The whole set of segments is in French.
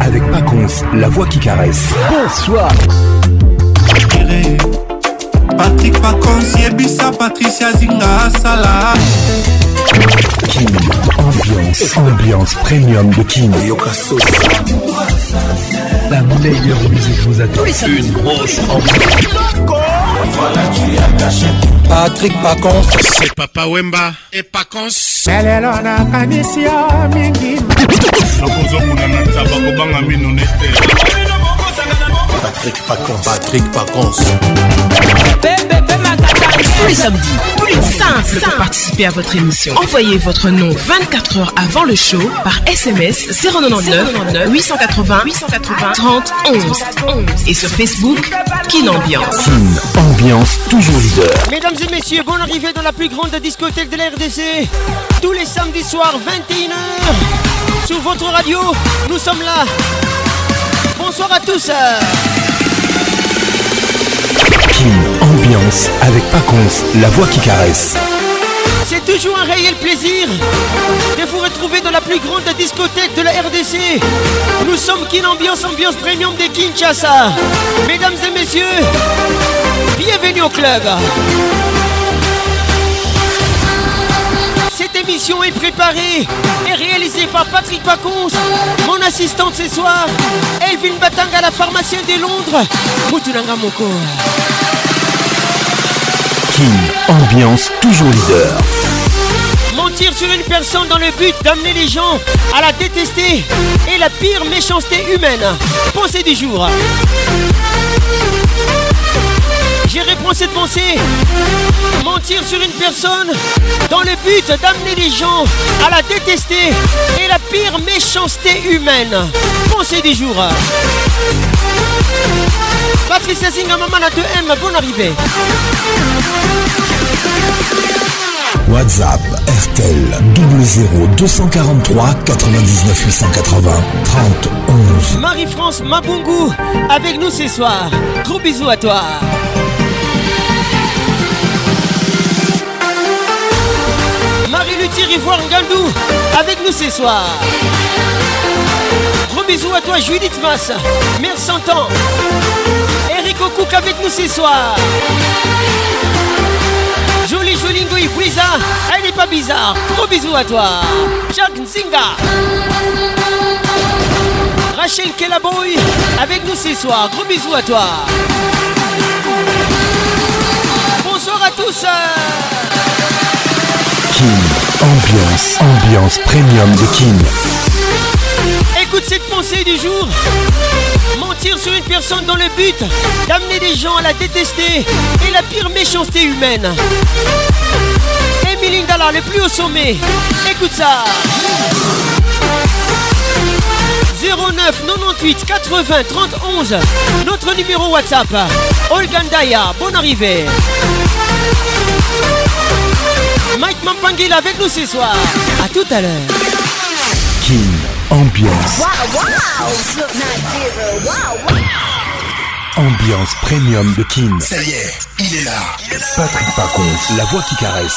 Avec Paconce, la voix qui caresse. Bonsoir. Patrick Pacons yebisa Patricia Zinga asala Kin, ambiance, ambiance premium de Kin. La meilleure musique vous attend. Une grosse ambiance. Patrick Pacons C'est Papa Wemba. Et Pacons lelo nakanisi yo mingi. Nakozomona na taba kobanga mino nete Patrick Pacons Patrick Pacons Tous les samedis, tous les simples pour participer à votre émission. Envoyez votre nom 24 heures avant le show par SMS 099 880 880 30 11 11 et sur Facebook Kin Ambiance. Kin, ambiance toujours leader. Mesdames et messieurs, bonne arrivée dans la plus grande discothèque de la RDC. Tous les samedis soirs, 21h. Sur votre radio, nous sommes là. Bonsoir à tous. Kin, ambiance avec Paconce, la voix qui caresse. C'est toujours un réel plaisir de vous retrouver dans la plus grande discothèque de la RDC. Nous sommes Kin Ambiance, ambiance premium de Kinshasa. Mesdames et messieurs, bienvenue au club. Cette émission est préparée et réalisée par Patrick Pacons, mon assistante ce soir, Elvin Batanga, la pharmacienne de Londres, Mutunanga Moko. Kin, ambiance toujours leader. Mentir sur une personne dans le but d'amener les gens à la détester est la pire méchanceté humaine. Pensée du jour. Je reprends cette pensée. Mentir sur une personne dans le but d'amener les gens à la détester est la pire méchanceté humaine. Pensée du jour. Patricia Singa Maman à 2M, bonne arrivée. WhatsApp RTL 00 243 99 880 30 11. Marie-France Mabungu avec nous ce soir. Gros bisous à toi. Marie-Luthier Ivoire Ngandou avec nous ce soir. Gros bisous à toi Judith Mass. Mère Santan. Eric Okouk avec nous ce soir. Jolie Jolingo Ibouiza, elle n'est pas bizarre. Gros bisous à toi. Jacques Nzinga. Rachel Kellaboy avec nous ce soir. Gros bisous à toi. Bonsoir à tous. Ambiance, ambiance premium de Kin. Écoute cette pensée du jour. Mentir sur une personne dans le but d'amener des gens à la détester est la pire méchanceté humaine. Emily Ndala, le plus haut sommet. Écoute ça. 09 98 80 30 11 Notre numéro WhatsApp Olga Ndaya, bonne arrivée Mike Mampangil avec nous ce soir. A tout à l'heure. Kin, ambiance, ambiance premium de Kin. Ça y est, il est là. Patrick Pacons, la voix qui caresse.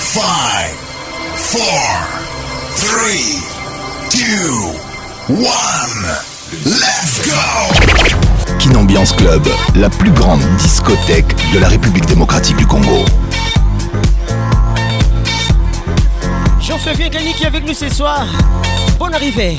5 4 3 2 1 Let's go Kin Ambiance Club, la plus grande discothèque de la République démocratique du Congo. Jean-Fabien Gagny qui est avec nous ce soir. Bonne arrivée.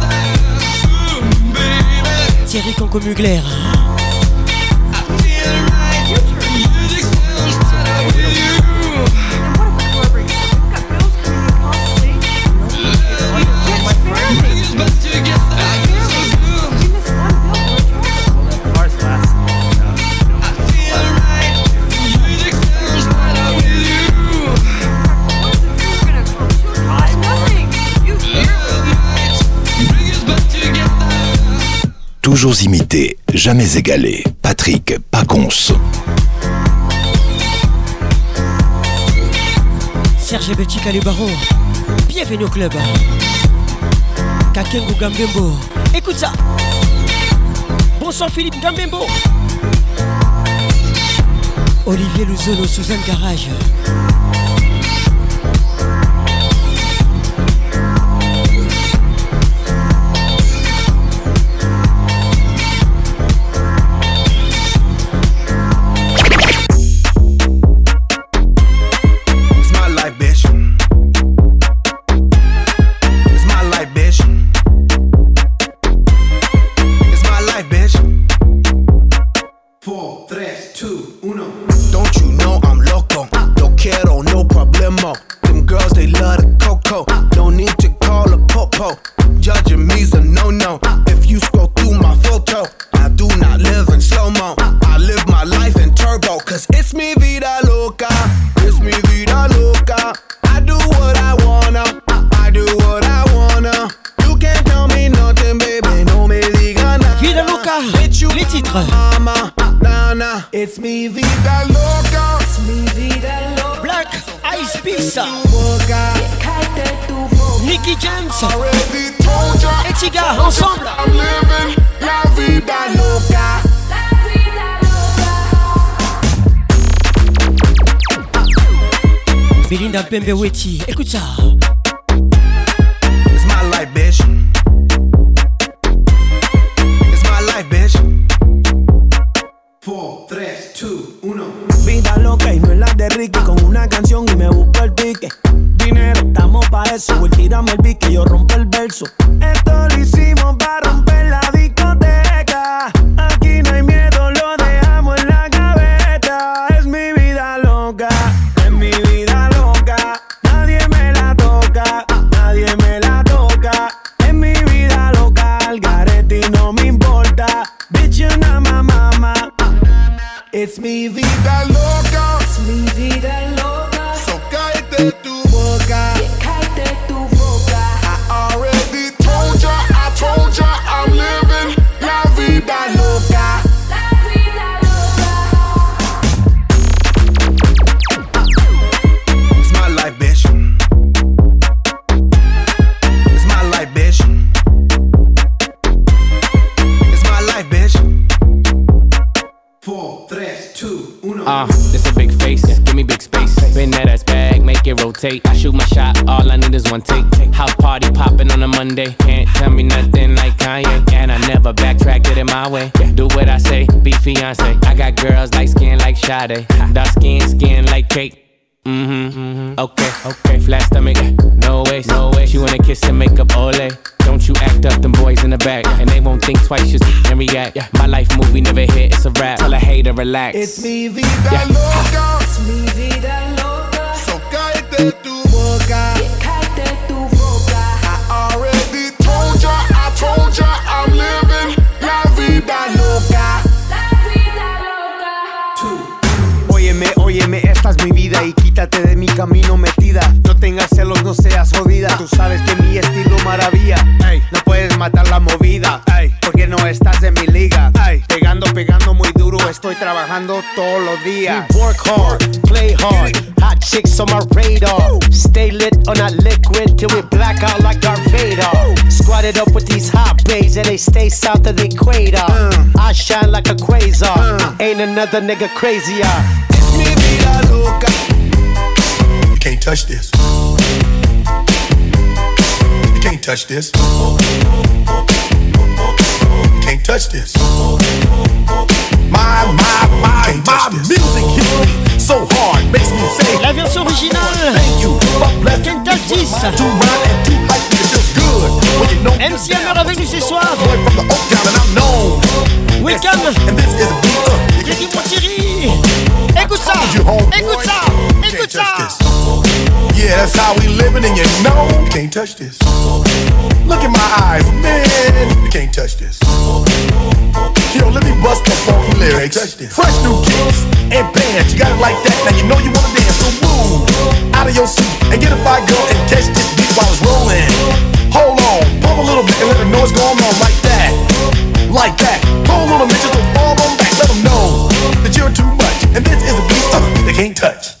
Thierry Conco Toujours imité, jamais égalé. Patrick Paconce. Serge Betty Calibaro, bienvenue au club. Kakengo Gambembo, écoute ça. Bonsoir Philippe Gambembo. Olivier Luzolo, Suzanne Garage. Pembe Weti, écoute ça. Relax. It's mi vida loca. Es mi vida loca. So cállate tu boca. Cállate tu boca. I already told ya, I told ya, I'm living la vida loca. Óyeme, óyeme, esta es mi vida y quítate de mi camino metida. No tengas celos, no seas jodida. Tú sabes que mi estilo maravilla. Ey, no puedes matar la movida. Estoy trabajando todos los días. We work hard, play hard. Hot chicks on my radar. Stay lit on that liquid till we black out like Darth Vader. Squatted up with these hot babes and they stay south of the equator. Uh. I shine like a quasar. Uh. Ain't another nigga crazier. Es mi vida loca. You can't touch this. You can't touch this. You Can't touch this. My, my, my, my music hits me so hard, makes me say. La version originale. Thank you. Fuck bless Can't touch this. Too rhyme and too hype, it feels good. When you know MC Hammer avec nous ce soir. Boy from the Oak Town and I'm known. Welcome. And this is a beat up. J'ai dit mon Thierry. Écoute ça. Écoute ça. Écoute ça. This. Yeah, that's how we living, and you know you can't touch this. Look in my eyes, man, you can't touch this. Yo, let me bust the funky lyrics. Fresh new kicks and bands, you got it like that. Now you know you wanna dance, so move out of your seat and get a fire girl and catch this beat while it's rolling. Hold on, pump a little bit and let the noise go on like that, like that. On a minute, just don't fall on back. Let them know that you're too much, and this is a beat uh, they can't touch.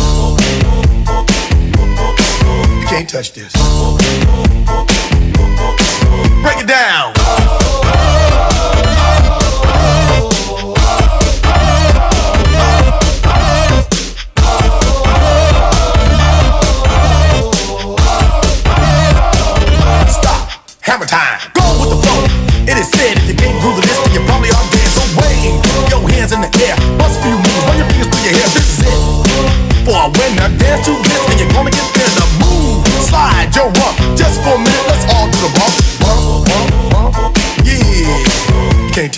Touch this.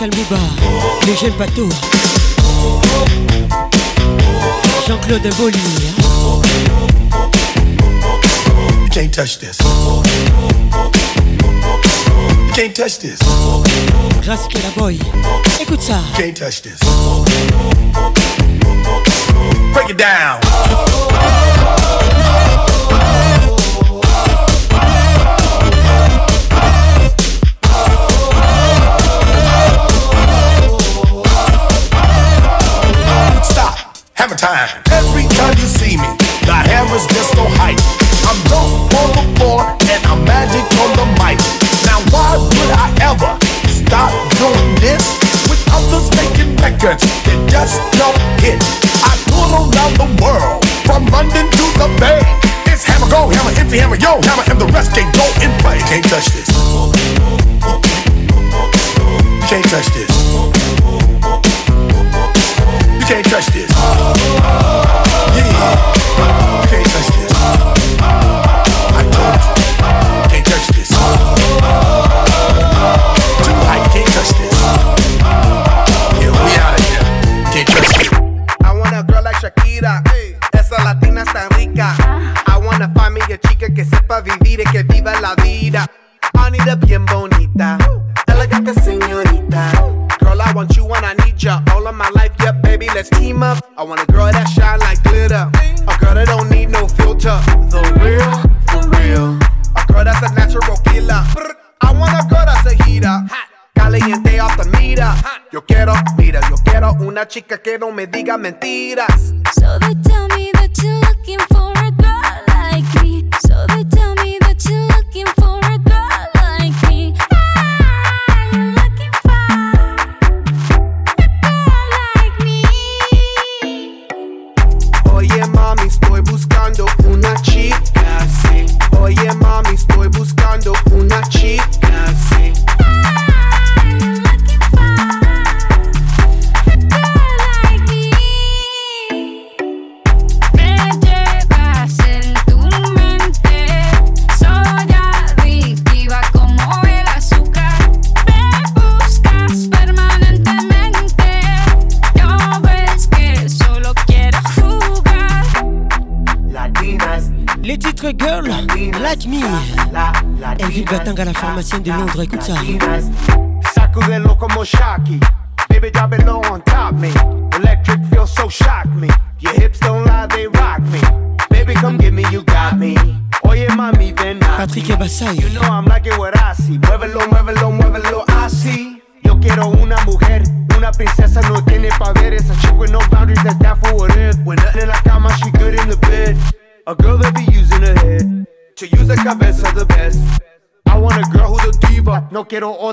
Pascal Mouba. Le jeune bateau. Jean-Claude Bolly. You can't touch this. You can't touch this. La boy. Écoute ça. You can't touch this. Break it down. touched it. mentiras. De Londres, écoute ça.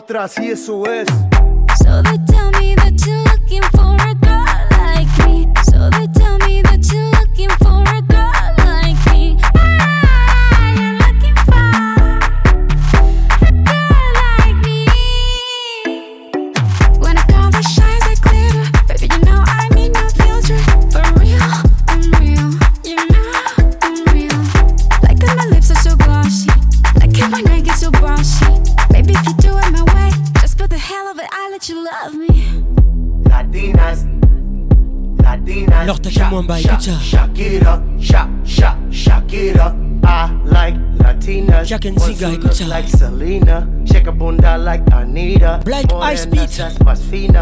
atrás y eso es. Ice Beat,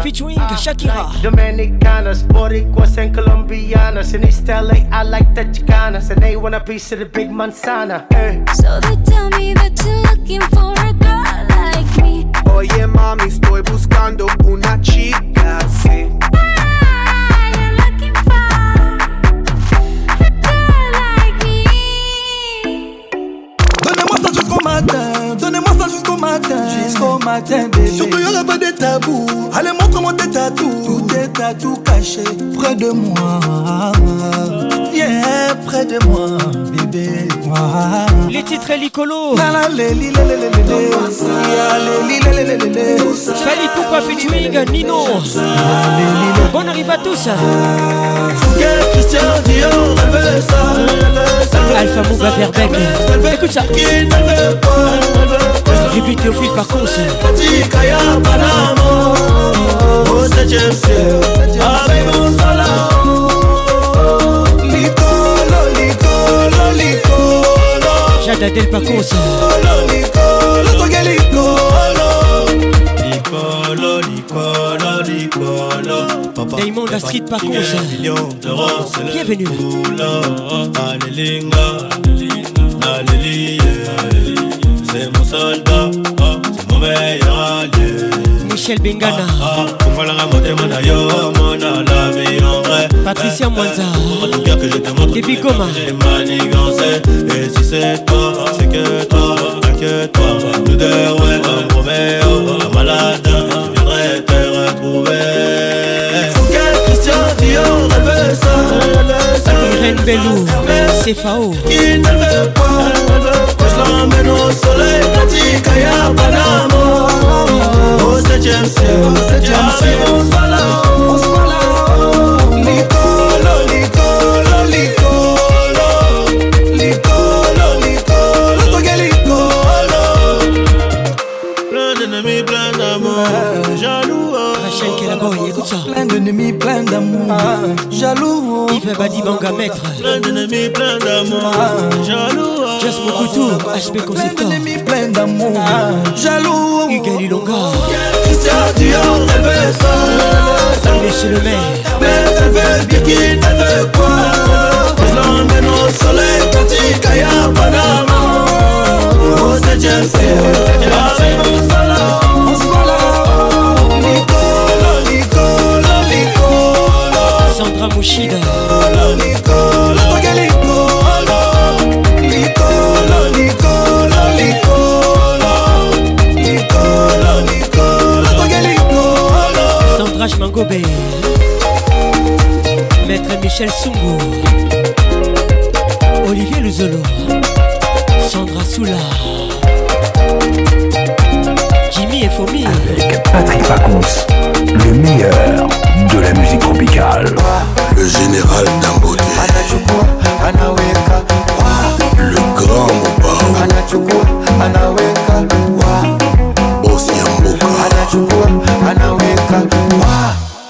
featuring Shakira. Dominicanas, Boricuas and Colombianas. In East LA, I like the Chicanas. And they want a piece of the big manzana. Hey. So they tell me that you're looking for a girl like me. Oye mami, estoy buscando una chica así. Ah, you're looking matin. Jusqu'au matin, bébé. Surtout, y'aura pas de tabou. Allez, montre-moi tes tatous. Tous tes tatous cachés près de moi. Viens près de moi, bébé. Les titres Licolo. Fali pourquoi featuring Nino. Bonne arrive à tous. Christian Dior, elle veut ça, elle veut ça. Alpha Mouga Verbeck. Écoute ça. Puis Théophile par contre. Tika ya Panama, au septième ciel, avec mon salam. Licolo, licolo, licolo. Jada Del Pacos. Licolo, licolo, toque licolo. Licolo, licolo, licolo. Papa, Diamond la street par contre. Bienvenue. C'est mon soldat, oh, c'est mon meilleur allié. Michel Bengana. Fungolanga motema na yo, mona la vie en vrai. Patricia Mwanza. En tout cas que je te montre Depuis Goma. j'ai manigancé. Et si c'est toi, c'est que toi, inquiète-toi. Nous deux, ouais, un Roméo, un malade, je viendrai te retrouver. Quel Christian Dior, elle veut ça, elle veut ça. Carmen Belou, CFAO. Ne veut pas que je l'emmène au soleil, pratique à Panama. Oh, c'est James, c'est James, on. D'ennemis, plein d'amour. Jaloux. Yves Badibanga Maître. Plein d'ennemis, plein d'amour, jaloux. oh. Just Mokutu. HP Plein Conceptor. d'ennemis, plein d'amour. Jaloux. Hugues Lilonga. Christian Dior, elle veut ça, elle veut. Il chez le maire. Mais elle veut Birkin, elle veut quoi? Je l'emmène au soleil, Katika ya Panama Au septième ciel, avec mon salam On se Sandra Mangobe. Maître Michel Sungu. Olivier Luzolo. Sandra Soula. Jimmy et Fomi. Avec Patrick Pacons, le meilleur de la musique tropicale. Le général wa, le grand Mobao.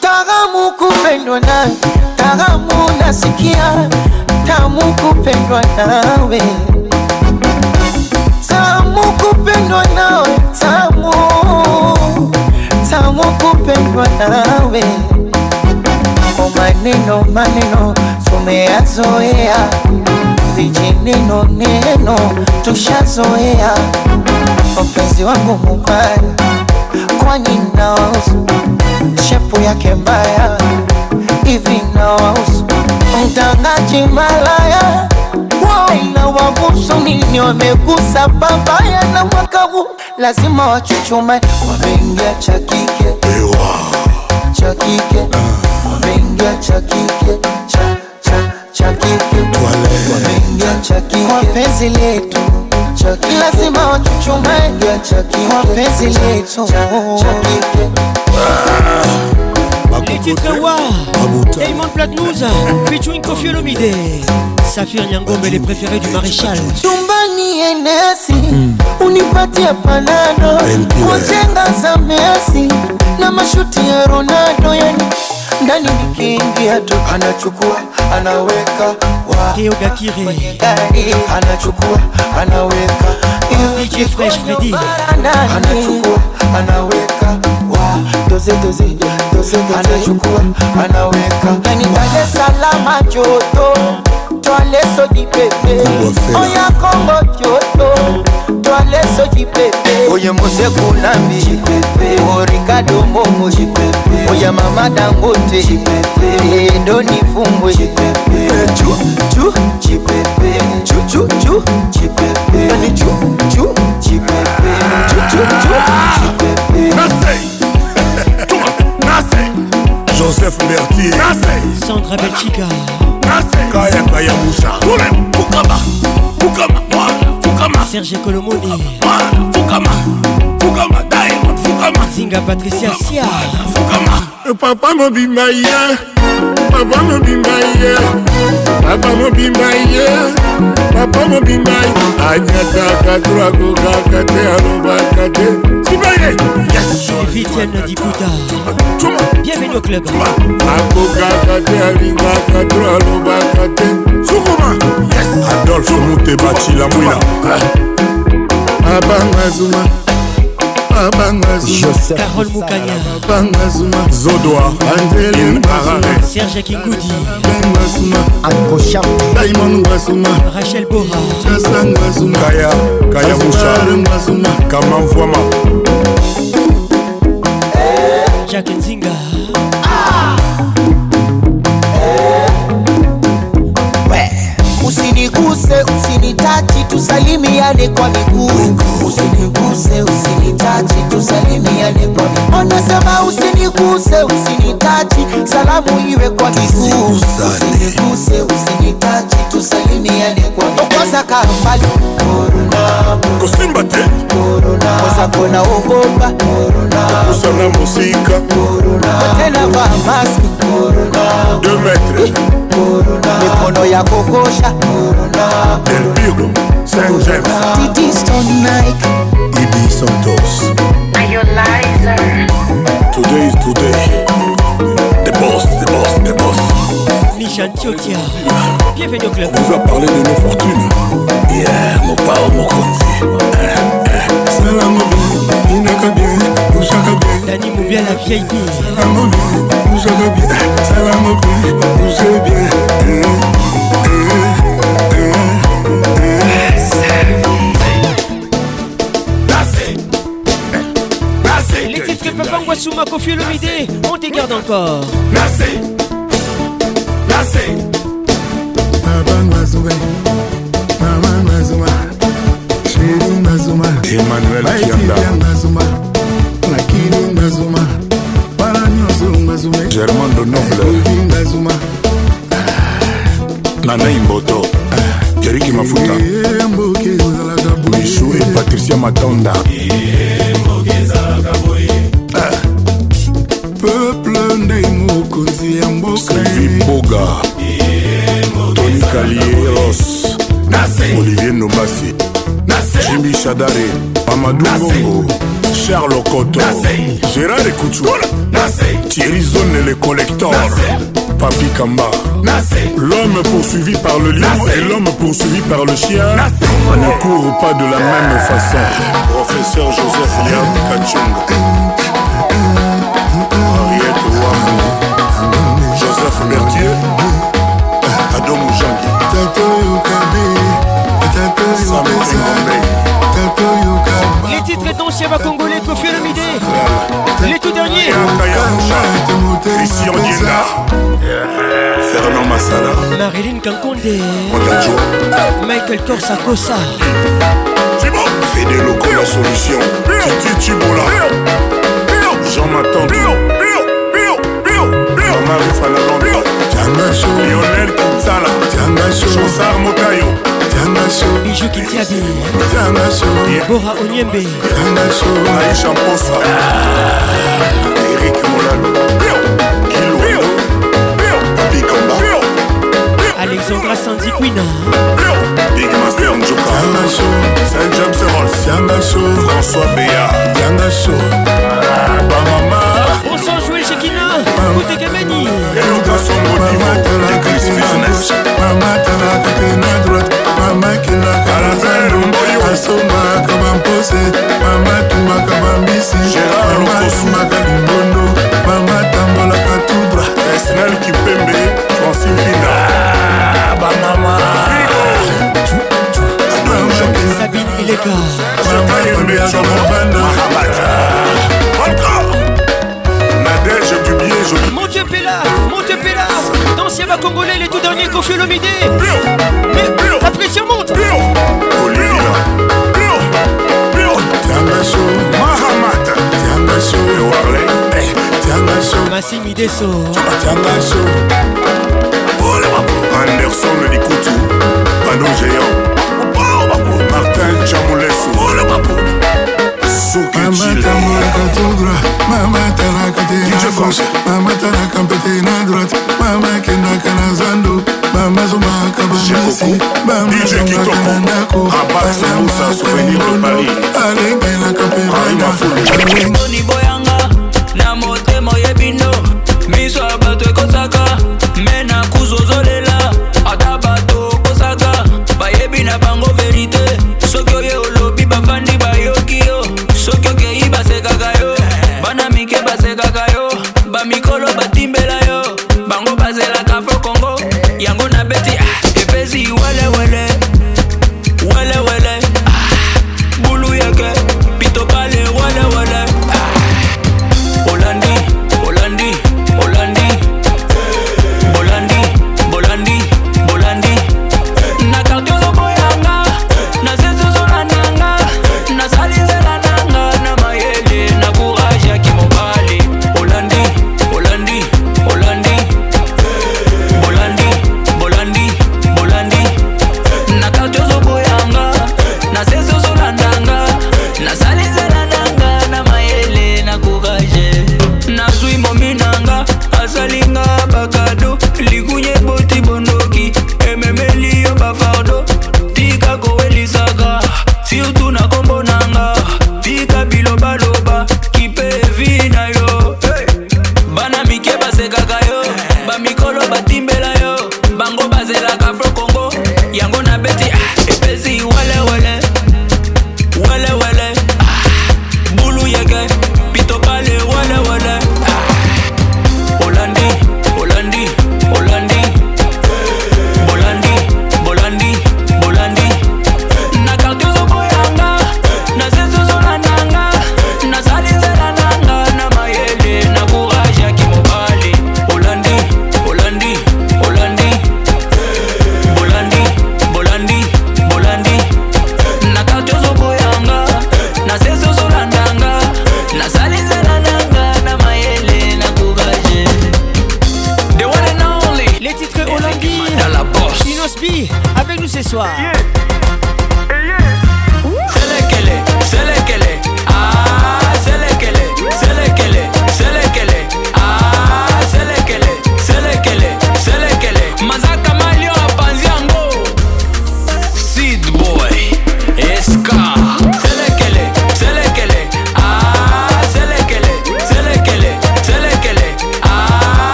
Taramu kupendwa nawe, taramu nasikia, tamu kupendwa nawe, tamu kupendwa nawe kupendwa nawe. Kwa maneno maneno tumeyazoea. Vijineno neno tushazoea. Mpenzi wangu mubaya kwani nawahusu? Shepu yake mbaya hivi nawahusu? Mtangaji malaya na wagusu nini wamegusa babaya na mwaka lazima wachuchumae, wameingia cha kike cha kike wameingia cha kike cha cha cha kike wameingia cha kike kwa penzi letu. Lazima kwa penzi letu. cha kike Les titres Wa, Diamond Platnumz, featuring Kofi Olomide, Safir Nyangombe, les préférés du maréchal. chumbani enesi unipatie panado. Kwa chenga za Messi na mashuti ya Ronaldo, yani ndani nikiingia tu anachukua anaweka wa Gakire Kiri. anachukua anaweka. DJ Fresh Freddy anachukua anaweka wa doze doze doze anachukua. Anaweka ndani Dar es Salaam joto Twale so di pepe Oya Kongo joto Twale so di pepe Oye Mose Kunambi. Jipepe O Ricardo Momo. Jipepe Oya Mama Dangote. Jipepe Endo ni fumbwe Jipepe Chu chu. Jipepe Chu chu chu. Jipepe Yani chu chu. Jipepe Chu chu chu. Jipepe Joseph Bertier Sandra Belchica Kaya Kaya Moussa Fukama. Fukama Fukama. Serge Colomoni. Fukama Fukama. Diamond Fukama. Zinga Patricia Sia. Fukama. Papa mobimba ye Papa mobimba ye papa mobimba ye papa mobimba anyataka twakokaka te alobaka te akokaka te alingaka to alobaka te adolfe muteba cilamwila abanga zuma. Carole Moukanya Zodoa Serge Kingoudi Ankocha Rachel Bora. Kaya Kaya Moucha Kamanvouama Jacques Nzinga. Usiniguse usinitachi tusalimiane kwa miguu. Usiniguse usinitachi tusalimiane kwa miguu. Anasema usiniguse usinitachi salamu iwe kwa miguu. Usiniguse usinitachi tusalimia kuongoza kambali korona kusimba te. Korona wazako naogopa korona kusana musika korona tena vaa maski korona deux metres korona mikono ya kokosha. Korona del pilgrim saint james. Nike. Today is today. The boss, the boss, the boss. Nishan Tiotia Bienvenue au club. On va parler de nos fortunes. Yeah mokonzi salango bien inaka bien ushaka bien. Dani Moubia la VIP salango bien. Ushaka bien. Bien que Papa Olomide On te garde encore passé Papa Mazuma. Maman Mazuma. Chéri Mazuma. Emmanuel Kianda. Mazuma. Nakini Mazuma. Para nyonso Mazuma Germando Noble. Mazuma. Ah. Nanai Mboto Jeriki ah. Mafuta. Michou et Patricia Matonda. Yeah. Mokonzi ya mboka sylvie boga tony kalieros olivier ndombasi jimbi shadare mamadou ngongo charles okoto gérard ekutu thierry zone le collector Papi Kamba. L'homme poursuivi par le lion et l'homme poursuivi par le chien ne courent pas de la même façon. Professeur Joseph Liam Kachunga. Moujangi. Sam Ngombe. Les titres d'anciens congolais Kofi Olomide Les tout derniers Christian Dienda. Fernand Massala. Marilyn Kankonde Michael Korsakosa Fede Loco la solution. Titi Chibola. Jean Matante. Mama Londres. Lionel Kinsala. Chansar Mokayo. Bijou Kintiabi Bora Onyembe. Aïcha Mposa. Eric. Alexandra Sandy Queen Big Master Njoka. Saint James Rolls. François Béa. Ah, Bamama. Bonsoir Joël Shekina alpaotekemeni matalaka mpe na droite mamakelakaasombalaka bampose mamatumbaka bambisi mamatumaka limbondo mamatambolaka tudra esnel kipembe francinina bamama sabine ileka mamaembeaka mabanda nadege Mon Dieu Péla, mon Dieu Péla, d'anciens bas congolais, les tout derniers confiés l'omidé. Mais la pression monte. Massimi Desso Anderson le Likutu. Panneau géant. Martin Chamolesso mamatanaka tout droit. Mamatanaka te na gauche. Mamatanaka mpete na droite. Mama kendaka na zando. Bamazongaka bamisi bamazongaka na ndako. Alembelaka mpeaoni boyanga na motema oyebino miso ya bato ekosaka me na kuzozole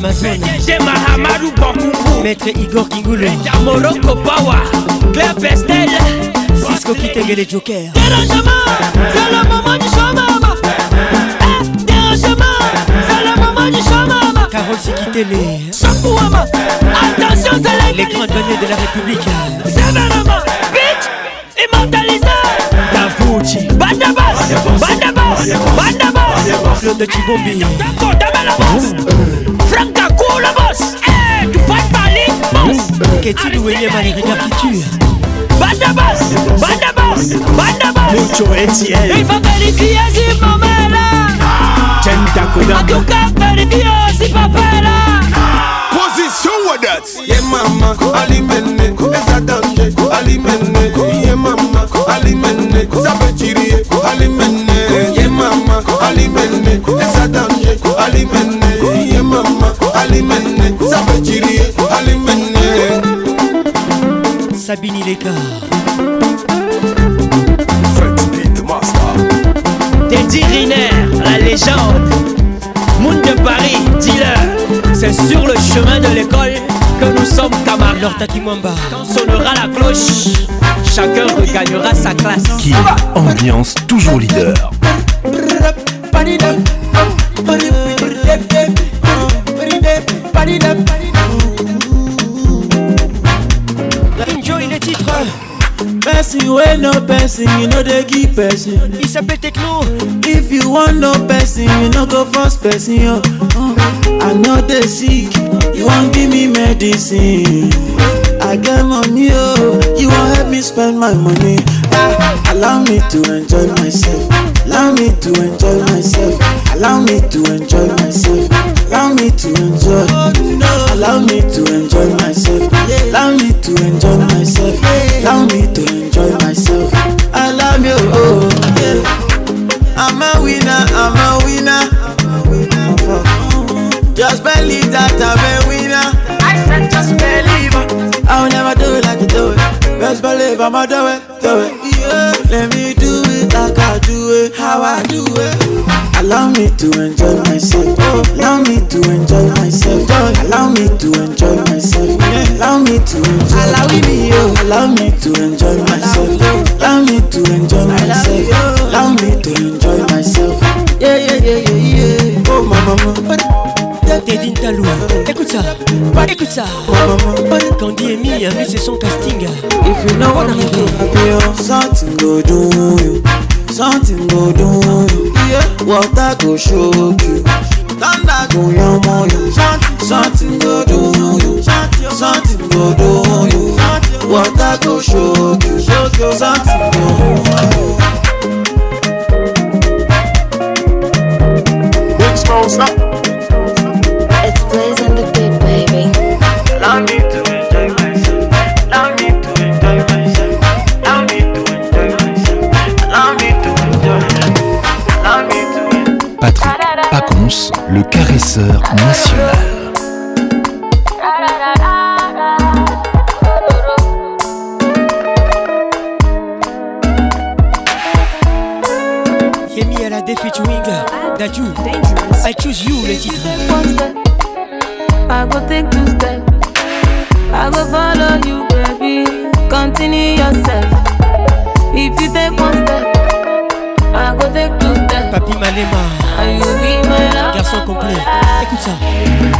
Mahamadou Maître Igor Kingulo Morocco Power Claire Pestel. Cisco Kitengele Joker Dérangement C'est le moment du show mama Eh, Dérangement C'est le moment du show mama Carole Sikitele Attention c'est Les grandes données de la République. Sévèrement Vite Immortalisé. Bandabas Bandabas. Bandabas Claude Chibombi D'accord, dame la boss Franck Kakou le boss. Eh, tu passes par l'île boss. Qu'est-il oublié mal les regards qui tuent Bandabas Bandabas Bandabas Mucho Etienne. Il faut vérifier si maman est là Jen En tout cas, vérifier si papa est là Position what that Yeah mama, alimene Et ça danger, alimene Yeah mama, alimene Ça fait tirer, alimene Yeah mama, alimene danger, alimene Yeah mama, alimene tirer, alimene. Sabini Leka. Teddy Riner, la légende. Monde de Paris, dealer. C'est sur le chemin de l'école que nous sommes camarades Lorta Kimwamba Quand sonnera la cloche Chacun regagnera sa classe Qui ambiance toujours leader. Enjoy les titres Person wey no person, you no dey give person. Il s'appelle Techno If you want no person, you no go force person. Yo. Uh, I no dey sick, you wan give me medicine. I get money, oh, you wan help me spend my money. Ah, allow me to enjoy myself. Allow me to enjoy myself. Allow me to enjoy myself. Allow me to enjoy. Allow me to enjoy myself. Allow me to enjoy myself. Allow me to enjoy myself. I love you, oh. I'm a winner, I'm a winner. Just believe that I'm Best believe I'ma do it, do it. Yeah. Let me do it like I do it, how I do it. Allow me to enjoy myself. Allow me to enjoy myself. Allow me to enjoy myself. Allow me to enjoy. Allow me, allow me to enjoy myself. Allow me to enjoy myself. Allow me to enjoy myself. Yeah, yeah, yeah, yeah, yeah. Oh, my mama. Teddy Talou Écoute ça. Écoute ça. Candy Amy a vu c'est son casting. If you know Bonne arrivée Something go do you. Something go do you. Yeah. Water go show you. Thunder go you. Something go do you. Something go do you. Water go show you. Something go Big Smoke, stop. Patrick Pacons, le caresseur national. that you dangerous. I choose you, le titre. I go take two steps. I go follow you, baby. Continue yourself. If you take one step, I go take two steps. Papi Malema. And you be my love. Garçon complet. Écoute ça.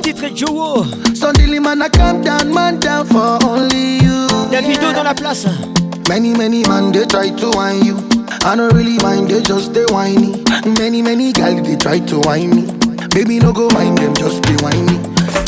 Do. Les titres Joe. Suddenly man I calm down, man down for only you. Davido dans la place. Many many man they try to whine you. I don't really mind, they just they whiny. Many many gal they try to whine me. Baby no go mind them, just be whiny.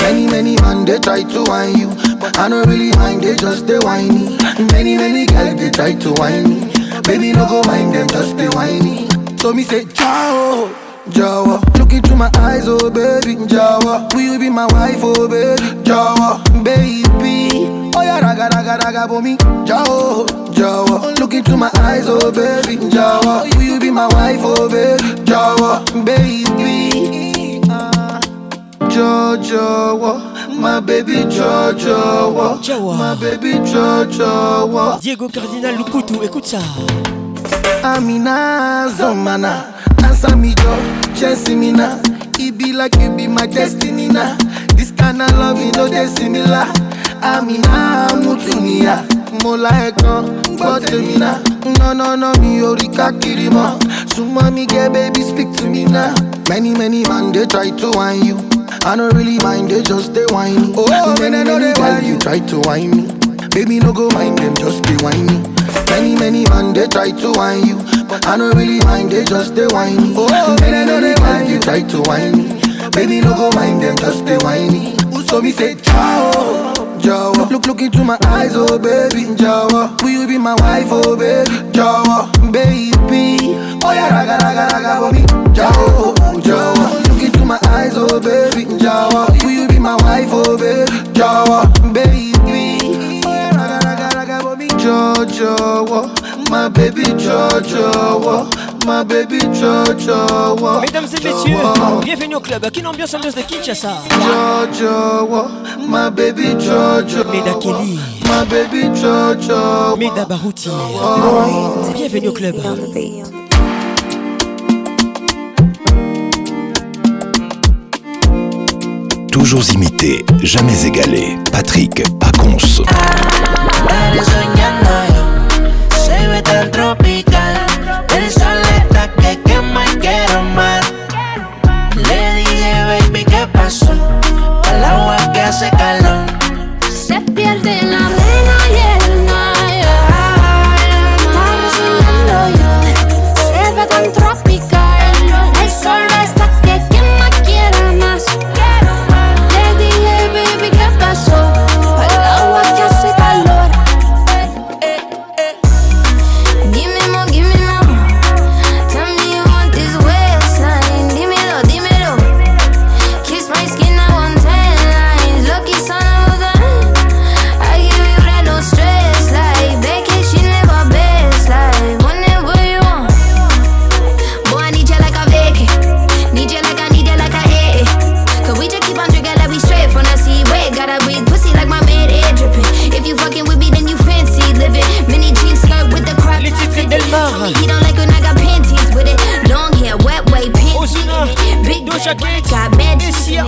Many many man they try to whine you, but I don't really mind, they just they whiny. Many many gal they try to whine me. Baby no go mind them, just be whiny. So me say ciao. Jawa, look into my eyes, oh baby, Jawa. Will you be my wife, oh baby, Jawa, baby? Oh yeah, raga raga raga for me, Jawa, Jawa. Look into my eyes, oh baby, Jawa. Will you be my wife, oh baby, Jawa, baby? Jojo, my baby Jojo, my baby Jojo. Diego Cardinal Lukutu, écoute ça. Amina Zomana, answer me jo, chasing me na. It be like you be my destiny na. This kind of love you know they similar. Amina Mutunia, Mola Ekon, but me na. No no no mi ori kakiri mo. Suma me get baby speak to me now. Many many man they try to whine you. I don't really mind, they just they whiny. Oh, many, many, many girl you try to whine me. Baby, no go mind them, just be whiny. Many, many man, they try to whine you. I don't really mind, they just they whiny. Oh, they don't really mind, you try to whiny. Baby, no go mind them, just they whiny. So me say ciao, Jawa. Look, look into my eyes, oh baby, Jawa. Will you be my wife, oh baby, Jawa, baby? Oh yeah, raga, raga, raga, for me, Jawa, Jawa. Look into my eyes, oh baby, Jawa. Will you be my wife, oh baby, Jawa, baby? Oh yeah, raga, raga, raga, for me, Jawa, Jawa. My baby Jojo, my baby Jojo. Mesdames et messieurs, bienvenue au club. Quelle ambiance ambiance de Kinshasa? Jojo, my baby Jojo. Meda Kelly, my baby Jojo. Meda Barouti, oh. bienvenue au club. Toujours imité, jamais égalé. Patrick Pacons. música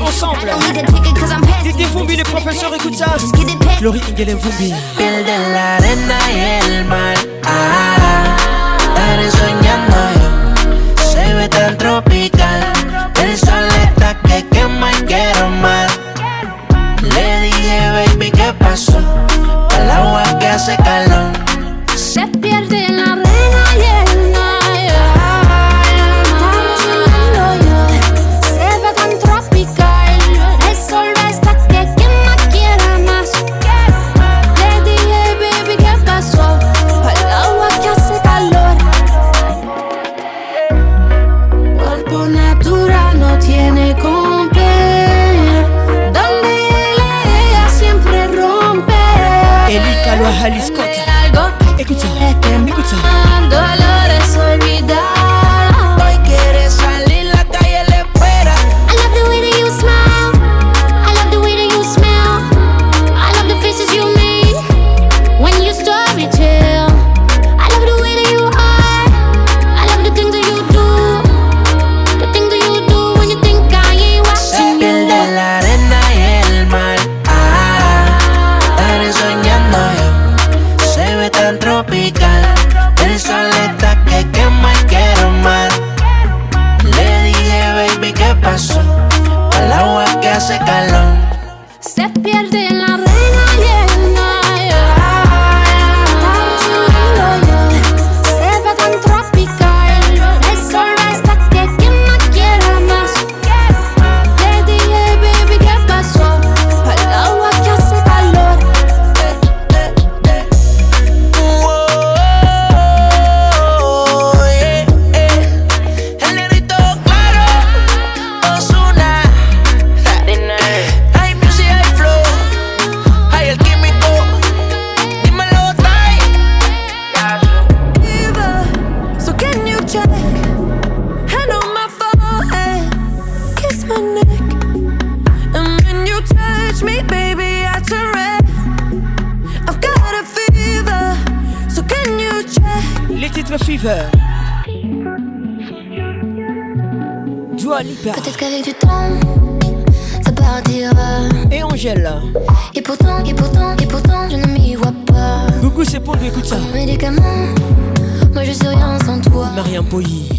ensemble. Didier Fumbi, les professeurs, écoute ça. Laurie Ingelem Fumbi. Se Peut-être qu'avec du temps, ça partira. Et Angèle. Et pourtant, et pourtant, et pourtant, je ne m'y vois pas. Coucou, c'est pour lui, écoute ça. Médicament, moi je suis rien sans toi. Marianne Boyi.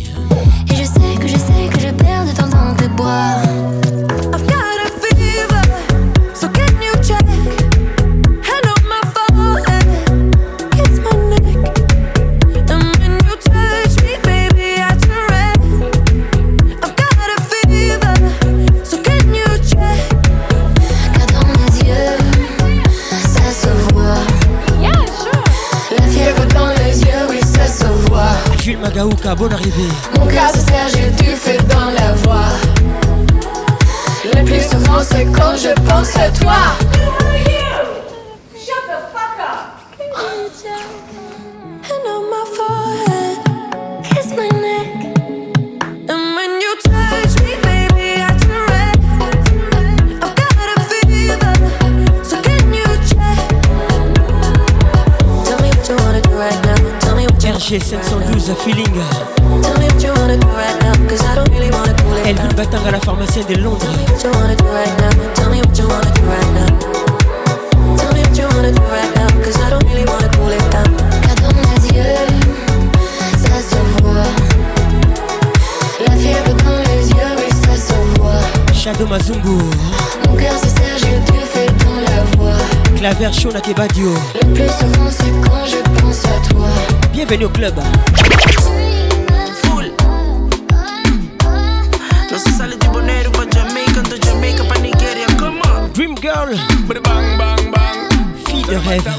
Dream Girl. Bang, bang, bang. Fille de rêve.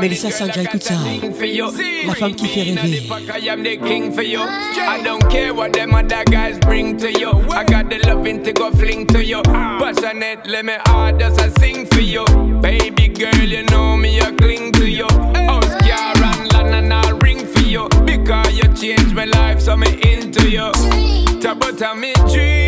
Melissa Sanja. La femme qui fait rêver. I don't care what them other guys bring to you. I got the loving to go fling to you. Passionate, let me hard I sing for you. Baby girl, you know me, I cling to you. my life, so me into you. tabata me dream.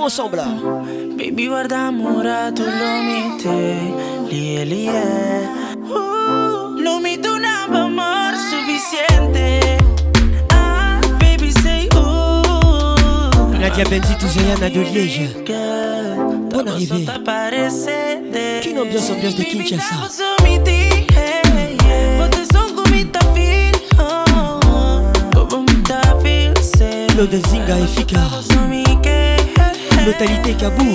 jouer ensemble. Baby, guarda amore, tu lo mite, lie, lie. Uh, lo mite un amor suficiente. Ah, baby, say ooh. Nadia Benzi, tout Zayana de Liège. Bonne arrivée. Quelle ambiance, ambiance de Kinshasa. Claude Zinga et Ficard. Totalité Kaboum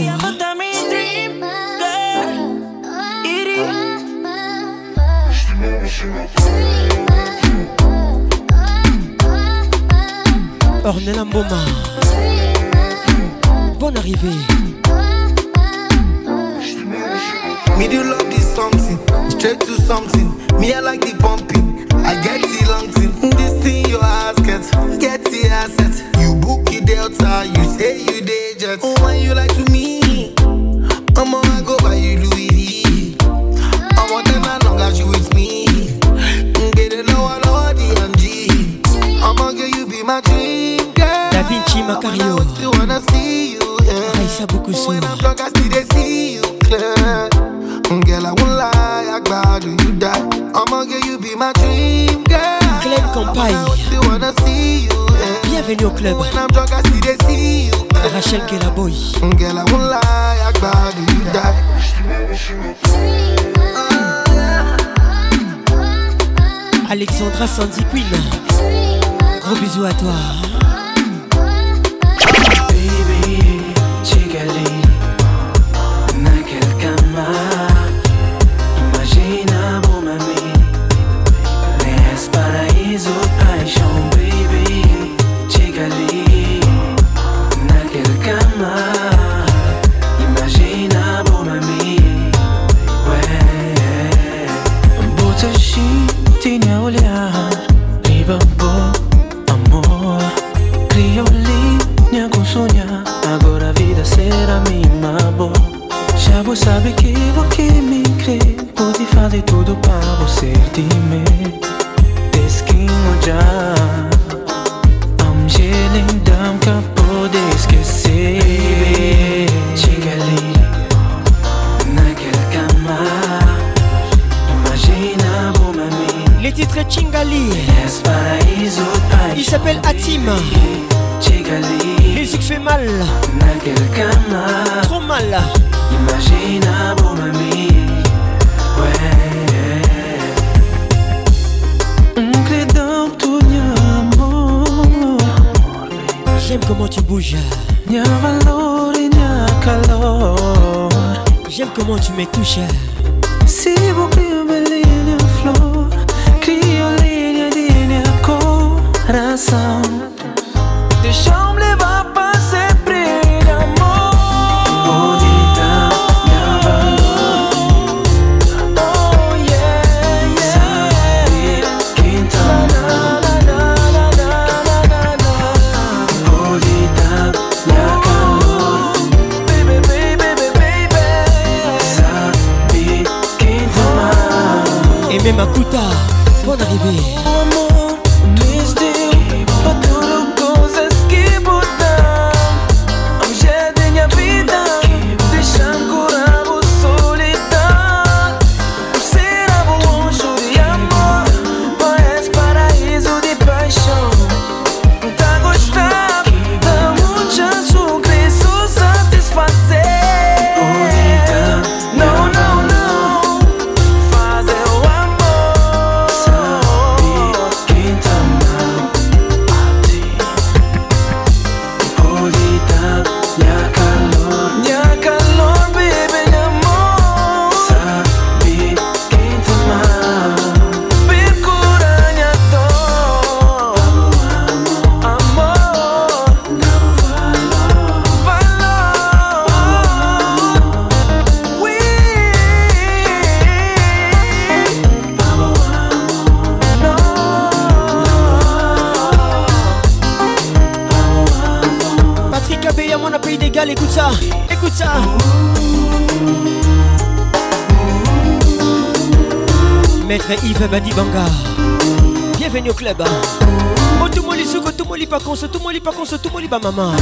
Ornella Mboma. Bonne arrivée. Me do love this something Straight to something. Me I like the pumping I get the long thing This thing your ass gets Get Michel Kela Boy. Girl, I won't lie, I got you die. Alexandra Sandy Queen. Gros bisous à toi. done J'aime comment tu me touches. be. Steve Badibanga Bienvenue au club Otumoli Souk, Otumoli Pakonso, Otumoli Pakonso, Otumoli Bamama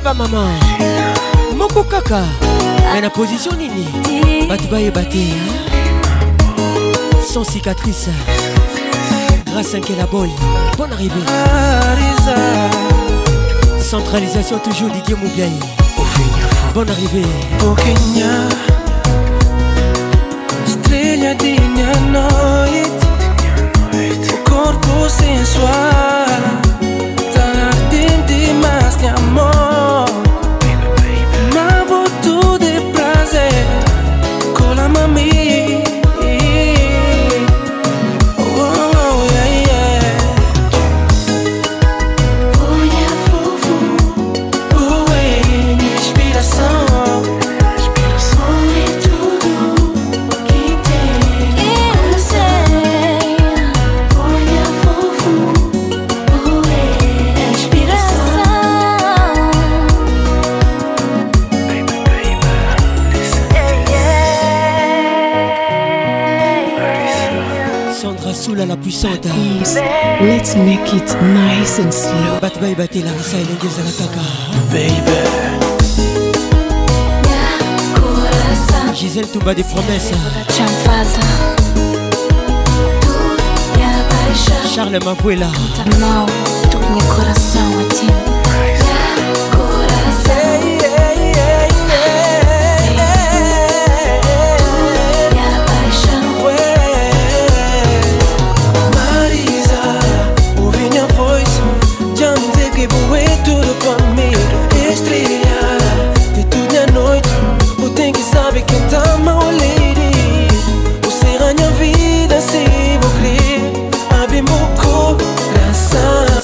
viva mama moko kaka. Me na position nini. Bato bayeba te hein. sans cicatrice. Grâce ankela boy. Bonne arrivée. Centralisation toujours didier mobiai bonne arrivée. Okenya estrela de o corpo sensual. puissante. Let's make it nice and slow. Bato bayebatela misa elenge ezala kaka. Babe gisele tumba des promesses. Charles mavuela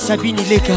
Sabine Ileka.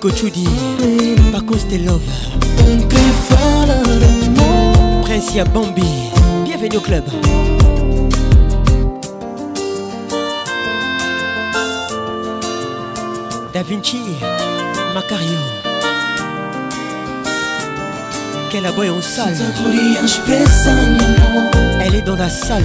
Kochoudi Pacos de Love Prince Bambi Bienvenue au club. Da Vinci Macario. Quelle aboie en salle. Elle est dans la salle.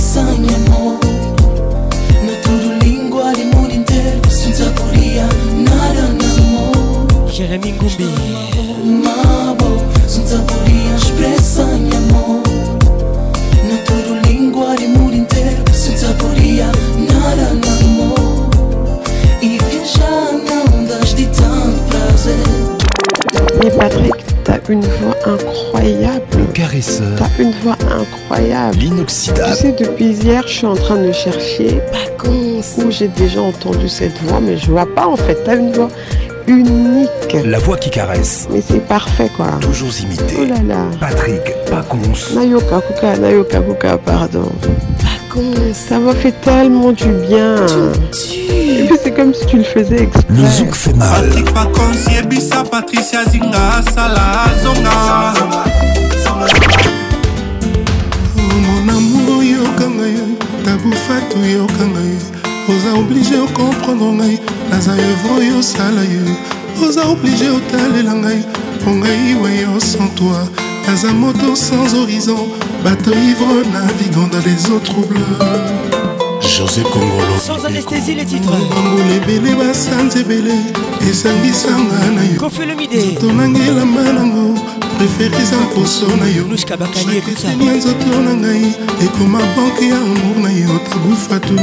mais Patrick T'as une voix incroyable. Le caresseur. T'as une voix incroyable. L'inoxydable. Tu sais, depuis hier, je suis en train de chercher où j'ai déjà entendu cette voix, mais je vois pas en fait. T'as une voix unique. La voix qui caresse. Mais c'est parfait quoi. Toujours imité. Oh là là. Patrick Pacons. Nayoka Kuka, Nayoka Kuka, pardon. Ça m'a fait tellement du bien. Et puis c'est comme si tu le faisais exprès. Le zouk fait mal. Patrick Pacons yebisa Patricia Zinga asala zonga mon amour yokanga ye tabufatu yokanga ye oza oblige okomprendre ngai naza evre oyo osala ye oza oblige otalela ngai mpo ngai wayo sans toi. Naza moto sans horizon bato ivre navigant dans les eaux troubles José Congolo. Sans anesthésie les titres. Bambula ebele basanza ebele esangisanga na yo. Nzoto nangelamba nango prefere eza mposo na yo. Ya nzoto na ngai ekoma banke ya amour na yo tabufatu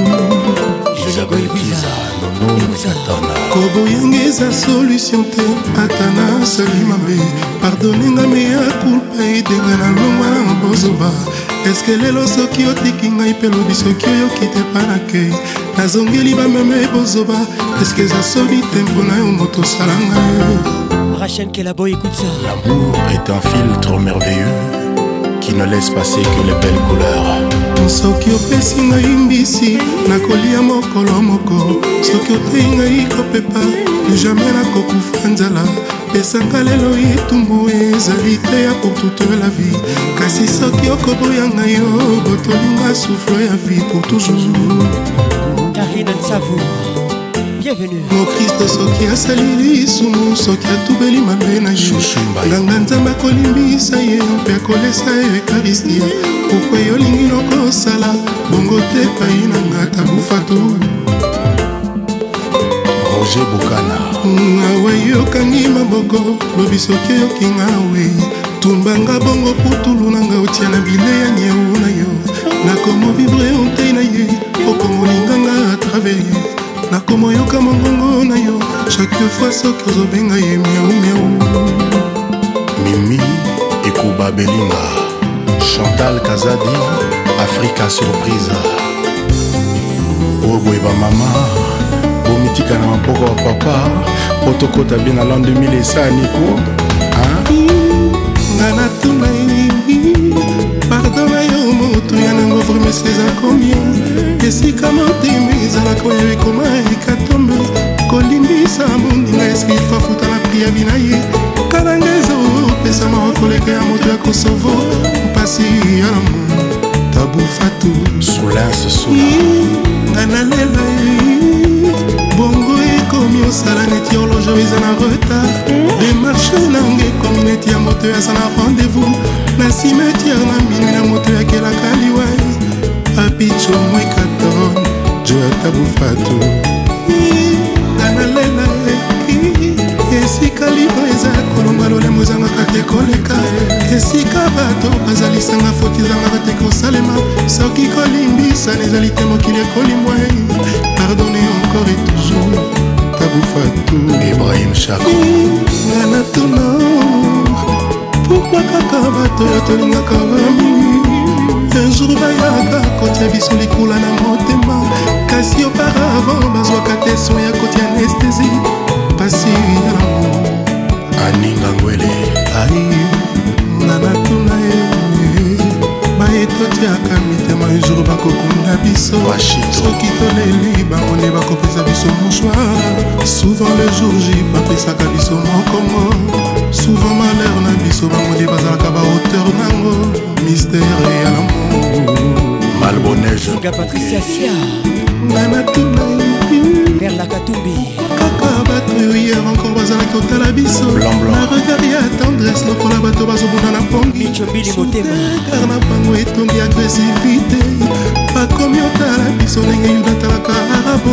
koboyanga eza solution te ata nasali mabe. Pardonenga meya kulpa edenga na longwa na bozoba. Eske lelo soki otiki ngai mpe lobi soki oyoki te mpa na kei nazongeli bameme bozoba. Eske eza soni te mpona yo moto osalanga Rachel écoute ça. L'amour est un filtre merveilleux qui ne laisse passer que les belles couleurs. soki opesi ngai mbisi nakolia mokolo moko. Soki otei ngai kopepa jamai nakokufa nzala pesanga lelo etumbu ezali te ya pour toute la vie. Kasi soki okoboya ngai yo botolinga souffle ya vie pour toujours. Karine bienvenue. mokristo soki asali lisumu soki atubeli mabe na ye nganga nzambe akolimbisa ye mpe akolesa yo ekaristia pokwa yolingi nokosala bongo te pai na nga tabufatu Roger Bokana awa yokangi maboko lobi soki oyoki nga we tumbanga bongo putulu na nga otia na bile ya nyeu na yo. Nakomovivre otei na ye okomolinganga atraver ye nakomoyoka mongongo na yo chaque fois soki ozobenga ye miau miau Mimi Ekuba Belinga Chantal Kazadi Africa Surprise. Oboyeba mama bomitika na maboko ya papa po tokota bien na lan 2000 esaniko nga natuna pardon butu ya nango vremesi eza komia esika motema ezalaka oyo ekoma ekatombe. Kolimbisa mondinga eske ifafuta na pri ya bina ye kala nga ezopesa mawa koleka ya moto ya kosovo. Mpasi ya lamo tabufatu ngai nalela bongo osala neti horloge eza na retard. Demarche nanga ekomi neti ya moto aza na rendez-vous. Na cimetière na minui na moto yakelaka liwai apicho mwekaton jo atabufatu nga nalela esika libre eza kolonga lolemo ezangaka te koleka. Esika bato bazalisanga foti ezangaka te kosalema. Soki kolimbisana ezali te mokili ekolimbwa pardonne encore et toujours tabufatu ibrahim chako. Nga natuna pourkui kaka bato oyo tolingaka bami un jour bayaka kotia biso likula na motema kasi auparavant bazwaka te so ya kotia anesthésie pasi ya lamo aninga ngwele ai nga natuna ye baye totiaka mitema un jour bakokunda biso. Soki toleli bango nde bakopesa biso mouchoir souvent le jour j bapesaka biso mokongo. Souvent malheur na biso bango nde bazalaka bahauteur nango. Mystère ya lamour Patricia Sia, nga natuna Perla Katumbi, bato oyo hier encore bazalaki kotala biso na regard ya tendresse lokola bato bazobunda na pongi kar na bango etondi agresivité bakomi otala biso ndenge yuda atalaka arabo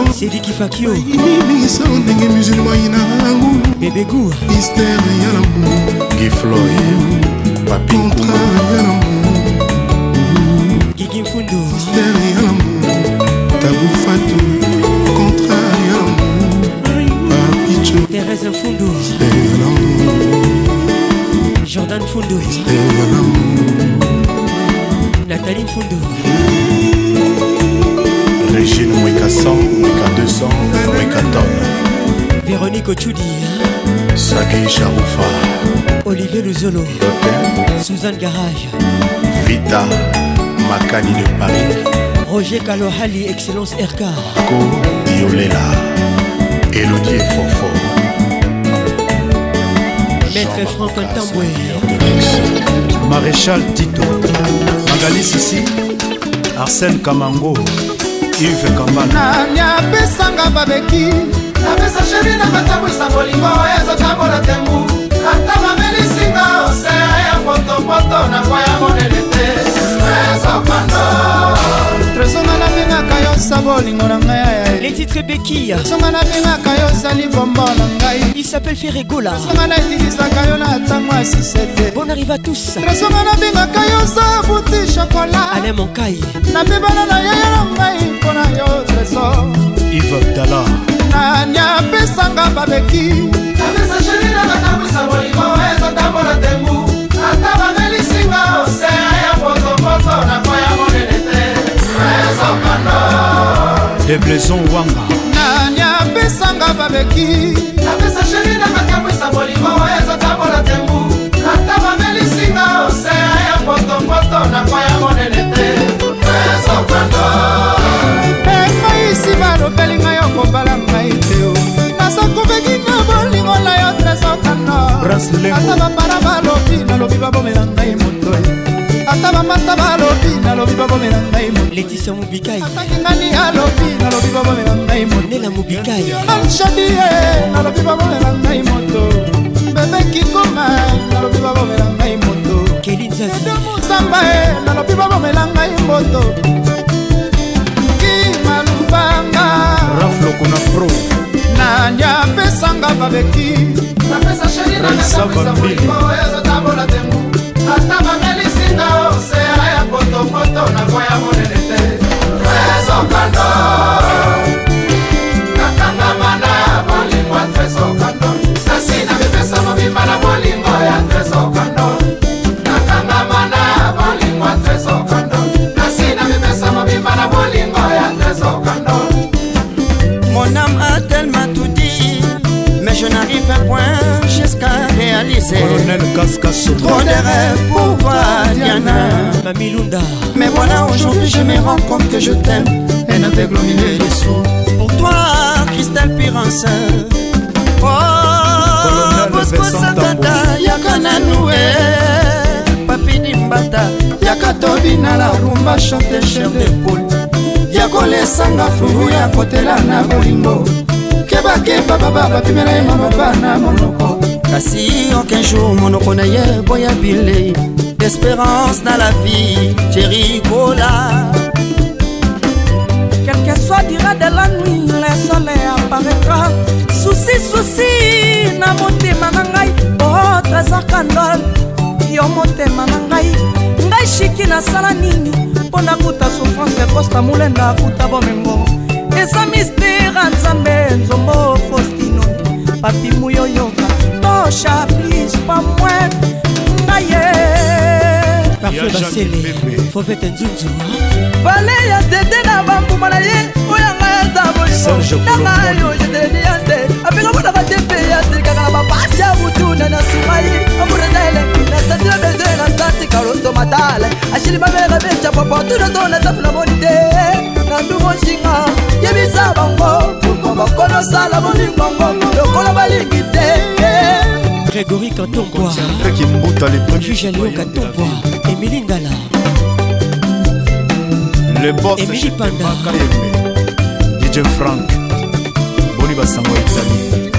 miso ndenge musulma yina rangu bebegu mystère ya lamour. Gifloy papi contrat ya lamour. Gigi Mfundu, mystère ya lamour tabufatu contrat ya lamour papicho Thérèse lamour Jordan mystère ya lamour Régine Mweka 100, Mweka 200, Mweka tonne. Véronique Ochudi, Sagi Charoufa, Olivier Luzolo, Suzanne Garage, Vita, Makani de Paris, Roger Kalohali, Excellence RK, Ko Diolela, Elodie Fofo, Maître Franck Ntambwe, Maréchal Tito, Magali Sissi, Arsène Kamango, Yves Kambana. nani apesanga babeki? Napesa sheri na batambwisa bolingo ezotambola tembu. Ata bamelisinga osea ya potopoto na kwa ya monene te. Ezokando tresonga nabengaka yo sa bolingo na ngai. Les titres Becky, songa nabengaka yo osali bombo na ngai. Il s'appelle Ferregola. songa naetilisaka yo na ntango ya sisete. Bon arrive à tous. tresonga nabengaka yo sa buti shokola Alain Moncaille, napebana na yaya na ngai mpo na yo tresor Yves Abdallah, nani apesanga babeki apesa sheri na batambwisa bolingo ezotambola tembu De Blaison Wanga, nani apesanga babeki? Apesa sheri na batambwisa bolingo ezotambola tembu. Ata bamelisinga osea ya potopoto na kwa ya monene te. Ezokando engaisi balobeli ngai okobala ngai te o naza kobeki na bolingo na yo tresokano ata bapara balobi nalobi babomela ngai moto ata bamasta balobi nalobi babomela ngai moto Laetitia Mubikai, ataki ngani alobi nalobi babomela ngai moto Nela Mubikai, alshadie nalobi babomela ngai moto. Bebeki koma nalobi babomela ngai moto. Kelly Nzazi, musamba e nalobi babomela ngai moto. Kimalubanga Raf Lokona Pro, nani apesanga babeki? Napesa sheri Raisa Bambili. ezotambola tembu ata bamelisinga osea ya potopoto na kwa ya monene te. Ezokando nakangama na bolingo ya tresokando nasi na mipesa mobimba na bolingo ya tresokando nakangama na bolingo ya tresokando nasi na mipesa mobimba na bolingo ya tresokando Mon âme je n'arrive à point jusqu'à réaliser. Colonel Cascasso, Trop de rêves pour toi, Diana. Mamie Lunda, Mais voilà, aujourd'hui je me rends compte que je t'aime, un aveugle au milieu des sourds. Pour toi, Christelle Pirance. Oh, Colonel Bosco Vincent Satata, Yakana Noué. Papi Dimbata, Yakatobi na la rumba, chante cher de poule. ya kolesanga furu ya kotela na bolingo kebakeba baba bapimela ye mamaba na monoko kasi aucun jour monoko na ye boya bilei d'espérance na la vie jerikola Quel que soit dira de la nuit, le soleil apparaîtra. Souci, souci, na motema na ngai, oh trésor candole, yo motema na ngai. Ngai shiki nasala nini, mpo nakuta souffrance ekosta molenda akuta bomengo. Eza mistere ya nzambe nzombo faustino. Papi muyoyoka tosha plis pa mwen ngai ye Parfait Basele, Fofete Nzunzu, vale ya tete na bambuma na ye eza bolingonanga yo jeteni yanse apenga mpona batepe ya silikaka na bapasi ya mutuna na sumai amurenele na sati babeze na sati kaloso matale ashili mabele na beca papotunazo na sapu na moni te na ndungo nshinga yebisa bango. Bokonosala bolingongo lokola balingi te grégory kantombwa juge alion kantombwa emili ngala. Emili panda. DJ Frank, Boni Basango Italie.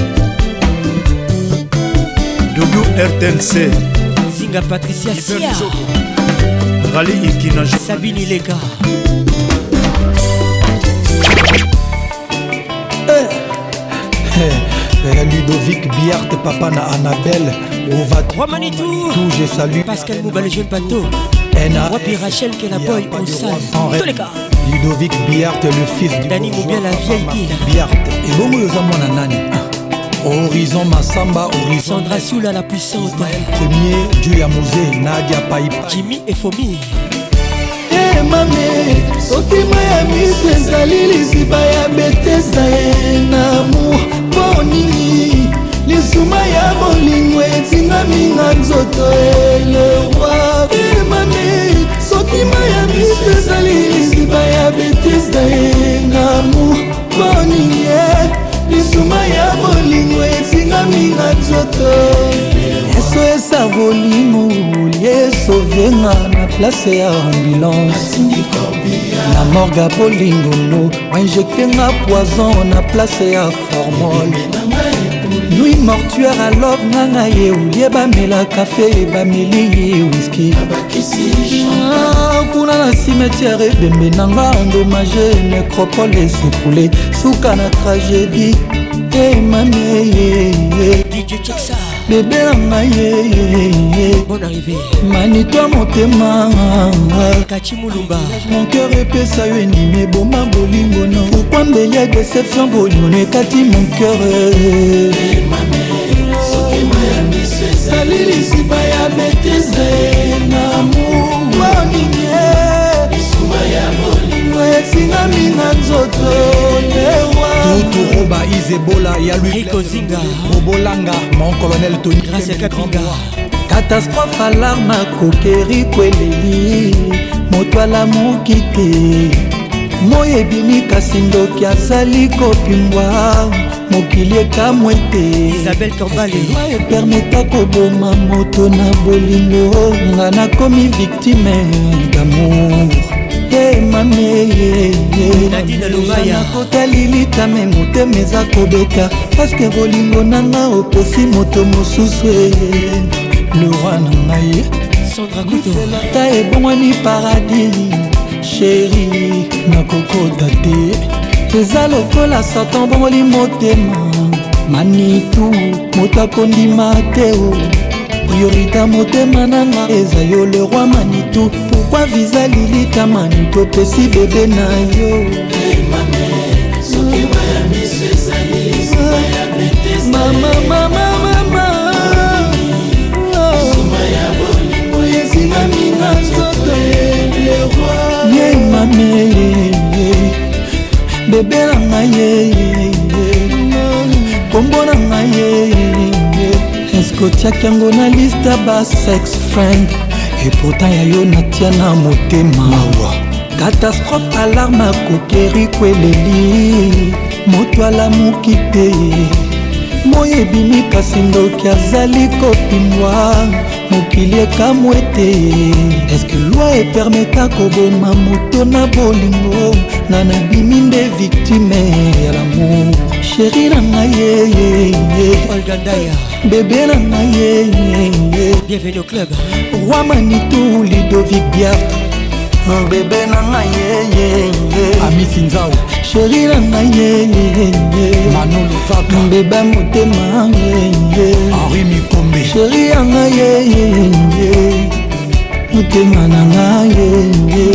WRTNC, Zinga Patricia Sia, Rally Ikina Sabine Ilega, Eh, Ludovic Biart, papa na Annabelle, Ova Romanitou, tout, je salue. Pascal Mouba le jeune bateau, Wapi Rachel Kela Boy en salle, tous les gars, Ludovic Biart, le fils du Dani Moubia la vieille Biart. ebongo yoza mwana nani. Horizon masamba horizon Sandra Soula la puissante, premier dieu ya moze nadia paipa Jimmy et Fomi, emame soki ma ya miso ezali liziba ya betesa ye na amour mpo nini? Lisuma ya bolingo etingaminga nzoto eleroi emame soki ma ya miso ezali liziba ya betesa ye na amour mpo nini ye. Lisuma ya bolingo etingaminga nzoto. Yeso esa bolingo liesovenga na place ya ambulance. Na morga bolingono wainjektenga poison na place ya formol nui mortuare alove nganga ye olie bamela kafe bameli ye wiski kuna na cimetière ebembe nanga endommage nécropole esekule suka na tragédie. Emame bebe na ngai ye manito motema. Mon cœur epesa yo endimi eboma bolingo no pourkui mbeya déception bolingo no ekati mon cœur. Sali lisiba ya betise na moninge esingami na nzoto izebola ya luikozinga robolanga mon colonel tony catastrophe alarme akokeri kweleli. Moto alamuki te moi ebimi kasi ndoki azali kopimbwa. Mokili ekamwe te isabel kambale epermeta koboma moto na bolingo nga nakomi victime d'amour nakotalilitame motema eza kobeta. Paske bolingo nanga opesi moto mosusu lewa na ngai ta ebongwani paradis sheri nakokota te eza lokola satan bongoli motema. Manitu moto akondima te o priorita motema nanga eza yo le roi manitu pourkui viza lilita manitu opesi bebe na yo. Mama mama mama. Esingami na nzoto ye. Mame bebe na ngai ye kombo na ngai ye eske otiaki yango na liste ya basex friend epourtant ya yo natia na motema. Mawa. Catastrophe alarme akokeri kweleli. Moto alamuki te moi ebimi kasi ndoki azali kopimwa mokili ekamwe te. Eske lwi epermeta koboma moto na bolingo? Nga nabimi nde victime ya lamour. Sheri na ngai yeyeye bebe na nga ye bienvenu club. Roi manitou lidovi biart bebe na nga ye amisinzao sheri na nga ye manolovaka beba motema henri mikombe. Sheri ya nga ye motema na nga ye.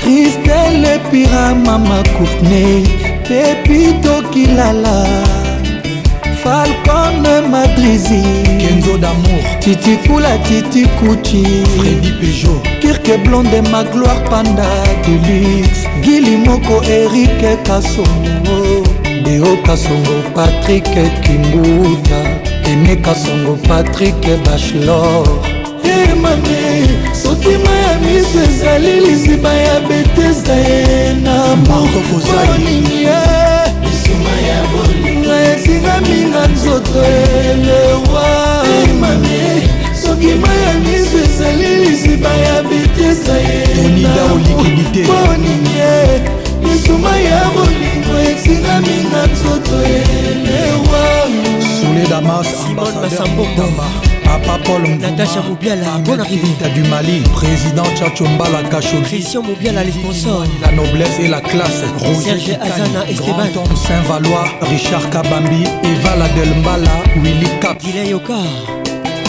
Kristele pira mama courtney. Pepito kilala falco Jeanne Madrizi Kenzo d'amour. Titi Kula Titi Kuchi Freddy Peugeot. Kirke Blonde ma gloire panda deluxe. Gili Moko Eric Kassongo Deo Kassongo Patrick Kimbuta. Kene Kassongo Patrick Bachelor. Emame soki ma ya miso ezali lisiba ya betesda ye na mokokozaoningi ye. Misuma ya bo minga nzoto elewa. Mami soki mai ya miso ezali lisiba ya bitesa yeoninge misuma ya bolingo esinga minga nzoto elewa. Soledamas ambasadeur mboma Papa Paul Natacha Moubiala, bonne arrivée. du Mali, président Tchatcho Mbala Kachogi. Christian Moubiala, les sponsors. La noblesse et la classe. Serge Azana, Esteban. Grand Homme Saint-Valois, Richard Kabambi, Eva Ladel Mbala, Willy Cap. Dylan Yoka.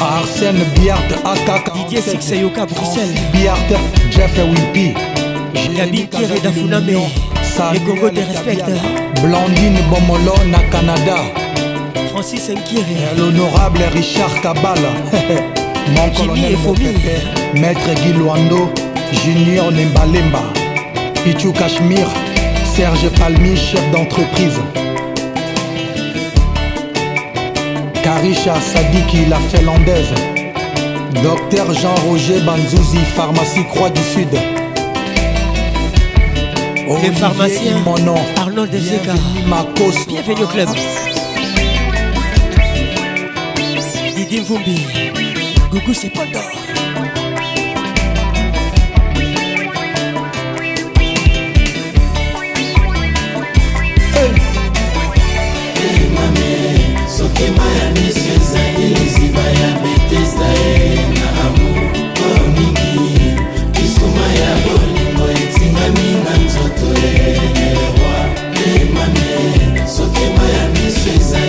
Arsène Biart, Akaka. Didier Six Yoka, Bruxelles. Biart, Jeff Wimpy. Gabi Kieré Dafuname. Les Congo te respectent. Blandine Bomolo, na Canada. Francis Nkiri. L'honorable Richard Kabala. Mon colonel Maître Guy Luando. Junior Nembalemba, Pichu Cachemire, Serge Palmi, chef d'entreprise. Karisha Sadiki, la finlandaise. Docteur Jean-Roger Banzouzi, pharmacie Croix du Sud. Les pharmaciens mon nom. Arnold Makos. Bienvenue au club Didi Mvumbi. Gougou c'est pas d'or sokema ya miso ezali liziba ya betesda ye na amour oyo mingi kisuma ya bolingo etingami na nzoto erwa emame sokema ya miso ezali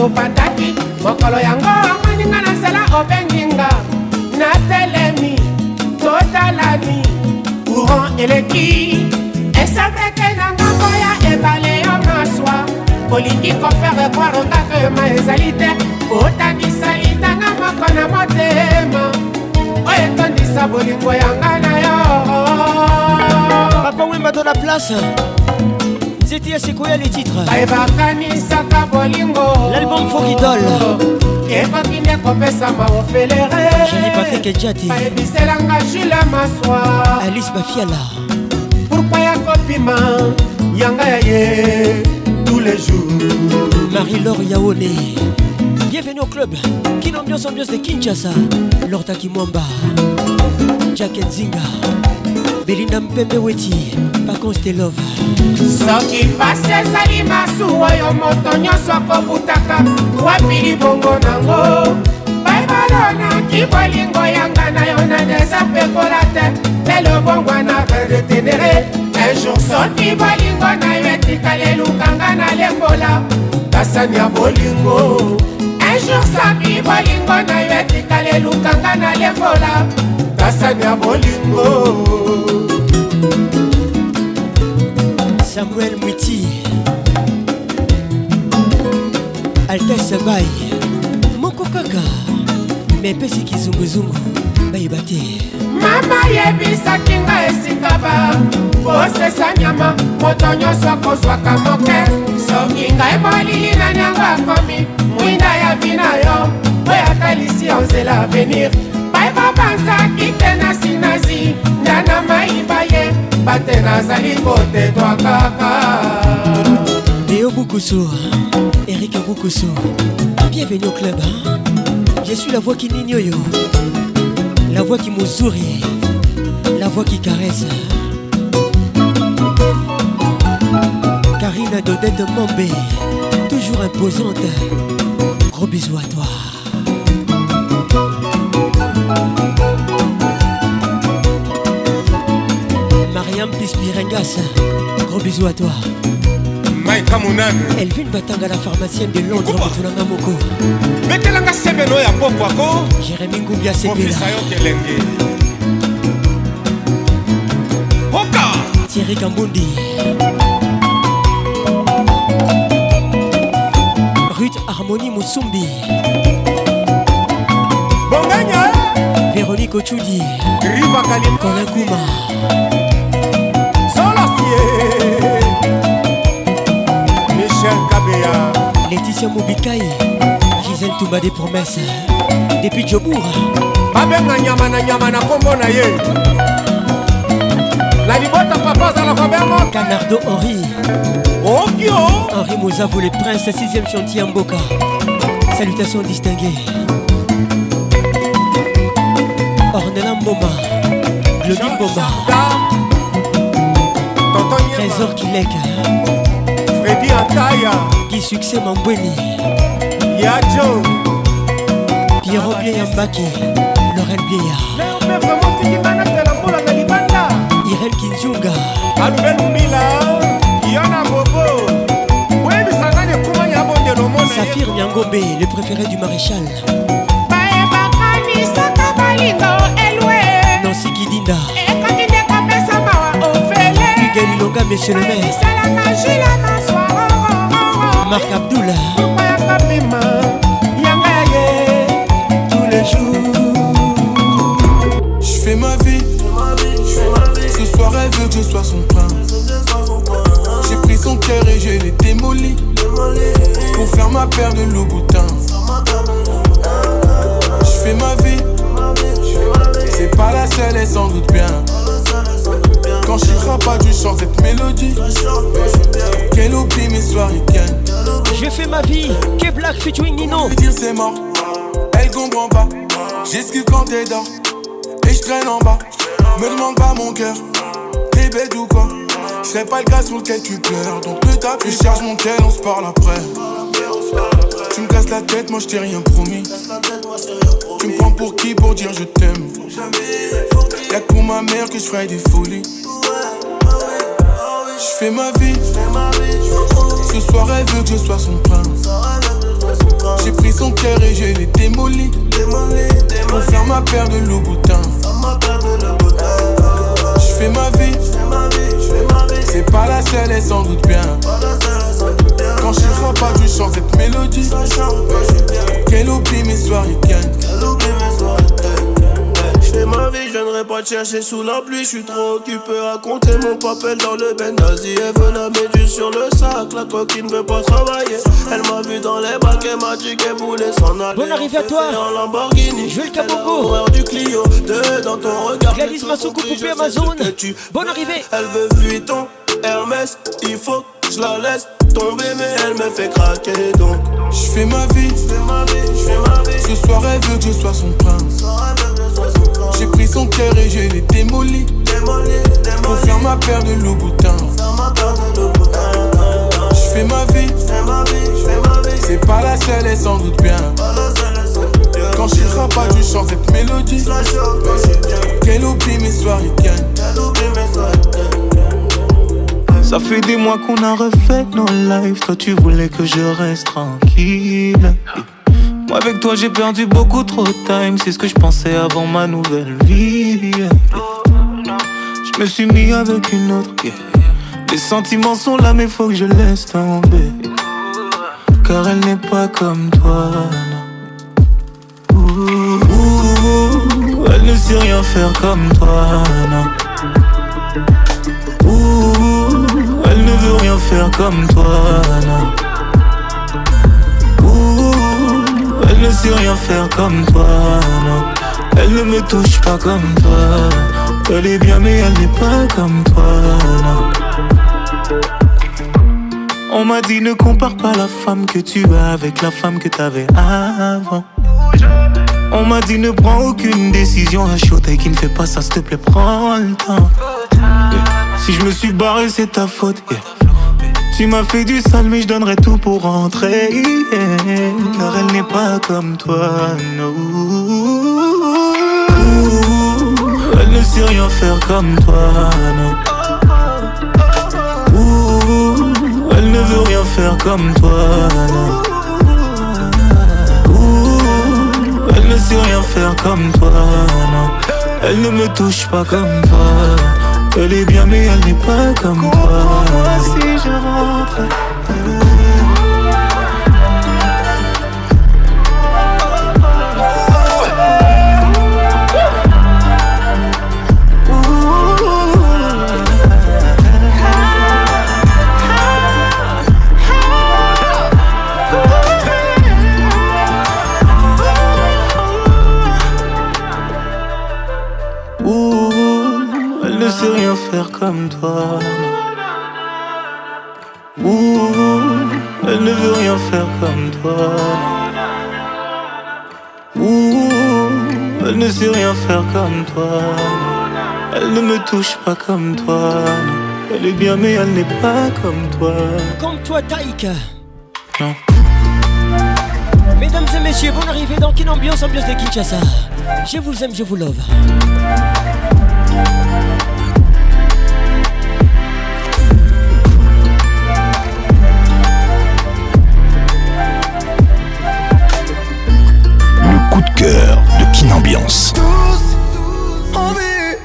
topataki. Mokolo yango amwaninga na nzela obenginga. Natelemi totalani courant eleki. Esaveke na ngambo ya ebale yo maswa. Olingi kofere kwaro kaka ema ezali te. Otangisa litanga moko na motema. Oyo etondisa bolingo yanga na yo. Papa Wemba dans la place Zeti Sekoya les titres. Bayebakanisaka bolingo. L'album Fogidol. Ekoki nde kopesama ofelere Jenny Patrick Njati bayebiselanga jule maswa Alice Bafiala. Pourkui ya kopima yanga ya ye tous les jours? Marie-Laure Yaone Bienvenue au club. Kin ambiance ambiance de Kinshasa. Lorta Kimwamba. Jack Nzinga Belinda Mpembe Weti Pacons de Love. Soki pasi ezali masu oyo moto nyonso akobutaka wapi libongo nango? Baibalonaki bolingo yanga na yo na deza pekola te lelo bongwana redetenere un jour soki bolingo na yo etikali elukanga na lembola kasani ya bolingo. Un jour soki bolingo na yo etikali elukanga na lembola kasani ya bolingo Samuel Mwiti. Altesse Bay Moko kaka. Mepesi kizunguzungu bayeba te. Mama yebisaki nga esika ba. Kosesa nyama moto nyonso akozwaka moke. Soki ngai molili na nyango akomi mwinda ya vina yo. Oyo atalisi yo nzela avenir bayeba banzaki te na sinazi ndana mayiba ye bate nazali kotetwa kaka Léo Boukoussou, Eric Boukoussou, bienvenue au club. hein. Je suis la voix qui n'ignore, la voix qui m'ouzurie, la voix qui caresse. Karina Dodette Mombe, toujours imposante. Gros bisous à toi. Mariam Pispirengas, gros bisous à toi. maika monane Elvin Batanga, la pharmacienne de Londres, Mutulanga Moko. betelanga sebeno ya popo ako Jérémy yo kelenge oka Thierry Kambundi. Ruth Harmonie Moussoumbi. bonganya Véronique Ochudi. riva kalim Colin Kouma. Laetitia Moubikaï. Gisèle Toumba des promesses. Depuis Djobour. babenga nyama na nyama na nkombo na ye na libota papa azala kobengo Canardo Henri. okio Henri Mozavo, le prince, 6ème chantier en Boca. Salutations distinguées. Ornella Mboma. Globine Mboma. Trésor Kilek. fredi antaya Papi succès Mambweni Yajo Pierrot Bieya. Mbaki Laurel Bieya Irel Kinzunga. Alubel Mila Yana Bobo. Safir Nyangobe, le préféré du maréchal. Nancy Kidinda. Miguel Longa, monsieur le maire. Marc Abdoul, koyaka pima yanga ye tous les jours. Je fais ma vie, ce soir elle veut que je sois son prince. J'ai pris son cœur et je l'ai démoli pour faire ma paire de Louboutin. Je fais ma vie, c'est pas la seule et sans doute bien. Quand je pas du chant cette mélodie, qu'elle oublie mes soirées gagne. Je fais ma vie, que Black featuring Nino. dire c'est mort, elle comprend pas. J'esquive quand t'es dors et je traîne en bas. Me demande pas mon cœur, t'es bête ou quoi? Je serais pas le gars sur lequel tu pleures, donc ne tape plus. Charge mon tel, on se parle après. Tu me casses la tête, moi je t'ai rien promis. Tu me prends pour qui pour dire je t'aime? Y'a pour ma mère que je ferai des folies. Je fais ma vie. Ce soir elle veut que je sois son prince. J'ai pris son cœur et je l'ai démoli. Pour faire ma paire de Louboutin. Je fais ma vie. C'est pas la seule et sans doute bien. Quand je pas du chant cette mélodie. Qu'elle oublie mes soirées gagne. Je fais ma vie, je pas te chercher sous la pluie. Je suis trop occupé à compter mon papel dans le Benghazi. Elle veut la méduse sur le sac, la coquine veut pas travailler. Elle m'a vu dans les bacs, elle m'a dit qu'elle voulait s'en aller. Bonne arrivée à toi. En Lamborghini. Elle a Kabogo. horreur du Clio. Deux dans ton regard. Gladys Massoukou, poupée Amazon. Bonne arrivée. Elle veut Vuitton, Hermès. Il faut que je la laisse tomber, mais elle me fait craquer donc. Je fais ma vie. Ce soir elle veut que je sois son prince. J'ai pris son cœur et je l'ai démoli. Pour faire ma paire de Louboutin. Je fais ma vie. C'est pas la seule et sans doute bien. Quand je pas du chant cette mélodie. Qu'elle oublie mes soirées. Ça fait des mois qu'on a refait nos lives. Toi, tu voulais que je reste tranquille. Moi, avec toi, j'ai perdu beaucoup trop de time. C'est ce que je pensais avant ma nouvelle vie. Je me suis mis avec une autre. Les sentiments sont là, mais faut que je laisse tomber. Car elle n'est pas comme toi. elle ne sait rien faire comme toi. Elle ne veut rien faire comme toi, non. Elle ne sait rien faire comme toi, non. Elle ne me touche pas comme toi. Elle est bien, mais elle n'est pas comme toi, non. On m'a dit ne compare pas la femme que tu as avec la femme que t'avais avant. On m'a dit ne prends aucune décision à chaud et qui ne fait pas ça, s'il te plaît, prends le temps. Si je me suis barré, c'est ta faute. Tu m'as fait du sale, mais je donnerai tout pour rentrer. Car elle n'est pas comme toi, non. Elle ne sait rien faire comme toi, Elle ne veut rien faire comme toi. Ouh, Elle ne sait rien faire comme toi. Elle ne me touche pas comme toi. Elle est bien, mais elle n'est pas comme toi. si rentre. Ouh, elle ne sait rien faire comme toi. Ne veut rien faire comme toi. Ouh, elle ne sait rien faire comme toi. Elle ne me touche pas comme toi. Elle est bien, mais elle n'est pas comme toi. Comme toi, Taïk. Non. Mesdames et messieurs, bonne arrivée dans Kin Ambiance, ambiance de Kinshasa. Je vous aime, je vous love. Cœur de Kin Ambiance. Tous en vie,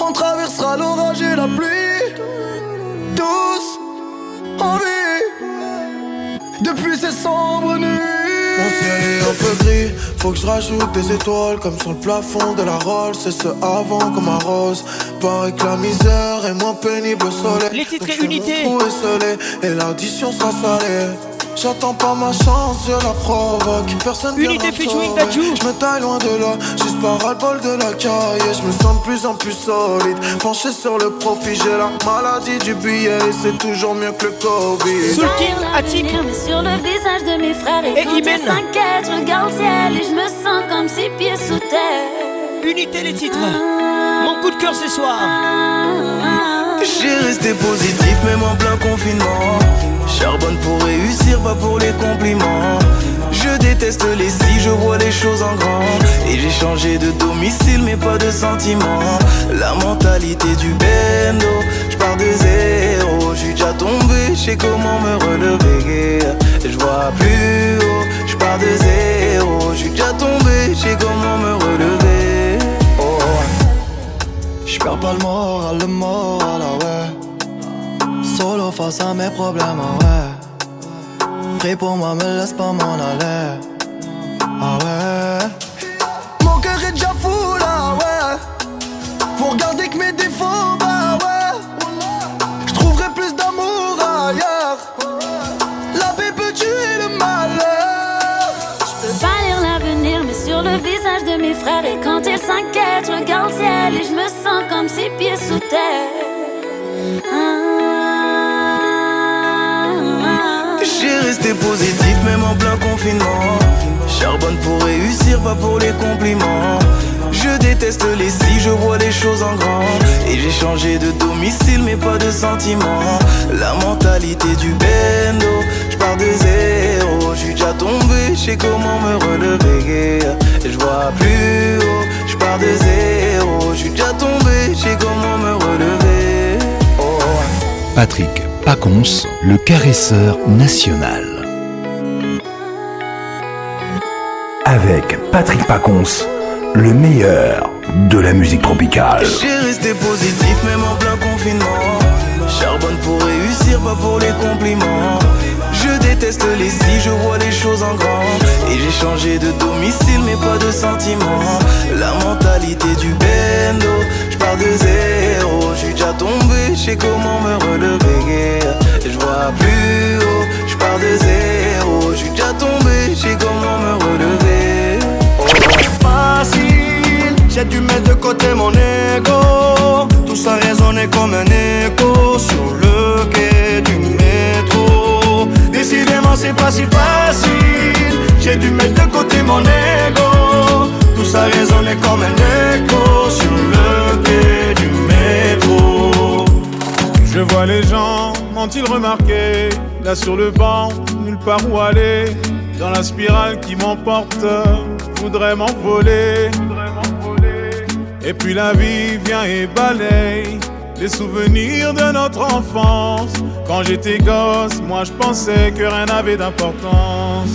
on traversera l'orage et la pluie. Tous en vie, depuis ces sombres nuits. Mon ciel est un peu gris, faut que je rajoute des étoiles comme sur le plafond de la Rolls. C'est ce avant comme un rose. Paraît que la misère est moins pénible au soleil. Les titres et unités. et l'addition sera salée. J'attends pas ma chance, je la provoque. Personne Unité featuring. Je me taille loin de là, juste par le bol de la caille. Et je me sens de plus en plus solide. Penché sur le profit, j'ai la maladie du billet. Et c'est toujours mieux que le Covid. Soulkin, Attic. Sur le visage de mes frères et, Et quand Imen. ils s'inquiètent, je regarde le ciel et je me sens comme six pieds sous terre. Unité les titres. Mon coup de cœur ce soir. J'ai resté positif même en plein confinement Charbonne pour réussir, pas pour les compliments. Je déteste les si, je vois les choses en grand. Et j'ai changé de domicile mais pas de sentiments La mentalité du bendo, je pars de zéro. Je suis déjà tombé, je sais comment me relever. Je vois plus haut, je pars de zéro. Je suis déjà tombé, je sais comment me relever. Oh. J'perds pas le moral, le moral, ah ouais. Solo face à mes problèmes, ah ouais. Prie pour moi, me laisse pas m'en aller. Ah ouais. Mon cœur est déjà fou là, ouais. Faut regarder que mes défauts, bah ouais. J'trouverai plus d'amour ailleurs. La paix peut tuer le malheur. Je peux pas lire l'avenir, mais sur le visage de mes frères. Et quand ils s'inquiètent, regarde le ciel et je me sens comme six pieds sous terre. J'ai resté positif même en plein confinement. Charbonne pour réussir, pas pour les compliments. Je déteste les si, je vois les choses en grand. Et j'ai changé de domicile mais pas de sentiments La mentalité du bendo, je pars de zéro. Je suis déjà tombé, je sais comment me relever. Je vois plus haut, je pars de zéro. Je suis déjà tombé, je sais comment me relever. Oh. Patrick Pacons, le caresseur national. Avec Patrick Pacons, le meilleur de la musique tropicale. J'ai resté positif même en plein confinement. Charbonne pour réussir, pas pour les compliments. Je déteste les si, je vois les choses en grand. Et j'ai changé de domicile mais pas de sentiments La mentalité du bendo, je pars de zéro. Je suis déjà tombé, je sais comment me relever Plus haut, je de zéro Je suis déjà tombé, je sais comment me relever facile. J'ai dû mettre de côté mon ego. Tout ça résonnait comme un écho sur le quai du métro. Décidément, c'est pas si facile. J'ai dû mettre de côté mon ego. Tout ça résonnait comme un écho sur le quai du métro. Je vois les gens, remarqué Là sur le banc, nulle part où aller? Dans la spirale qui m'emporte, voudrais m'envoler. Et puis la vie vient et balaye Les souvenirs de notre enfance. Quand j'étais gosse, moi je pensais que rien n'avait d'importance.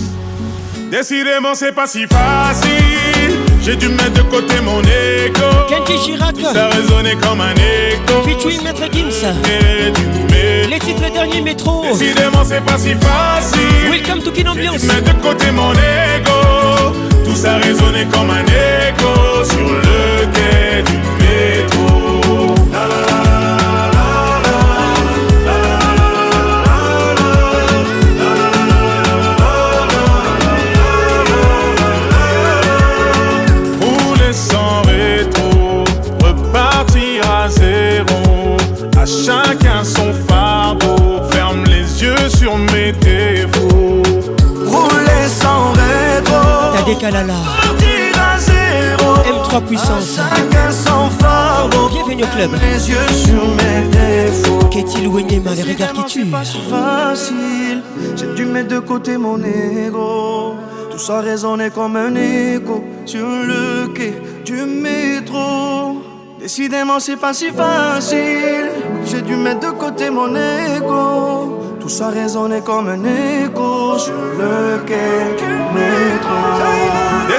Décidément c'est pas si facile J'ai dû mettre de côté mon ego. Kenji Girac. Ça résonnait comme un écho. Featuring Maître Gims. Les titres les derniers métro. Décidément c'est pas si facile. Welcome to Kin Ambiance. Mets de côté mon ego. Tout ça résonnait comme un écho Sur le Kalala. Partir à zéro. M3 puissance. Bienvenue au club. Les yeux sur mes défauts. Qu'est-il Wenyema, les regards qui tuent C'est facile. J'ai dû mettre de côté mon ego. ça résonnait comme un écho sur le quai du métro. Décidément, c'est pas si facile. J'ai dû mettre de côté mon ego. Tout ça résonnait comme un écho sur le quai du métro.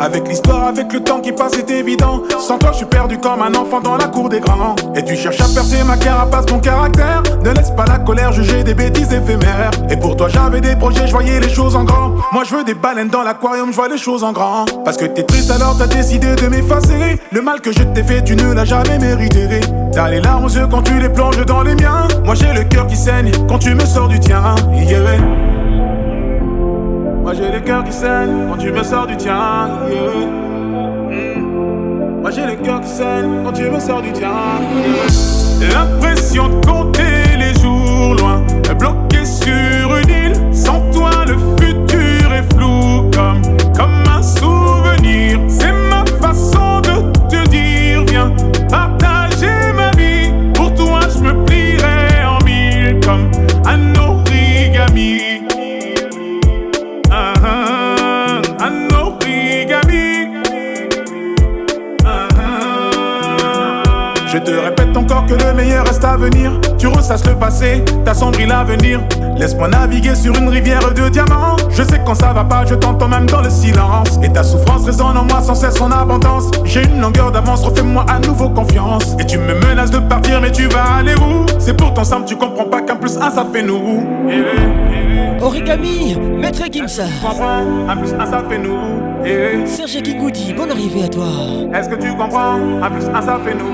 Avec l'histoire, avec le temps qui passe c'est évident. Sans toi je suis perdu comme un enfant dans la cour des grands. Et tu cherches à percer ma carapace, mon caractère. Ne laisse pas la colère juger des bêtises éphémères. Et pour toi j'avais des projets, je voyais les choses en grand. Moi je veux des baleines dans l'aquarium, je vois les choses en grand. Parce que t'es triste alors t'as décidé de m'effacer. Le mal que je t'ai fait tu ne l'as jamais mérité. T'as les larmes aux yeux quand tu les plonges dans les miens. Moi j'ai le cœur qui saigne quand tu me sors du tien. Moi j'ai le cœur qui saigne quand tu me sors du tien. yeah. Mm. Moi j'ai le cœur qui saigne quand tu me sors du tien. L'impression de compter les jours loin, bloqué sur une île. Sans toi le futur est flou te répète encore que le meilleur reste à venir. Tu ressasses le passé, t'assombris l'avenir. Laisse-moi naviguer sur une rivière de diamants. Je sais quand ça va pas, je t'entends même dans le silence. Et ta souffrance résonne en moi sans cesse en abondance. J'ai une longueur d'avance, refais-moi à nouveau confiance. Et tu me menaces de partir, mais tu vas aller où? C'est pourtant simple, tu comprends pas qu'un plus un ça fait nous. Eh, eh, eh. Origami, Maître Gimsa. Un plus un ça fait nous. Eh. Serge Kikoudi, bonne arrivée à toi. Est-ce que tu comprends? Un plus un, ça fait nous.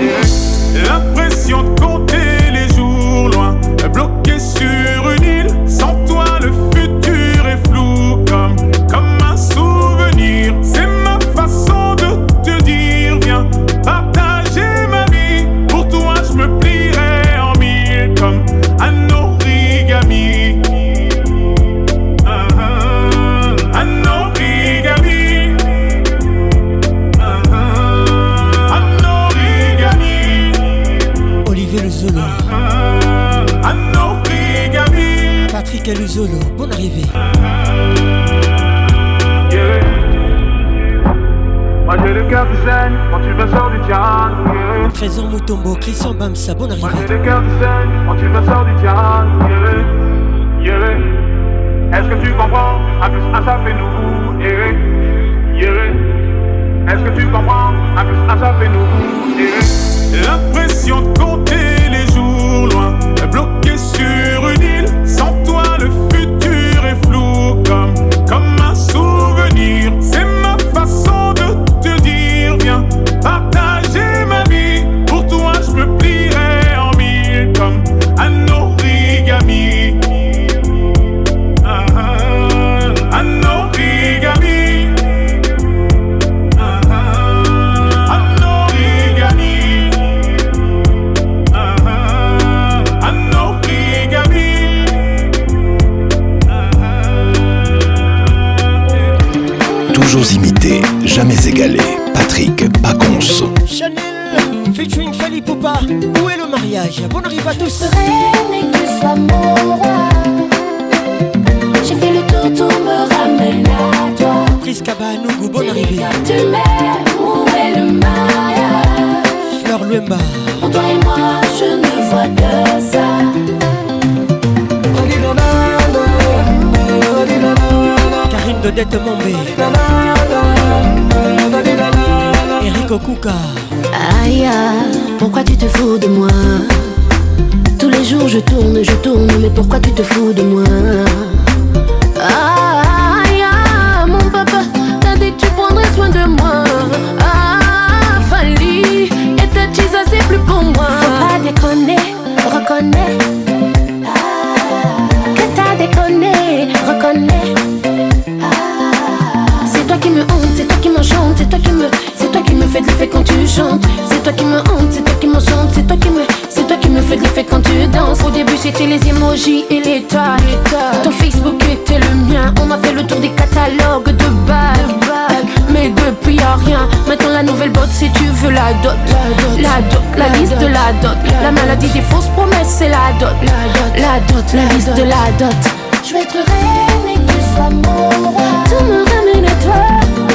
Yeah. L'impression de compter les jours loin, bloqué sur une île. Sans toi, le futur Patrick Luzolo, bonne arrivée. Yeah. Moi j'ai le cœur qui saigne quand tu me sors du tien. Yeah. Trésor Mutombo, Christian Bamsa, bonne Moi arrivée. j'ai le cœur qui saigne quand tu me sors du tien. Yeah. Yeah. Est-ce que tu comprends? Un plus un ça fait nous. Yeah. Yeah. Est-ce que tu comprends? Un plus un ça fait nous. Yeah. L'impression de compter les jours loin, bloqué sur refuse. Bonne arrivée à tous. Reine que sois mon roi. J'ai fait le tour, tout me ramène à toi. Prise Kabanougou, bonne arrivée. Tu m'aimes, où est le mariage? Fleur Luemba. Pour toi et moi, je ne vois que ça. Karine Dodette Mombe Eric Okuka Aïe, pourquoi tu te fous de moi? Tous les jours je tourne, je tourne, mais pourquoi tu te fous de moi? Aïe, mon papa, t'as dit tu prendrais soin de moi. Ah, Fali, et ta tisa c'est plus pour moi. Faut pas déconner, reconnais. Que t'as déconné, reconnais. C'est toi qui me honte, c'est toi qui m'enchante, c'est toi qui me, c'est toi qui me fait de l'effet quand tu chantes. C'est toi qui me honte, c'est toi qui m'enchante, c'est toi qui me, c'est toi qui me fait de l'effet quand tu danses. Au début c'était les emojis et les tags. Ton Facebook était le mien, on m'a fait le tour des catalogues de bagues. Mais depuis y'a rien, maintenant la nouvelle botte c'est tu veux la dot. La dot, la liste de la dot. La maladie des fausses promesses c'est la dot. La dot, la liste de la dot. Je vais te reine et tu sois mon roi. Tout me ramène à toi.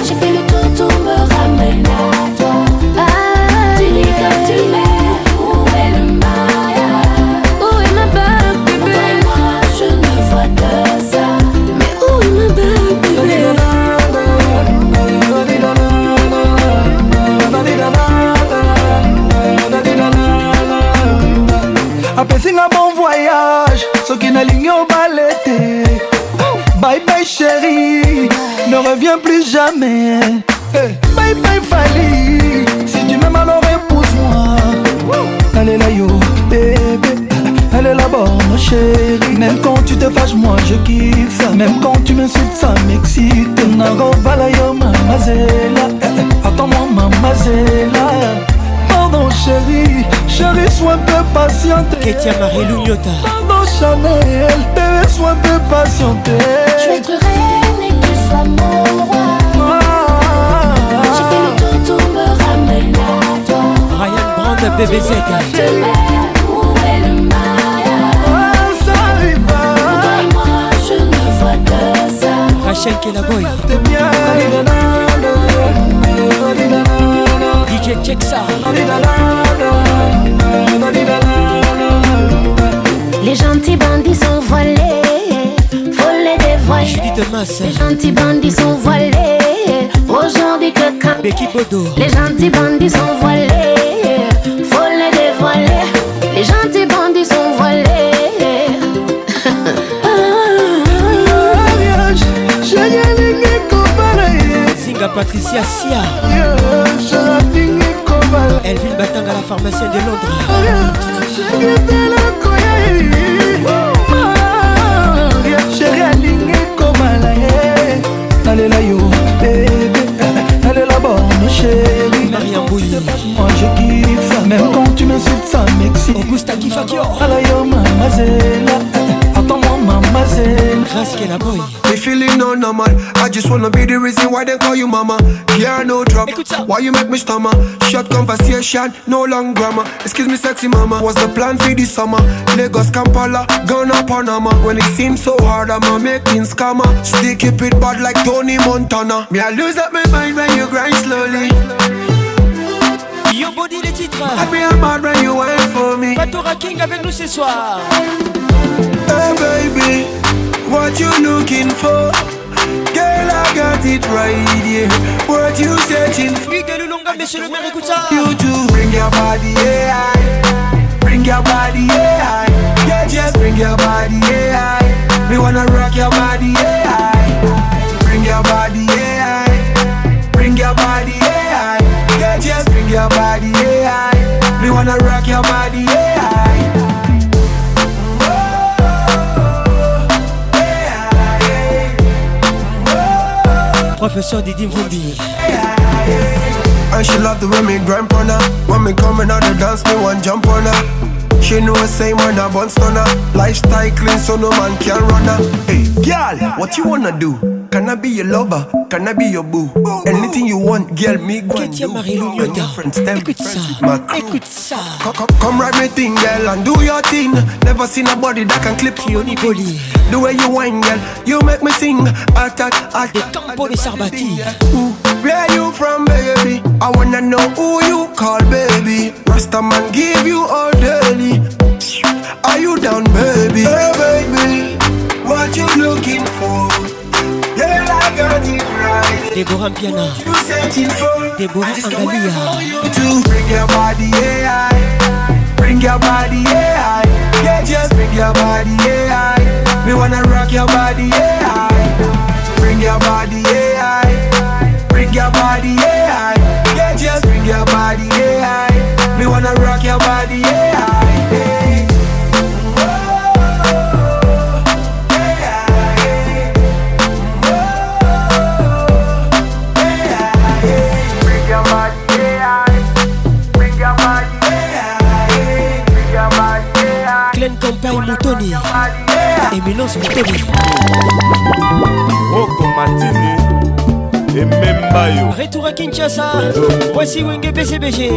J'ai fait le tour, tout me ramène à toi. Ah, tu dis que tu m'aimes. Reviens plus jamais. Bye bye fali. Si tu m'aimes alors épouse-moi. Nalela yo bébé. Nalela borne chéri même quand tu te fâches moi je kiffe ça. Même quand tu m'insultes ça m'excite. Nakobala yo mamazela attends-moi mamazela Pardon chérie, chérie sois un peu patiente. Ketia Marilou Nyota Pardon Chanel, bébé sois un peu patiente. Je vais te Les gentils bandits sont voilés, Les gentils bandits sont voilés, aujourd'hui que quand. Les gentils bandits sont voilés, volés des voilés. Les gentils bandits sont voilés. Zinga Patricia Sia. Elvin Batanga la pharmacienne de Londres chérie Maria Bouy Moi je kiffe. Même quand tu m'insultes ça m'excite. Augusta Kifakior Alayoma Mazela mamazela Grâce Kellaboy Me feeling no normal. I just wanna be the reason why they call you mama. Yeah, no trouble. Why you make me stammer? Short conversation, no long grammar. Excuse me, sexy mama. What's the plan for this summer? Lagos, Kampala, Ghana, Panama. When it seems so hard, I'ma make things scammer. Still keep it bad like Tony Montana. Me, I lose up my mind when you grind slowly. Yo body les titres I be a mad when you wait for me. Patora King avec nous ce soir Hey baby, what you looking for? Girl, I got it right here. What you searching for? Miguel Ulonga, monsieur le maire, écoute ça You too. Bring your body, yeah. Bring your body, yeah. Yeah, just bring your body, yeah. Me wanna rock your body, yeah. Bring your body, yeah. Bring your body, yeah. Yeah, just bring your body, yeah. Me wanna rock your body, Professeur Didi Mvumbi And she love the way me grind on her When me coming out the dance, me one jump on her. She know same when I bun stunner Lifestyle clean so no man can run her. Hey, girl, what you wanna do? Can I be your lover? Can I be your boo? Anything you want, girl, me go and do. stem, friends with my crew. Écoute ça Come, ride me thing, girl, and do your thing. Never seen a body that can clip you The way you whine, girl, you make me sing. Attack, attack Campo de Sarbati Where you from, baby? I wanna know who you call baby. Rastaman give Deborah Mbiana Deborah Angalia. Bring your body AI Bring your body AI Yeah just bring your body AI We wanna rock your body AI Bring your body AI Bring your body AI Yeah just bring your body AI We wanna rock your body AI Éminence Moutoni Roko Matini ememba yo Retour à Kinshasa. Voici Wenge BCBG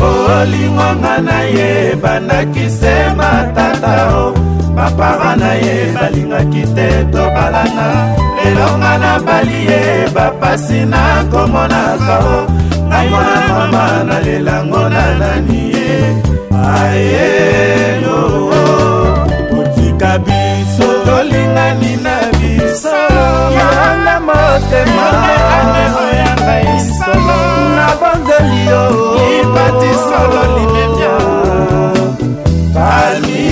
olingo nga na ye bandaki se matata o. Bapara na ye balingaki te tobalana lelo nga na bali ye bapasi na komonaka o. Ngai mwana mama nalelango na nani ye aye otika biso tolingani na biso yanga motema. Yo. Ibati solo limemia palmi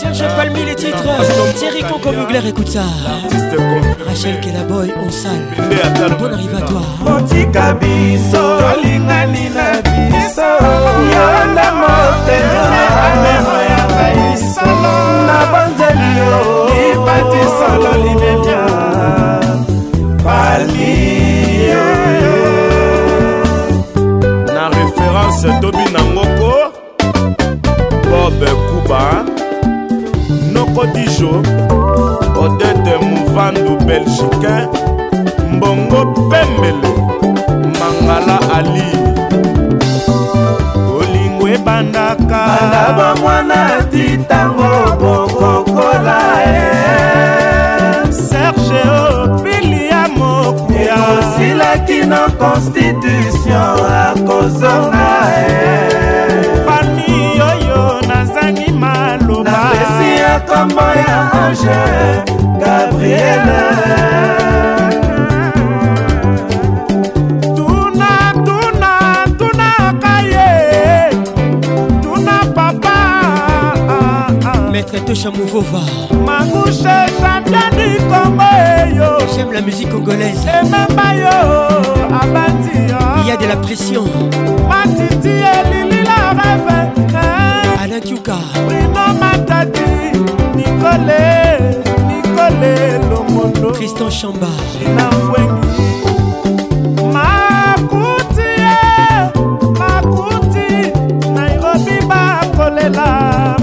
Serge Palmi les titres. Thierry Conco Mugler écoute ça. Rachel Kelaboy on salle. Bonne arrivée à toi. Otika biso. Tolingani na biso yo. Ibati solo limemia palmi na référence tobi na ngoko bob kuba. Noko dijo. Odete movandu belgicain mbongo pembele. Mangala ali. Olingo ebandaka. Banda bomwana titango bokokola e serge opili ya mokuya. Ekosilaki no constitution akozonga e pani oyo nazangi maloba. Napesi ya kombo ya ange gabriele Maître Tosha Mouvova mangushe champion du congo eyo J'aime la musique congolaise. Yo yo Il y a de la pression. Matiti la Alain Kiuka lomondo. Tristan Chamba. Makuti makuti nairobi bakolela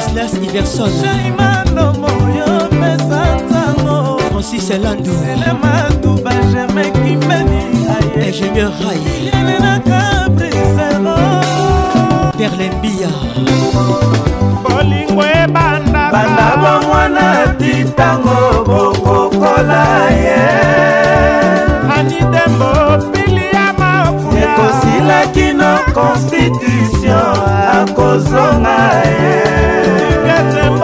Wenceslas Iverson Francis Elando. Elematuba germain kimbeni Ingénieur Rai yelenaka brisero Perlembia bolingo ebandaka banda bomwana titango bokokola ye. Anidembo pili ya makuya ekosilaki no constitution akozonga ye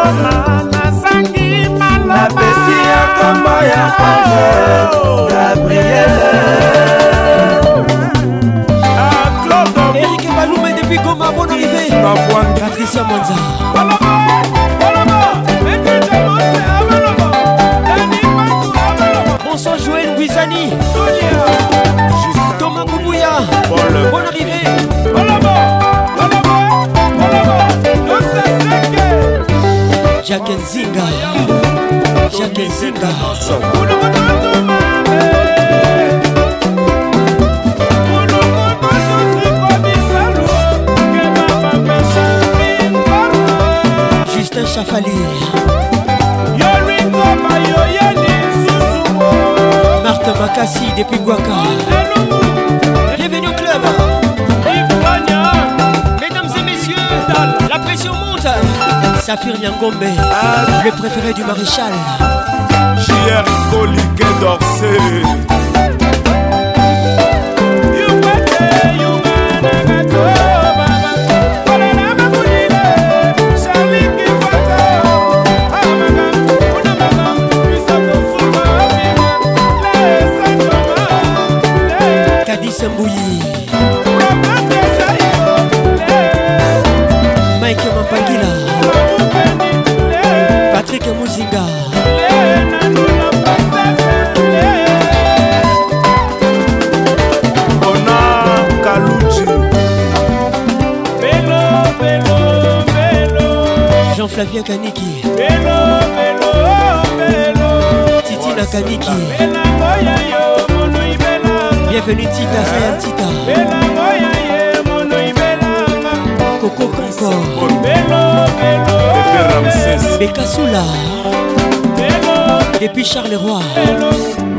ketembona nazangi maloba napesi kombo ya ange Baloume depuis Goma, arrivée Patricia Bonsoir Wizani Thomas Koubouya Bonne arrivée Jacques Nzinga Jacques Nzinga Justin Chafali Marthe Makassi depuis Guaka Bienvenue au club la pression monte. Saphir Nyangombe, le préféré du maréchal. J.R. Colique d'Orsay. Kadis Mbouyi rebeka sula depuis charles roi Hello.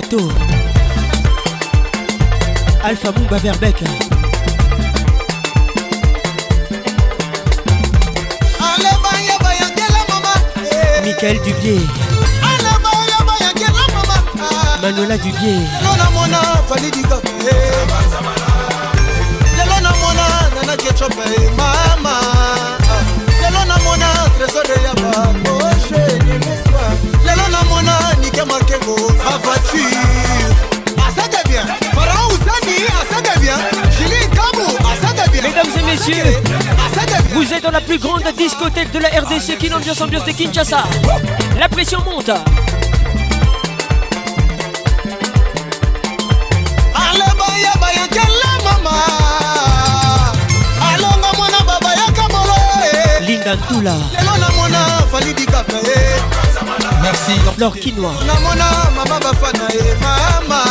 Pato Alpha Mumba Verbeck. Linda Ntula, lelo namona falidikaka e merci. Laure Quinoa, namona mama bafana ye mama.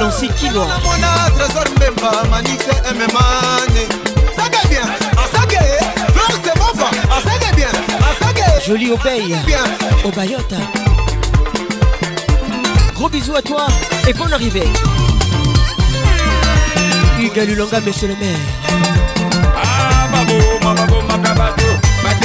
Nancy Quinoa, namona trésor mbemba manixe ememane asake bien asake verse bofa asake bien asake Jolie Obey, bien. Obayota. Gros bisous à toi et bonne arrivée. Hugues Lulonga, monsieur le maire.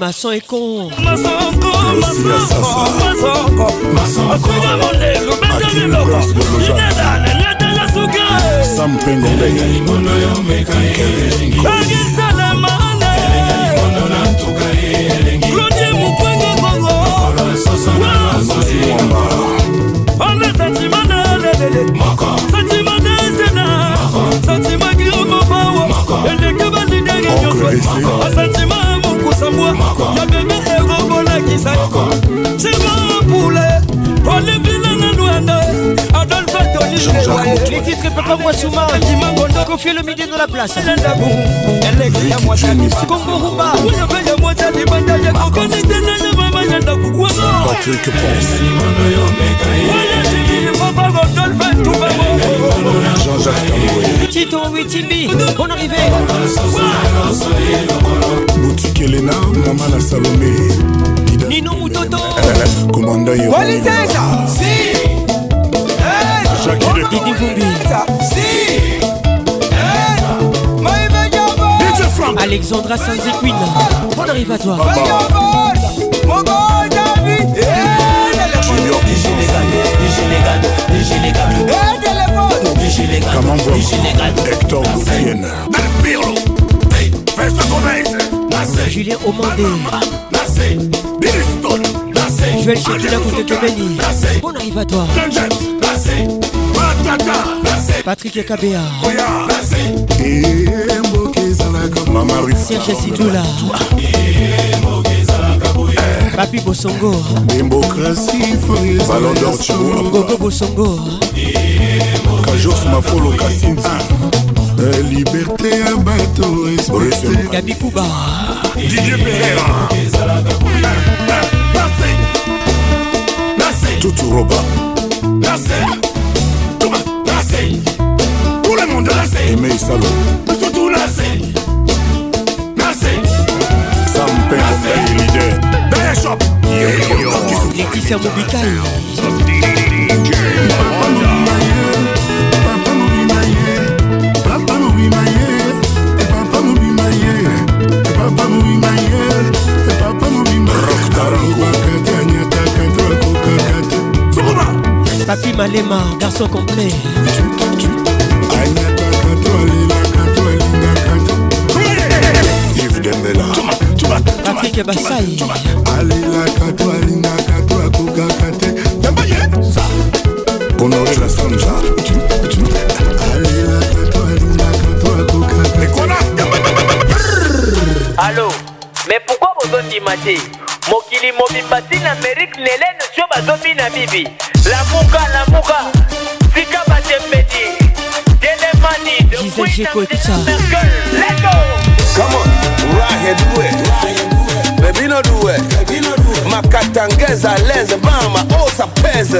mason eko sampengo claudie mokwenge kongo satima dezena satima giromobao eleke balidenge nyonso asatima sambwa. Ya bebe ekobolakisaki cingapule olivina Les titres Papa Mwasuma Kofi le midi dans la place. Congo Rumba Patrick Ponce Jean-Jacques Kamboye Tito Witimbi Bonne arrivée. Boutique Elena Maman la Salomé. Nino Commandant Didi Vumbi Alexandra Sanzi Queen Bonne arrivée à toi Comment Hector Julien Omandé Joël Chekina Koutekebeni Bonne arrivée à toi patrik ekabea. Serge situla papi bosongo. Ballon d'or tchour gogo bosongo. Kajos mafolo kasinzi liberté ya bato gabi kuba didie pera tutu roba. Aimé Salo Sotu naseni Naseni Sampe Obey Leader Bishop Laetitia Mobikai Papi Malema, garçon complet. To alelaka to alingaka Patrick Basai alelaka to alingaka to akokaka te Honoré la Sanza alelaka to alingaka to akokaka Allô Mais pourquoi bozondima te mokili mobimba ntina amérike nelene sio bazobina bibi lamuka lamuka telemani Gisèle Géco, écoute ça Come on, right here, do it. Baby, no do it. Makatangeza leze mama, oh ça pèse.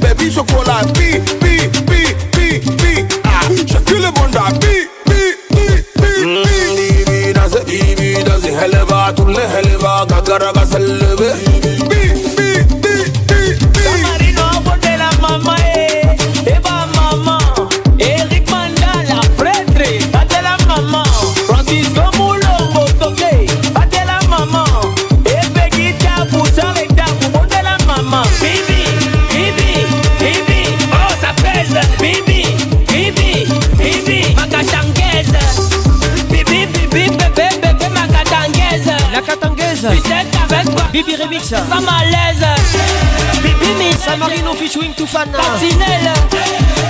Baby, chocolat, bi, bi, bi, bi, bi. Ah, je le monde à bi, bi, bi, bi, bi. Bibi, dans ce, bibi, dans ce, helva, tourne, helva, gagara, gasaleve. Bi, bi, bi, bi, bi. Marino abondela mama e Bibi Remix ça malaise. Bibi Minaj Samarino featuring Toufana Sentinelle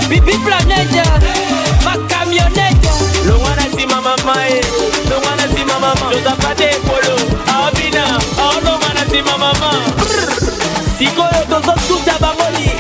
Bibi Planète. Ma camionnette. Le wana si ma maman Le wana si ma maman. Josa pate polo Abina Oh le wana si ma maman. Sikoyo tozo tuta bangoli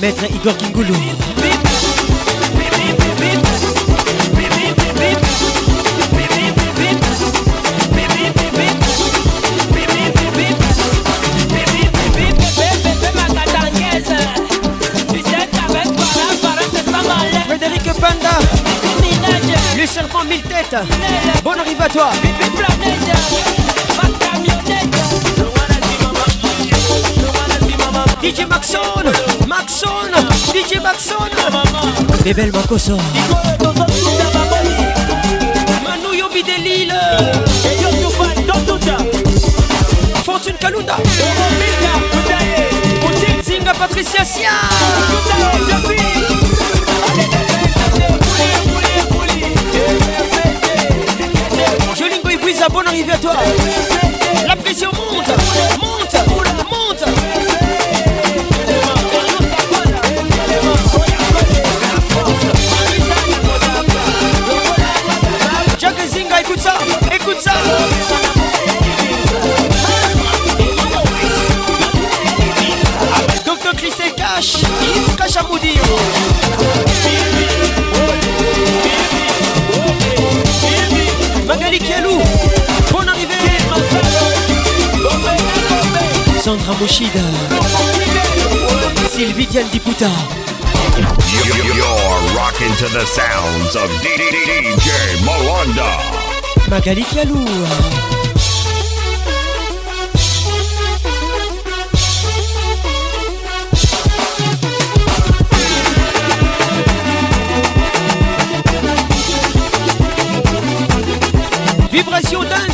Maître Igor Kingoulou Frédéric Panda. Le serpent mille têtes. Bonne arrivée à toi. DJ Maxon Maxon Bébel Makoso. Manu Yobi de Lille Fortune Kalunda. Zinga Patricia Sia. Jolingo Ibiza, bonne arrivée à toi. La pression Monte Monte Écoute ça. Christelle Cash Cash à Magali Kialou Bonne arrivée Sandra Moshida. Sylvie Diane Diputa You're rocking to the sounds of DJ Molanda. Magali Vibration Dance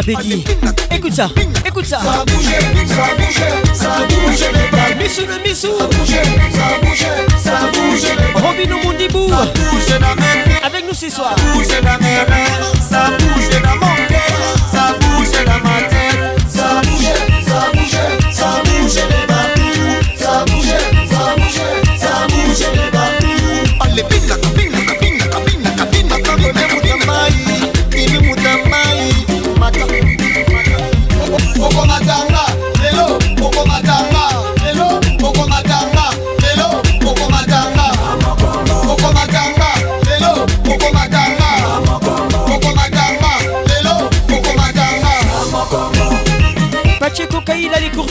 Écoute ça, écoute ça. Ça a bougé, ça a bougé, ça a bougé les babous. Missou le Missou. Ça a bougé, ça a bougé, ça a bougé les. Robino Mundibou. Ça a bougé dans mes pieds. Avec nous ce soir. Ça a bougé dans mes mains. Ça a bougé dans mon cœur. Ça a bougé dans ma tête. Ça a bougé, ça a bougé, ça a bougé les babous.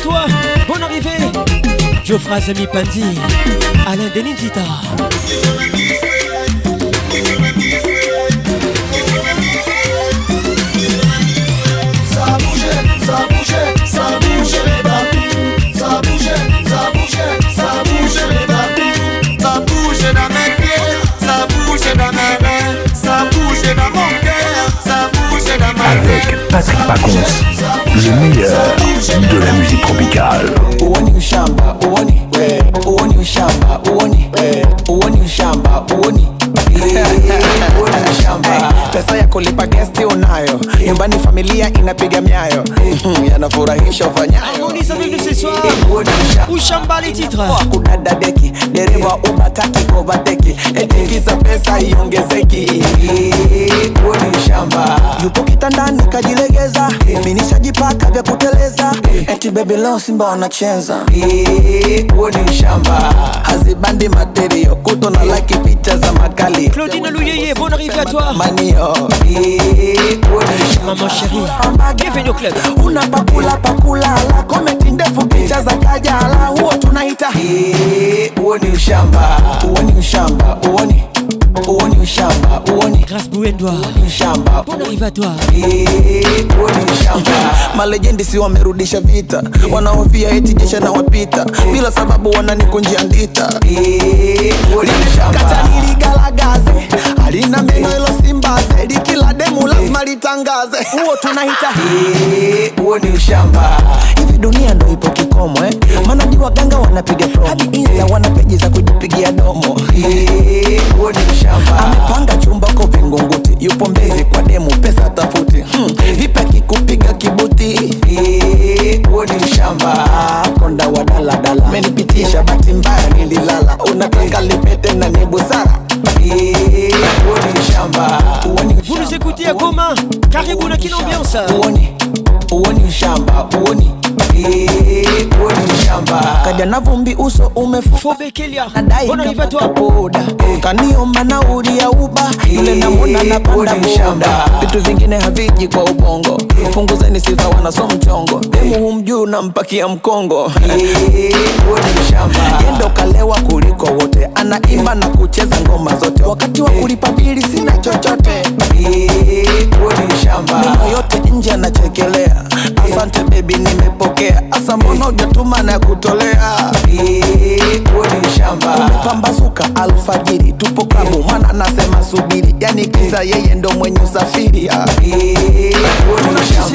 Courtois. Bonne arrivée. Geoffrey Zami Pandi. Alain Denizita. Ça bougé, ça bougé, ça bougé les babous. Ça bougé, ça bougé, ça bougé les babous. Ça bougé dans mes pieds, ça bougé dans mes mains, ça bougé dans mon cœur, ça bougé dans ma. Avec Patrick Pacons, le meilleur de la musique tropicale. uoni ushamba uoni we, uoni ushamba uoni uoni ushamba uoni. Uoni ushamba. Pesa ya kulipa gesti unayo. Nyumbani familia inapiga miayo. Mhm, yanafurahisha ufanyayo Harmonise mbali titra. Kuna soir. Ushamba les titres. kudada deki. Dereva ubataki overtake etikisa pesa iongezeki. Kuni shamba. Yupo kitandani kajilegeza. Minishajipaka vya kuteleza. Eti baby leo simba wanacheza kuni shamba. Hazibandi materio kuto na laki picha za makali. Claudine Louyeye, bonne arrivée à toi. manio. Maman chérie, bienvenue au club. unapakula pakula la komenti ndefu picha za kajala huo tunaita. Ee, huo ni ushamba, huo ni ushamba, huo ni uoni ushamba uoni. Grâce Uoni ushamba Bonne arrivée à uoni ushamba malejendi si wamerudisha vita. Wanaofia eti jesha na wapita bila sababu wananikunjia ndita. Kata niligalagaze halina meno ilo simbaze. Likila demu lazima litangaze. Huo tunaita huo ni ushamba hivi dunia ndo ipo kikomo eh? maana ni waganga wanapiga promo. Hadi insta wana peji za kujipigia domo. Huo ni ushamba amepanga chumba ko vingunguti yupo mbezi kwa demu pesa tafuti. Hmm. vipi akikupiga kibuti? Huo ni ushamba konda wa daladala menipitisha bahati mbaya nililala. Unataka lipete na ni busara. Huo ni ushamba Vous nous écoutez à Goma, Caribou Nakina Ambiance. Uoni ushamba uoni. Uoni ushamba kaja na vumbi uso toi. boda. Kaniomba nauli ya uba yule namwona napanda boda. Vitu vingine haviji kwa ubongo. Punguzeni sifa wanaso mchongo. Demu humjuu nampakia mkongo. Yendo kalewa kuliko wote. Anaimba na kucheza ngoma zote. Wakati wa kulipa bili sina chochote. Meno yote nje anachekelea asante bebi nimepokea. Asa mbona ujatuma na kutolea? Kuni shamba. Pambazuka alfajiri tupo klabu mwana nasema subiri. Yani kisa yeye ndo mwenye usafiri.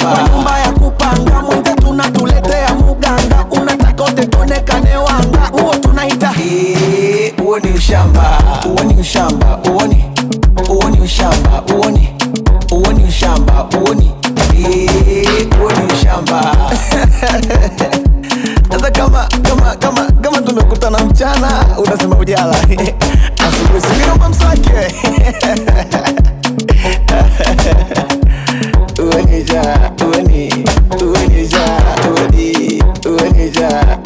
Kwa nyumba ya kupanga mwenze tunatuletea muganga. Unataka utetonekane wanga huo tunaita. Huo ni ushamba huo ni ushamba uoni huo ni ushamba uoni. huo ni shamba uni uni shamba. Sasa kama kama kama kama tumekutana mchana unasema ujala. Asubuhi sikuomba mswake uoni ja uoni uoni ja uoni uoni ja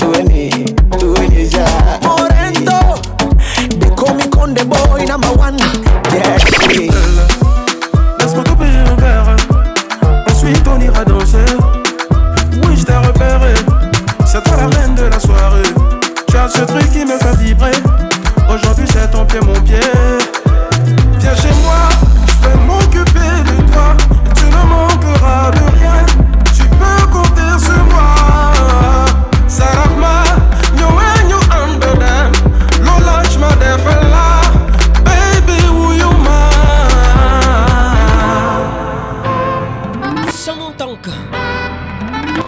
ce truc qui me fait vibrer. Aujourd'hui, c'est ton pied, mon pied. Viens chez moi, je vais m'occuper de toi. Tu ne manqueras de rien. Tu peux compter sur moi. Sarahma, you and you Amsterdam. Lola, je m'adéfala. Baby, who you mine? Sans mon tank.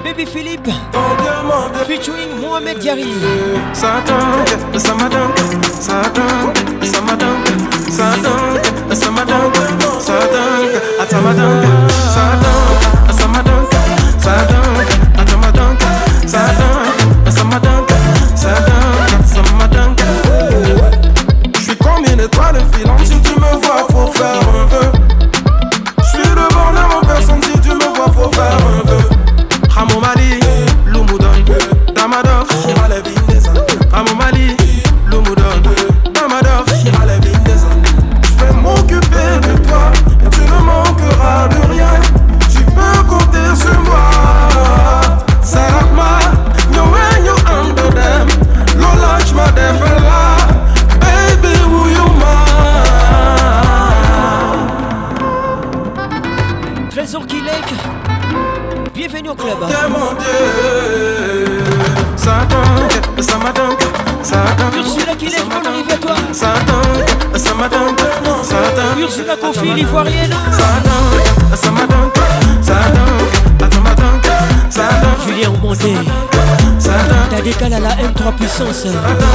Baby Philippe. Featuring Mohamed Yari. ça attend, ça m'attend, ça attend. são, Senhor.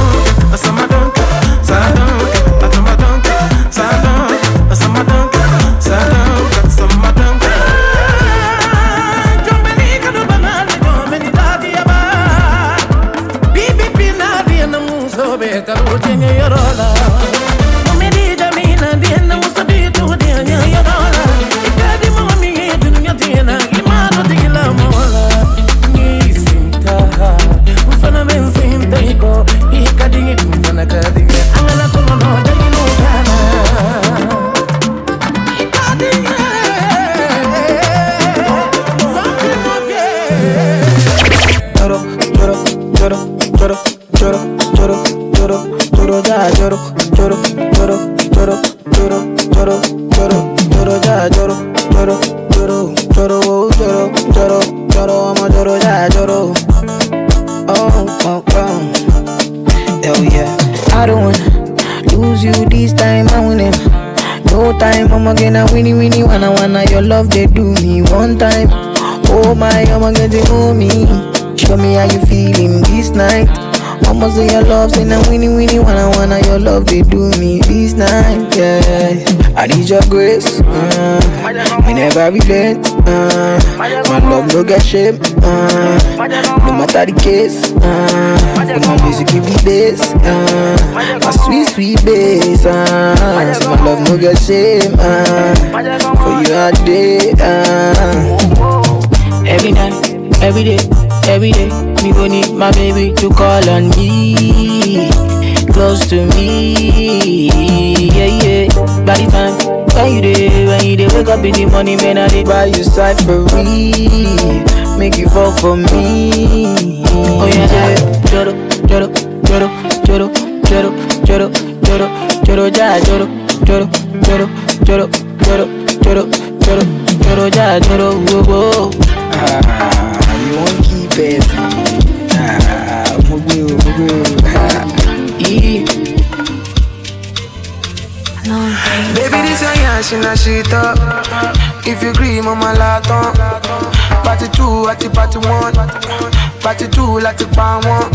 Love, say now winnie winnie wanna wanna your love they do me this night. Yeah, I need your grace. Uh, me never relent. Uh, my love no get shame. Uh, no matter the case. Uh, with my music give me bass. Uh, my sweet sweet bass. Uh, so my love no get shame. Uh, for you all day. Uh, every night, every day, every day. Me go need my baby to call on me, close to me. Yeah, yeah. By the time when you day, when you day, wake up in the morning, man, I dey buy you side for real. Make you fall for me. Oh yeah, yeah. Joro, joro, joro, joro, joro, joro, joro, joro, ja, joro, joro, joro, joro, joro, joro, joro, joro, ja, joro, whoa, whoa. Ah, you won't keep it groove. yeah. No, Baby, this a yash in a sheet. If you agree, mama, lot on. Party two, party, party one. Party two, like the pan one.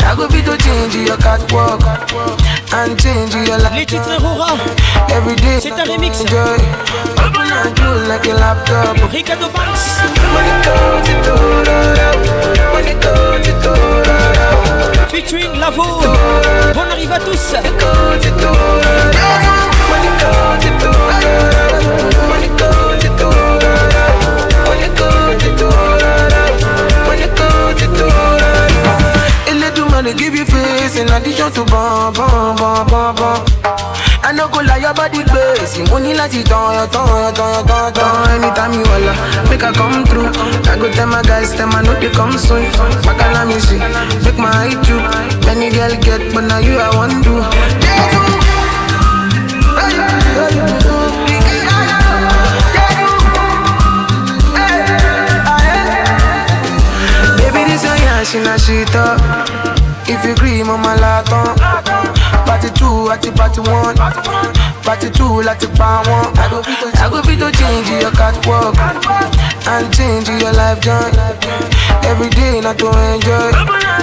I go be to change your catwalk. And change your life. Les titres Aurora. Every day. C'est un remix. Enjoy. Open and close like a laptop. Ricardo Banks. When it it. When it it da, da. Featuring Lavo. Bonne arrive à tous. Eledumare in addition to bọ́n bọ́n bọ́n bọ́n bọ́n. go lie. your body gbèsè, mo ní láti tán yan tán yan tán yan tán tán. Anytime you wala, make I come through. I go tell my guys, tell my no dey come soon. Makala me see, make my eye too. Many girl get, but now you I wan do. Baby this your hey. she na she talk If you agree, mama laton. Party two, at the party one. Party two, like the pound one. I go fit to, I go fit to change your catwalk and change your life journey. Every day, not to enjoy.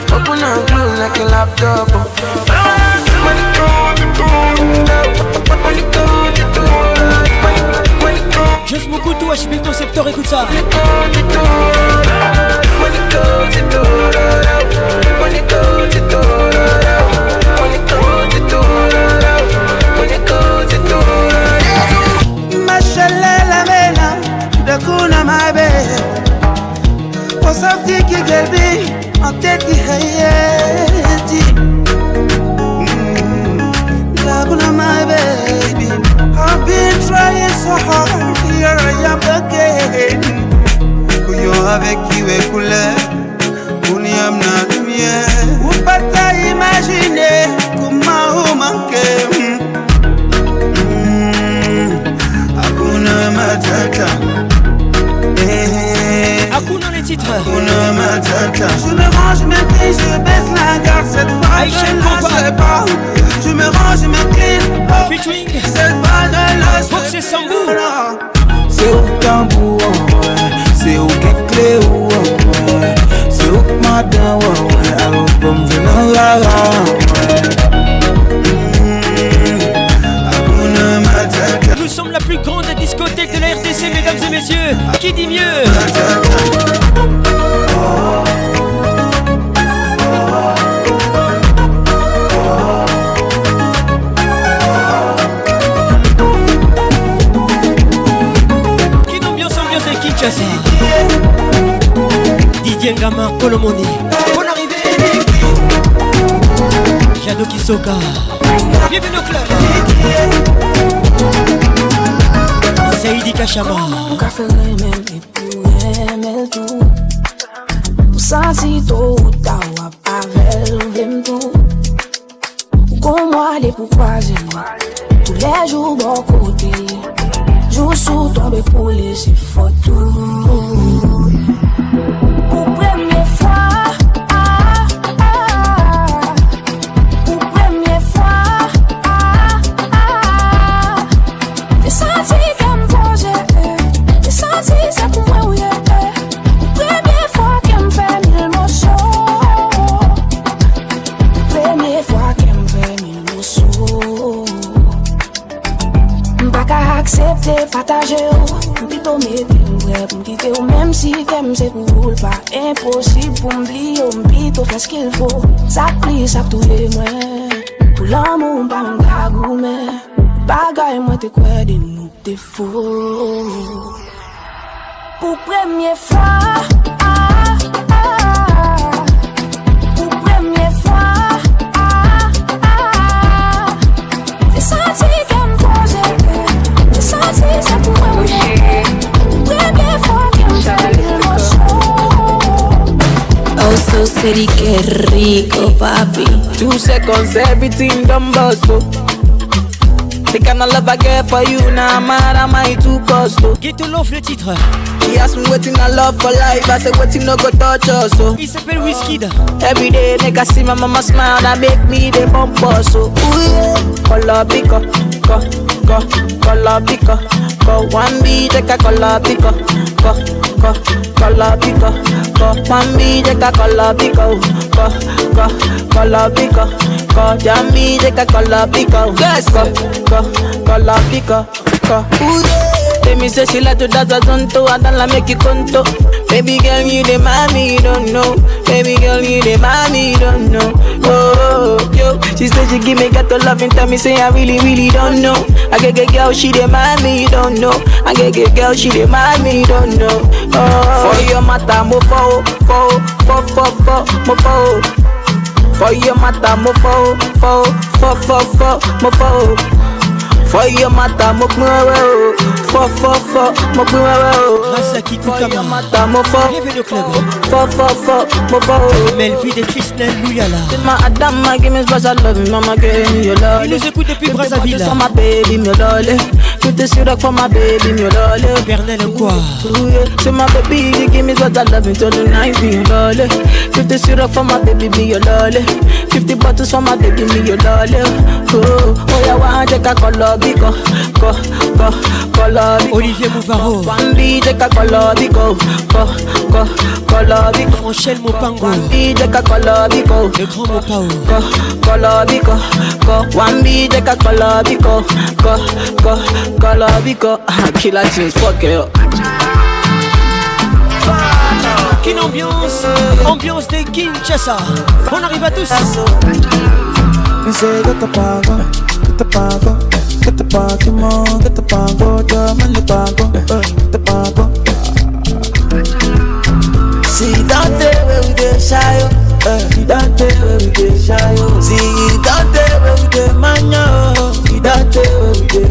Open and close like a laptop. Money come, money Juste mon couteau, HB Concepteur, écoute ça. وصفتك قلبي baby I've been trying so hard Here I am again. Kuyo avec iwe kule uniamna lumière upata imaginer comment vous manquez Hakuna matata. Eh, Hakuna les titres Hakuna matata. Je me range, je me plie, je baisse la garde. Cette fois je ne lâche pas. Je me range, je me clean oh, Featuring. Cette fois je lâche Sambou C'est au tambour, Nous sommes la plus grande discothèque de la RTC, mesdames et messieurs. Qui dit mieux? Ambiance ambiance de Kinshasa Didier Ngama, Colomoni Bonne arrivée Jado Kisoka. Bienvenue au club. Tous les jours côté. Jou sou tombe pou lese pataje ou, mpito me pil mbre mpite ou. Mem si kem se pou l pa imposib pou mbli ou mpito fes ke l fo Sak pli sak touye mwen, pou lan moun pa mwen kagou men Bagay mwen te kwe de nou te fo. Pou premye fwa So city, qué rico, papi. Two seconds, everything done bust, oh. The kind of love I get for you, now nah, mad am I too cost, oh. Get to love le titre She asked me waiting I love for life, I said waiting no go touch us, oh. Il s'appelle Wizkid Every day, make I see my mama smile, that make me the bump us, oh. Ooh, yeah. Color pico, co, co, color pico, co. One beat, take a color pico, co, co, color pico, co. One beat, take a color pico, co, co, color pico, co. Jammy, take a color pico, yes, co, co, color pico, co. Ooh, yeah. Tell me say she like to dance a zonto, I don't like make you conto. Baby girl, you the mommy, you don't know. Baby girl, you the mommy, you don't know. Oh, yo, she said she give me got to love and tell me say I really, really don't know. I get get girl, she the mommy, you don't know. I get get girl, she the mommy, you don't know. Oh, for your mata, mo fo, fo, fo, fo, fo, mo fo. For your mata, mo fo, fo, fo, fo, fo, mo fo. For your mata, mo pin wewe o. Fo, fo, fo, mo pin wewe o. For your mo. Bienvenue au club mo Christelle Louyala C'est ma Adama, give me special love, mama, give me your love. Il nous écoute depuis Brazzaville For my baby, lolly. Put the syrup for my baby, me lolly. Bernel eh. quoi Ooh, yeah. So my baby, you give me special love until the night, your lolly. Put the syrup for my baby, be your lolly. Eh. 50 bottles for my baby, me your lolly. Eh. Oh, oh yeah, one take a color biko, ko, ko, color biko. Olivier Mouvaro. One B take a color biko, ko, ko, color biko. Franchel Mopango. One B take a color biko. Le grand Mopao. Ko, color biko, ko. One B take a color biko, ko, ko, color bico Kila jeans, fuck it up Kin ambiance, ambiance des Kinshasa On arrive à tous See that day where we dey shy, see that day where we dey shy, see that day where we dey manya, see that day where we dey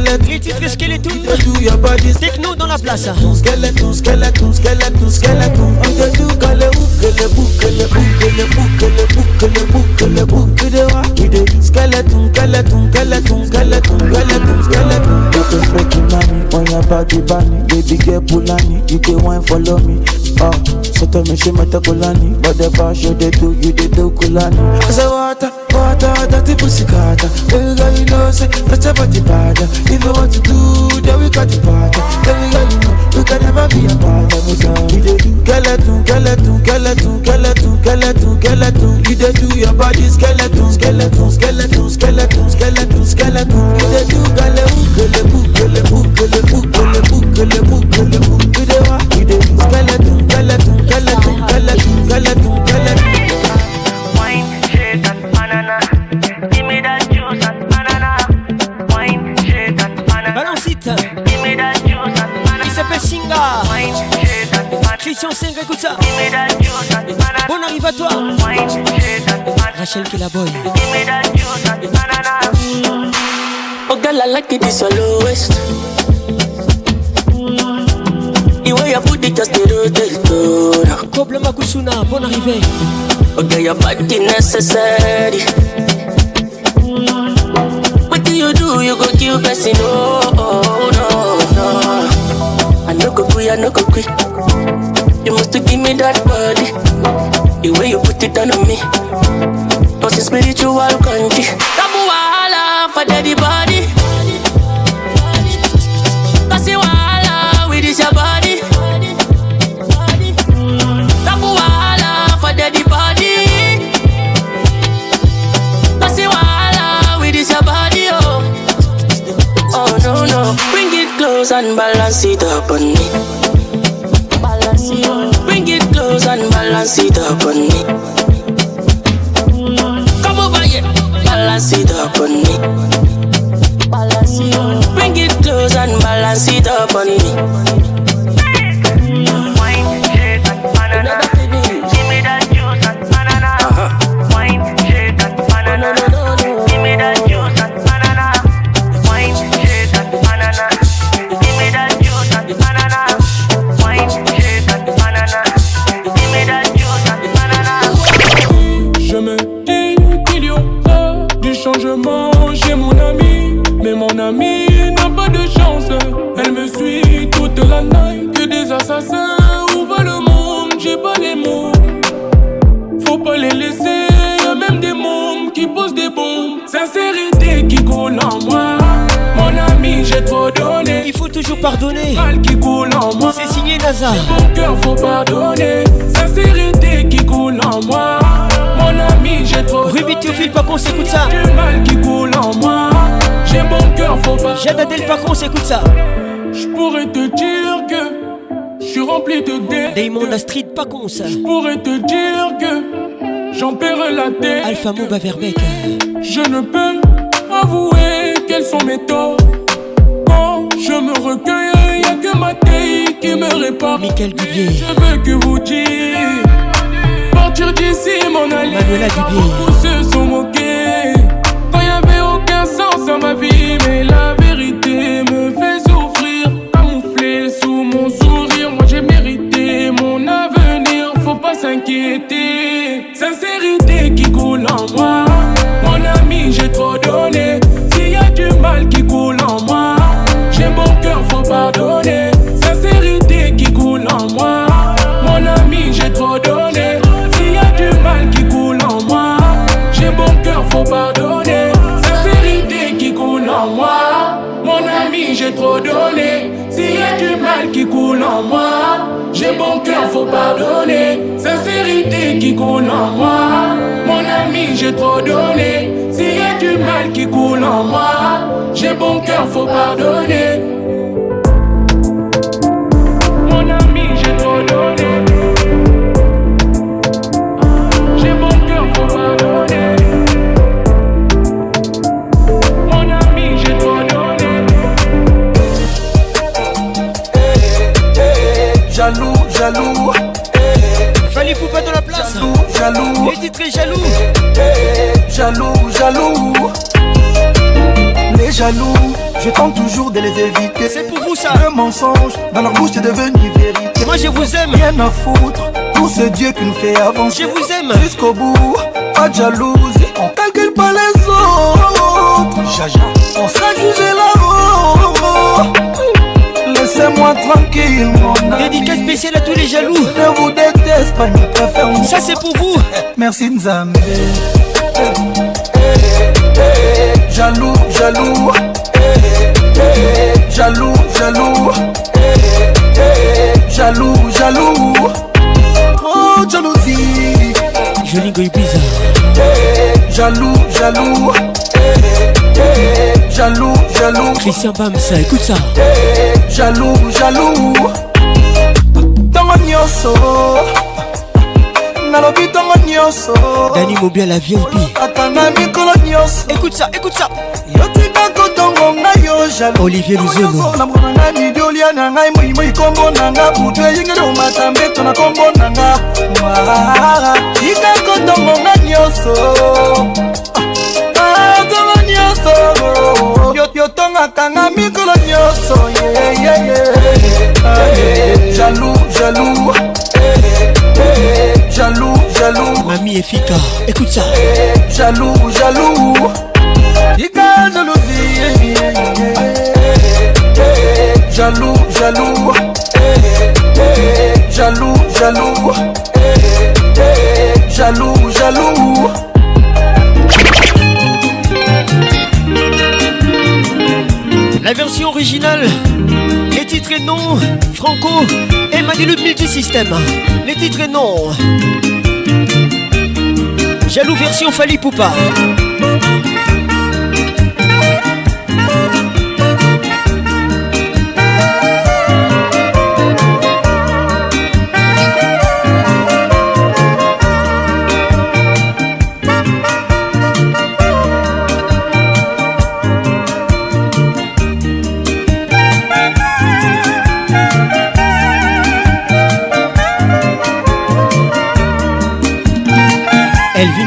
Les titres Techno dans la place. skeleton, skeleton, skeleton, skeleton. On te ukele bukele bukele bukele bukele bukele bukele wa. We dey do skeleton, skeleton, skeleton, skeleton, skeleton, skeleton. You can mommy your body bunny, baby girl you dey wine follow me. Oh, so tell me she meta kulani, the bash you dey do, you dey do kulani. I say water, water, dirty pussy carter. Baby girl, you know say that's your body bad. If you want to do, then we got the part. Baby girl, you know you can never be a part of us. We dey do skeleton, skeleton, skeleton, skeleton, skeleton, skeleton. You dey do your body skeleton, skeleton, skeleton, skeleton, skeleton, skeleton. You dey do gale ukele bukele bukele bukele bukele bukele skeleton, skeleton, skeleton. Wine, shake and banana. Give me that juice and banana. Wine, shake and banana. Balance it. Give me that juice and banana. Il s'appelle Singa. Wine, shake and banana. Christian Senga, écoute ça. Give me that juice and banana. Bon arrive à toi. Wine, shake and banana. Rachel Kelaboy. Give me that juice and banana. Oh girl, I like it, this your lowest. The way you put it just the rotate, oh, no. Koble Makusuna, bonne arrivée. Girl, your body necessary. What do you do? You go kill person, oh, oh no, no. I no go quit, I no go quit. You must give me that body. The way you put it on me. Was a spiritual country. Tabu wahala for daddy body. Close and balance it up on me. Bring it close and balance it up on me. Come over here, balance it up on me. La street, pas con ça. Je pourrais te dire que j'en paierai la tête. Alpha Mouba Verbeck. Je ne peux avouer quels sont mes torts. Quand je me recueille, y a que ma taille qui me répare. Michael Dubier. Je veux que vous dire. Partir d'ici, mon aller. Manuela Dubier. Beaucoup se sont moqués. Quand y avait aucun sens à ma vie, mais la coule en moi, j'ai bon cœur, faut pardonner. Sincérité qui coule en moi, mon ami, j'ai trop donné. S'il y a du mal qui coule en moi, j'ai bon cœur, faut pardonner. Jaloux, jaloux. Fallait Poupa dans la place. Jaloux, Les titres jaloux. Jaloux, jaloux. Les jaloux, je tente toujours de les éviter. C'est pour vous ça. Le mensonge dans leur bouche est devenu vérité. Moi je vous aime. Rien à foutre. Tout ce Dieu qui nous fait avancer. Je vous aime. Jusqu'au bout, pas de jalousie. On calcule pas les autres. Jaja, on sera jugé là-haut. Laissez-moi tranquille, mon ami. Dédicace spéciale à tous les jaloux. Je vous déteste pas, je préfère vous. Ça c'est pour vous. Merci Nzambe. Jaloux, jaloux. Jaloux, jaloux. Jaloux, jaloux. Oh, jalousie. Jolingo Ibiza. Jaloux, jaloux. Jaloux, jaloux. Christian Bamsa, écoute ça. Jaloux, jaloux. Tango nyonso. nalobi ntongo nyonso dani mobia la vip atanga mikolo nyonso écoute ça écoute ça yotika kotongo ngai yo olivier luzolo na mwana ngai midi olia na ngai moimoi kombo na nga butu eyingeli omata mbeto na kombo na nga tika kotongo ngai nyonso solo yotongakanga mikolo nyonso jalou jalou jalou jalou mami efika écoute ça. Eh, jalou jalou tika jalousie eh, eh, jalou jalou jalou jalou jalou jalou La version originale, les titres et noms, Franco et Maniloud Multisystème. Les titres et noms. Jaloux version Fali Poupa.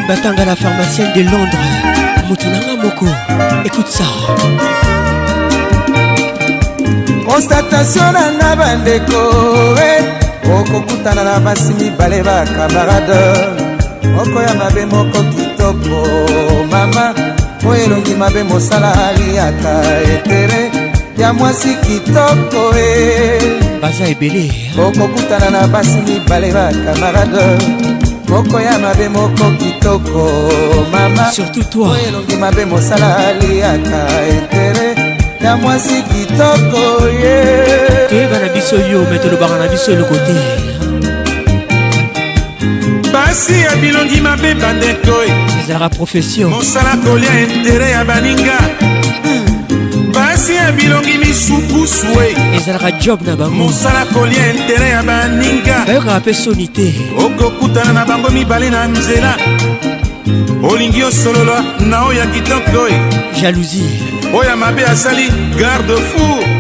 Elvin Batanga, la pharmacienne de Londres. Moutounanga Moko, écoute ça. constatation na nga bandeko okokutana na basi mibale bakamarade moko ya mabe moko kitoko mama. Oyo elongi mabe mosala aliaka etere. Ya mwasi kitoko e baza ebele okokutana na basi mibale bakamarade moko ya mabe moko kitoko mama. Surtout toi. Elongi mabe mosala aliaka etere ya mwasi kitoko ye. Toyeba na biso yo me tolobaka na biso eloko te. Basi ya bilongi mabe bandeko ezalaka profession. Mosala kolia intere ya baninga ya bilongi misupusu e ezalaka job na bango. Mosala kolia intere ya baninga. Bayokaka mpe soni te. Okokutana na bango mibale na nzela. Olingi osolola na oyo ya kitoko e jalousie. Oyo mabe asali garde fou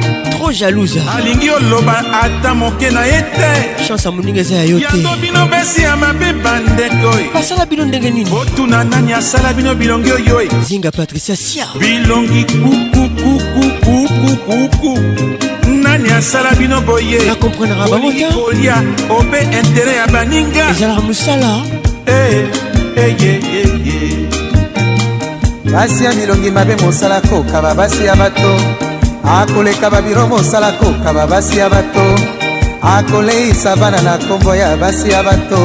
trop jalouse. Alingi oloba ata moke na ye te. Chance ya moninga eza ya yo te. yango bino besi ya mabe bandeko basala bino ndenge nini? Botuna nani asala bino bilongi oyo zinga patricia sia. Bilongi kukukukukukuku nani asala bino boye? Nakomprenaka bango te kolia ope intere ya baninga. Ezalaka mosala basi ya milongi mabe mosala kokaba basi ya bato akoleka babiro mosala kokaba basi ya bato akoleisa bana na nkombo ya basi ya bato.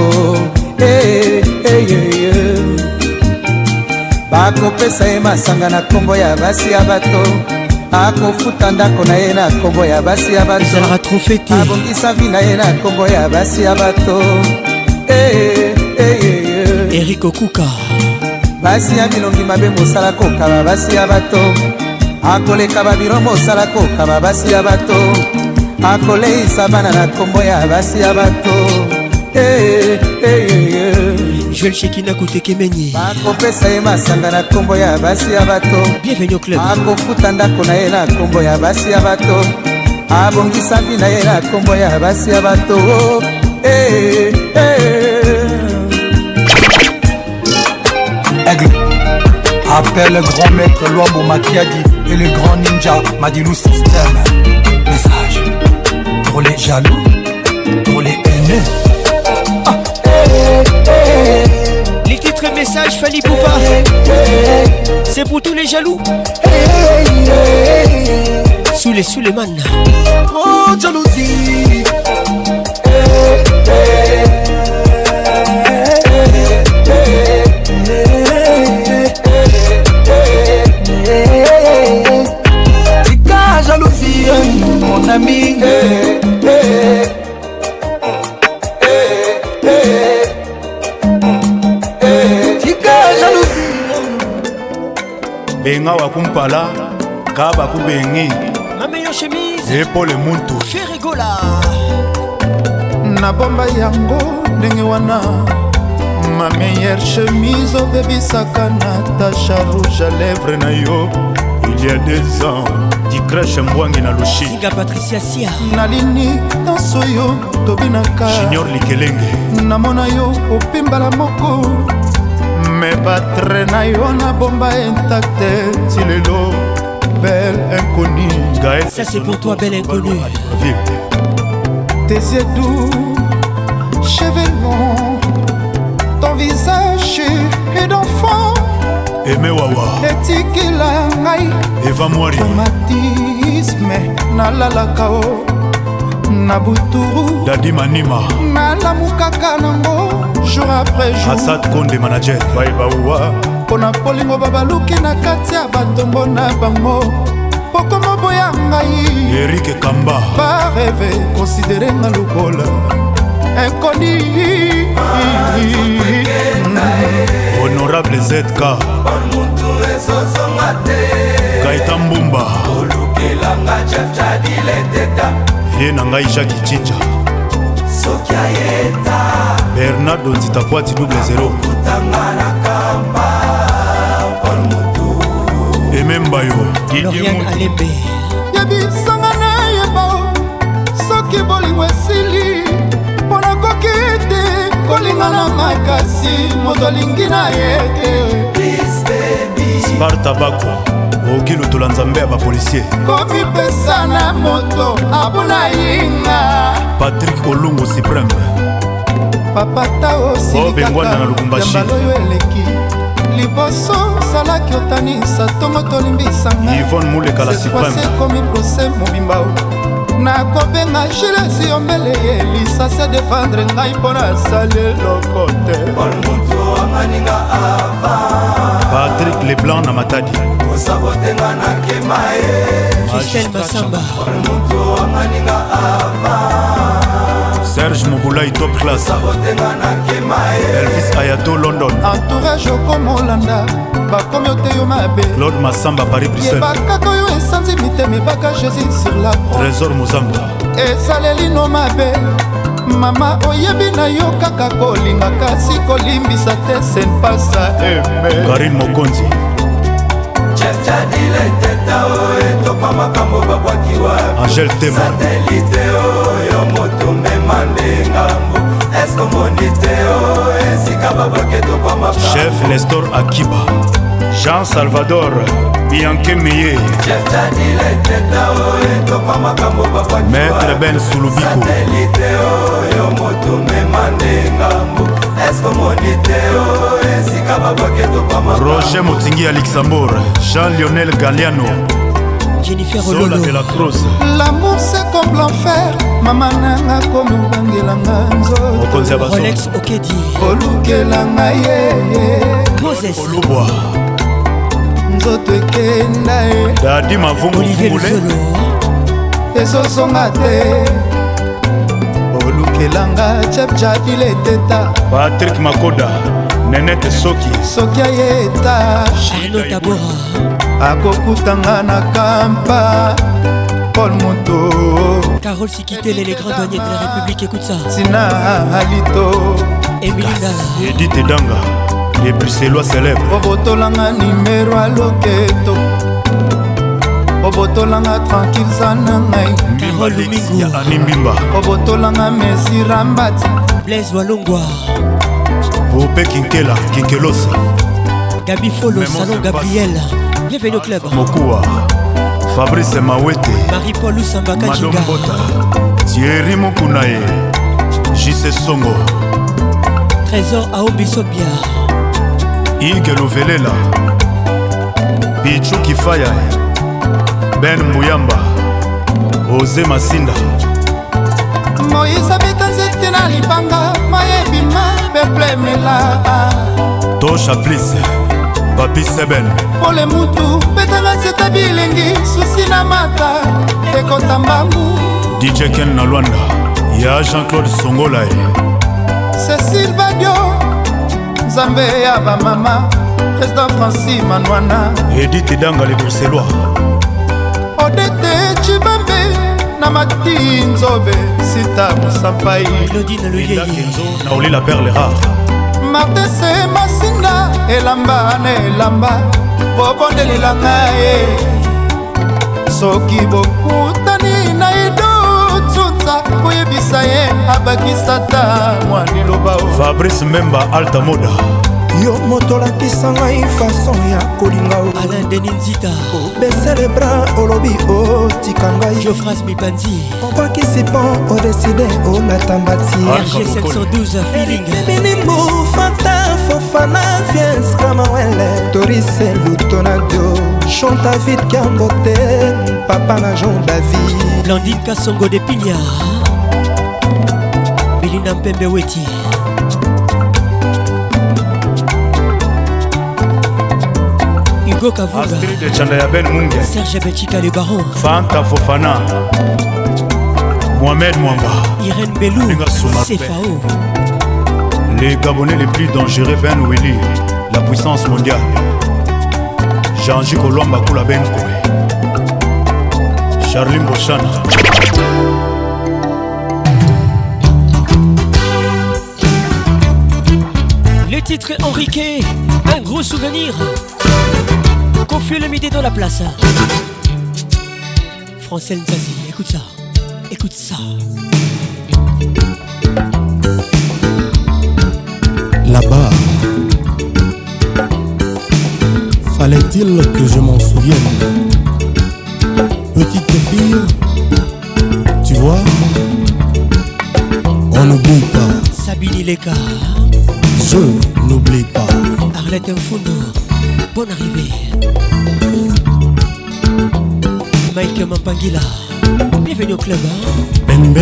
Hey, hey, hey, hey. bakopesa ye masanga na nkombo ya basi ya bato akofuta ndako na ye na nkombo ya basi ya bato. Ezalaka trofete abongisa vi na ye na nkombo ya basi ya bato. Eh, eh, eh, eh. erik okuka. Basi ya bilongi mabe mosala kokaba basi ya bato akoleka babiro mosala kokaba basi ya bato. Akoleisa bana na nkombo ya basi ya bato. Eh, eh, eh, joel shekina kutekemenyi bakopesa ye masanga na nkombo ya basi ya bato. Bienvenu au club. Akofuta ndako na ye na nkombo ya basi ya bato. Abongisa vi na ye na nkombo ya basi ya bato. Eh. Aigle. Appelle le grand maître Luambo Makiadi et le grand ninja Madilou System. Message pour les jaloux, pour les haineux. les titres messages Fali Poupa c'est pour tous les jaloux? Sous les Suleiman Oh, jalousie. Mon ami. Tika jalousie. benga wakumpala ka bakubengi. Ma meilleure chemise. Epole muntu Ferregola nabomba yango ndenge wana ma meilleure chemise obebisaka natasha rouge à lèvre na yo il y a deux ans dicrèche mbwangi na lushi. Singa patricia sia. Nalini danso yo tobinaka junior likelenge. Namona yo opimbala moko. Me batre na yo nabomba intacte ti lelo belle inconnue. Gaël ça c'est pour toi belle inconnue. Tes yeux doux cheveux longs ton visage est d'enfant eme wawa. Etikila ngai. Eva mwari. Traumatisme nalalaka o. Na buturu. Dadi manima. Nalamukaka nango jour après jour. Asad konde manager. Bayebawa mpo na polingo babaluki na kati ya batombo na bango. Pokoma boya ngai. Erike kamba. Bareve konsidere nga lokola inkoni honorable zk kaita mbumba. Ye na ngai jaki cinja bernardo nzitakwati double 0 emembayo Lauriane Alembe yebisanga kolingana makasi moto alingi na ye te. Sparta bako okoki lutola nzambe ya bapolisier. Komipesa na moto abuna yinga. Patrik olungu supreme. Papata obengwana na lubumbashi. osilikakayambala oyo eleki. Liboso ozalaki otanisa ntongo tolimbisanga yvonne mulekala supreme. ekomi prose mobimba nakobenga gilesi yombele ye lisase defendre ngai mpo nasali eloko te. Patrik leblanc na matadi. Osabotenga nakema Christelle Massamba serge mobulai top classe elvis ayato london. Entourage okomolanda bakomi oteyo mabe. Claude masamba paris bruxelles. Yebakaka oyo esanzi mitema ebaka jésus sur la trésor mozamba. Ezalelino mabe mama oyebi na yo kaka kolinga kasi kolimbisa te senpasa eme karine mokonzi angel temasatelite oyo motumema nde ngambo. Eske omoni te o esika babwaki tokwamaka chef nestor akiba. Jean salvador. biankemeye maître ben sulubiko roger motingi ya luxembourg jean lionel galiano lamour c'est comme l'enfer. Mama nanga komobangelanga nzotoolex okedi. Olukelanga ye. Moses. Olubwa. Nzoto ekenda e dadi mavungufungule ezozonga te. Olukelanga chepchadile eteta. Patrik makoda nenete soki. Soki ayeta akokutanga na kampa. Paul moto. Carole Sikitele, les grands douaniers de la République, écoute ça. tina alito edith edanga les bruxellois célèbres obotolanga nimero ya loketo. Obotolanga tranquille za na ngai ya ani mbimba. Obotolanga mesira mbati blaise walongwa. Bope kinkela kinkelosa. Gabi Folo, Salon Gabriel. Bienvenue au club. mokuwa fabrice mawete. Marie-Paul Usambaka madom Jinga. bota. Thierry mokuna ye jise songo. Trésor Aobisobia. Ige luvelela pichu kifaya ben mbuyamba oze masinda. Moïse abeta nzete na libanga mai ebima peple emela tosha plis papi seben pole mutu betanga nzete bilengi susi na mata ekota mbangu. Dj ken na lwanda ya jean-claude songola ye cécile badio nzambe ya bamama président francis manwana. Edith danga le bruxellois. Odete cibambe na mati nzobe sita mosampai kenzo na olila perle rare. Martese masinda elamba na elamba bobondelelanga ye. Soki bokutani na idotsunza koyebisa ye abakisata mwa liloba fabrice memba alta moda. Yo moto olakisa ngai fason ya kolinga alain denis nzita obese le bras olobi otika ngai. Geofras mipanzi obakisi mpo odeside olata mbati. Rg 712 feeling. Minimbu fata fofana viens kamawele torise lutonadio chanta vite kiambote papa na jean david. Blandine kasongo de pinya belinda mpembe weti. Hugo kavunga astrid chanda ya ben munge. Serge bechika le baron. Fanta fofana. Mohamed mwamba. Irène belou. Cfao les gabonais les plus dangereux ben willy la puissance mondiale. Jean-ji kolwamba kula ben koe charlin bochana titre est Enrique, un gros souvenir. Confus le midi dans la place. Francel Nzazi, écoute ça. Écoute ça. Là-bas, fallait-il que je m'en souvienne? Petite fille, tu vois, on n'oublie pas, Sabine Leka, je n'oublie pas. Arlette Mfundo, bonne arrivée. Mike Mampangila, bienvenue au club. Hein? Bembe,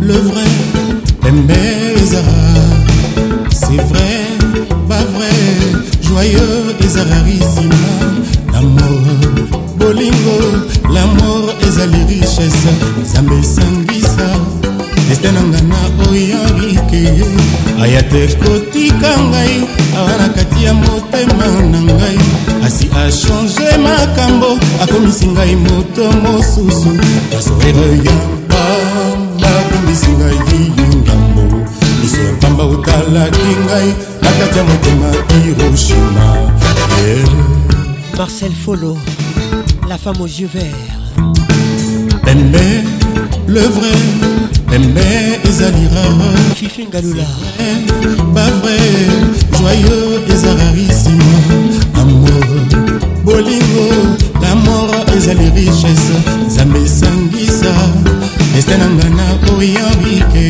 le vrai, Bembe Ezara. C'est vrai, pas vrai, joyeux Ezararissima. L'amour, bolingo, l'amour ezali richesse, nzambe esangisa. Destin na nga na oyarike aya te kotika ngai awa na kati ya motema na ngai. Asi achange makambo akomisi ngai moto mosusu. Nasoere ya pamba akomisi ngai ngambo miso ya pamba otalaki ngai na kati ya motema hiroshima. Yeah. Marcel Folo, la femme aux yeux verts. pembe le vrai pembe ezali rare. Fifi Ngalula, vrai joyeux ezararissima amour bolingo lamor ezali richesse nzambe esangisa destin na nga na oyarike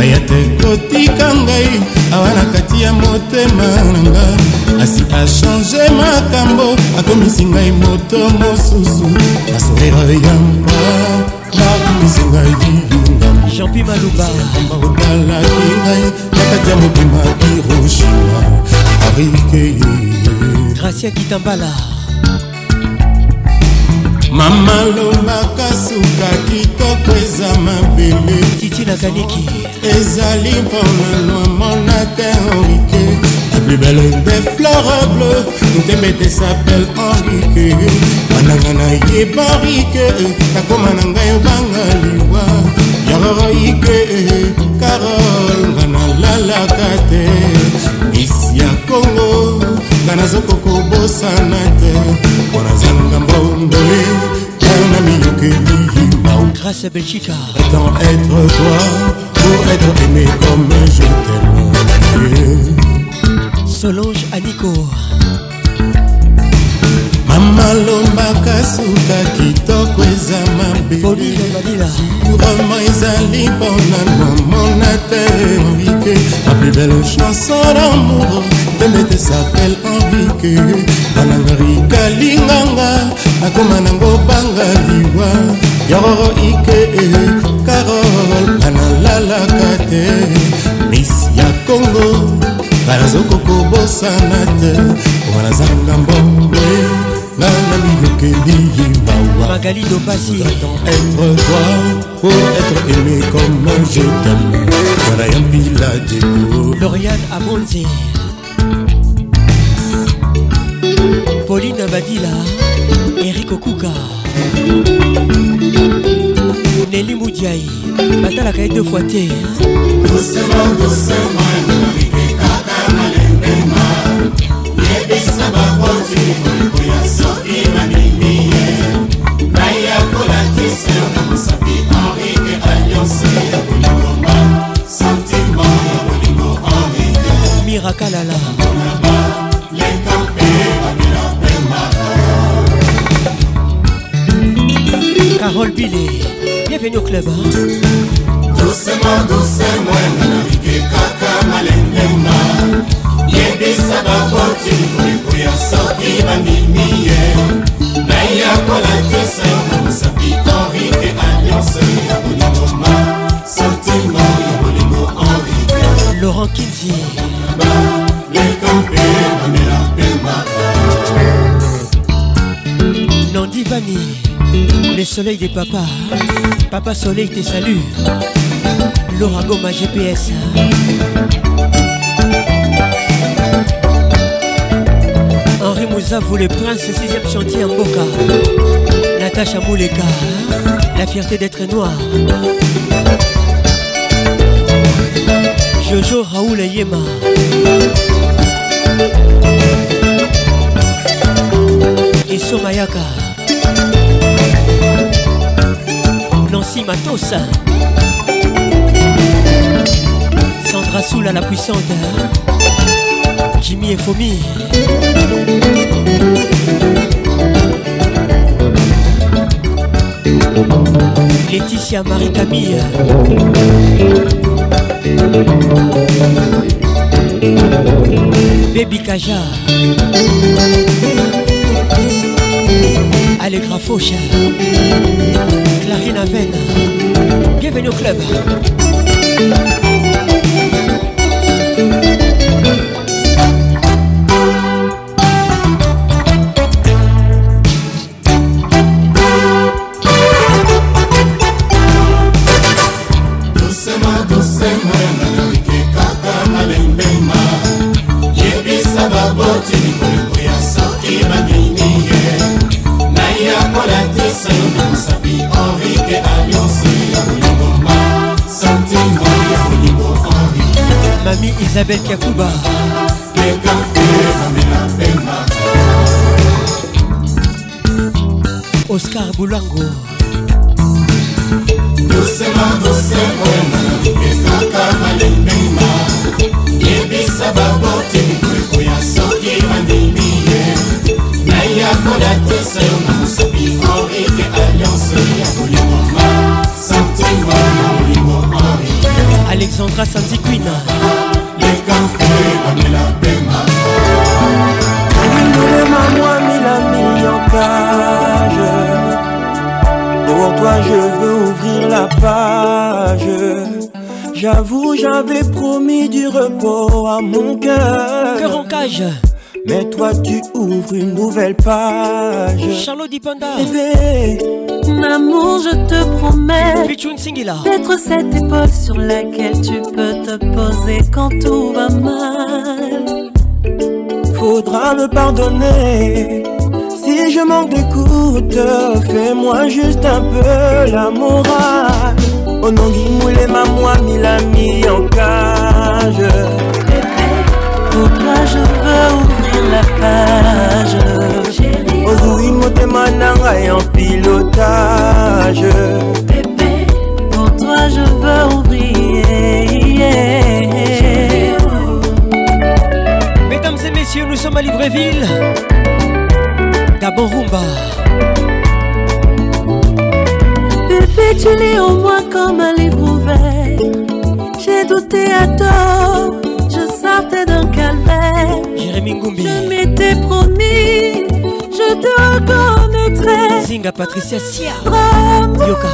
aya te kotika ngai awa na kati ya motema na nga asi achange makambo akomisi ngai moto mosusu. Na sourire ya mpa bakomisi ngai Jean-Pierre Malouba, otalaki ngai na kati ya motema hiroshima arike gracia kitambala. Mama lobaka suka kitoko eza mabele. Titi na kaniki ezali mpona lwamona te henrike la plus belle des fleurs bleues ntembete s'appelle henrike bananga na ye barike nakoma na ngai obanga liwa yaroroike carol nga nalalaka te. Misi ya kongo nga nazokokobosana te. Mpo nazanga mbondoe na miyokeli mau grâce à Belgica. Prétends être toi pour être aimé comme je t'aime. Solange Aniko malomba kasuka kitoko eza mabeurama ezali mpona namona te enrique ma plus belle chanson d'amour tembete s'appelle enrique bananga rikalinganga nakoma nango banga liwa. Yororo ike carol analalaka te. Mis ya congo banazokokobosana te. Omana zanga mbonge Magali Dobasi. Être toi pour être aimé comme je t'aime Lauriane Abonze Pauline Badila Eric Okuka. Nelly Moudiaï. Batalaka ye deux fois mirakalala. Carole Billet bienvenue au club doucement doucement nanarike kaka malembema yebisa bakoti kolikoya soki bandimi ye nayakola tesa na mosapi Laurent pema Nandi Vani Le soleil des papas. Papa soleil te salue. Laura Goma GPS Henri Mouzavou le prince 6ème chantier en Boca Natacha Mouleka La fierté d'être noir. Jojo Raoul Yema. Et Somayaka. Nancy Matos. Sandra Soula la puissante. Jimmy et Fomi Laetitia Marie-Camille. Baby Kaja. Allegra Fauche. Clarine Aven Bienvenue au club Isabelle Kakouba. Nouvelle page. Charlotte Dipanda. Bébé, L'amour, je te promets d'être cette épaule sur laquelle tu peux te poser quand tout va mal. faudra me pardonner. Si je manque d'écoute, fais-moi juste un peu la morale. Onongi moule ma moi mis en cage. Pilotage. Pour toi, je veux ouvrir. Mesdames et messieurs, nous sommes à Libreville. Gabon Rumba. Bébé, tu lis au moins comme un livre ouvert. J'ai douté à tort, je sortais d'un calvaire. Jérémy Ngumbi. Je m'étais promis, je te reconnaîtrai. Zinga Patricia Sia. Vraiment, Yoka,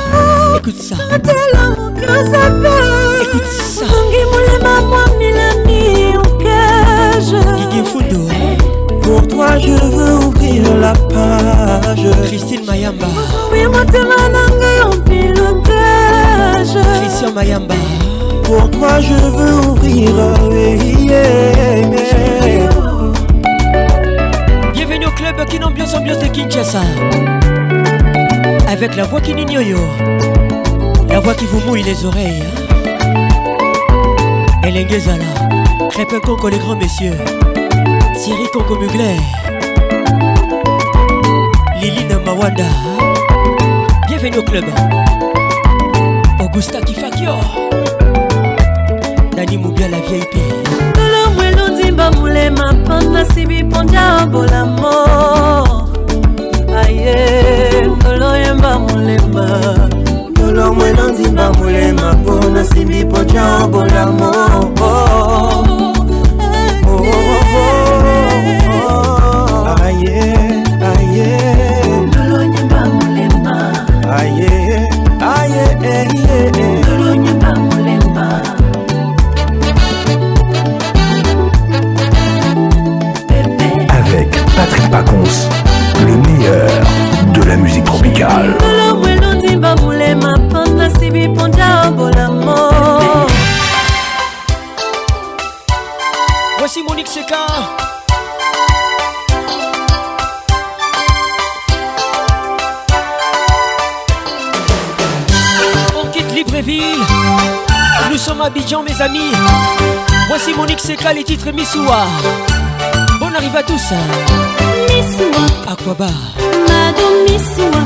écoute ça. ça fait. Écoute ça. Tangi Moulema, moi, en cage. Guigui Fundo. Pour toi, je veux ouvrir la page. Christine Mayamba. Oui, moi, t'es mananga en pilotage. Christian Mayamba. Pour toi, je veux ouvrir. yeah, yeah. Club Kin Ambiance Ambiance de Kinshasa. Avec la voix qui yo La voix qui vous mouille les oreilles. Elengezala. Crépin Conco les grands messieurs. Thierry Conco Mugler. Liline Mawanda. Bienvenue au club. Augusta Kifakio. Dani Moubia la VIP. bolema mpona sibipondia bolamo. Aye ngolo yemba molemba ngolo mwena ndimba molema mpona sibipondia bolamo. Aye aye. Ngolo yemba molema aye aye aye Pacons, le meilleur de la musique tropicale. Voici Monique Seka. On quitte Libreville. Nous sommes à Abidjan, mes amis. Voici Monique Seka, les titres Missoua. Bonne arrivée à tous. madomisiwa akwaba madomisiwa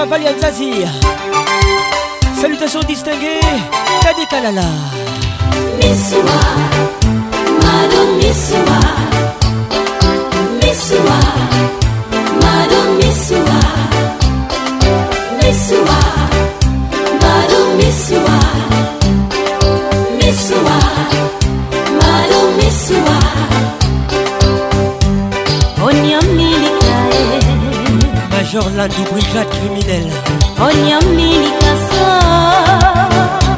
Pas, Valian Zazie. Salutations distinguées. Tadi Kalala. Missoua, Madame Missoua, Missoua, Madame Missoua, Missoua, Madame Missoua, Missoua, Madame Missoua, Onyamilikae, Major Landou, brigade criminelle.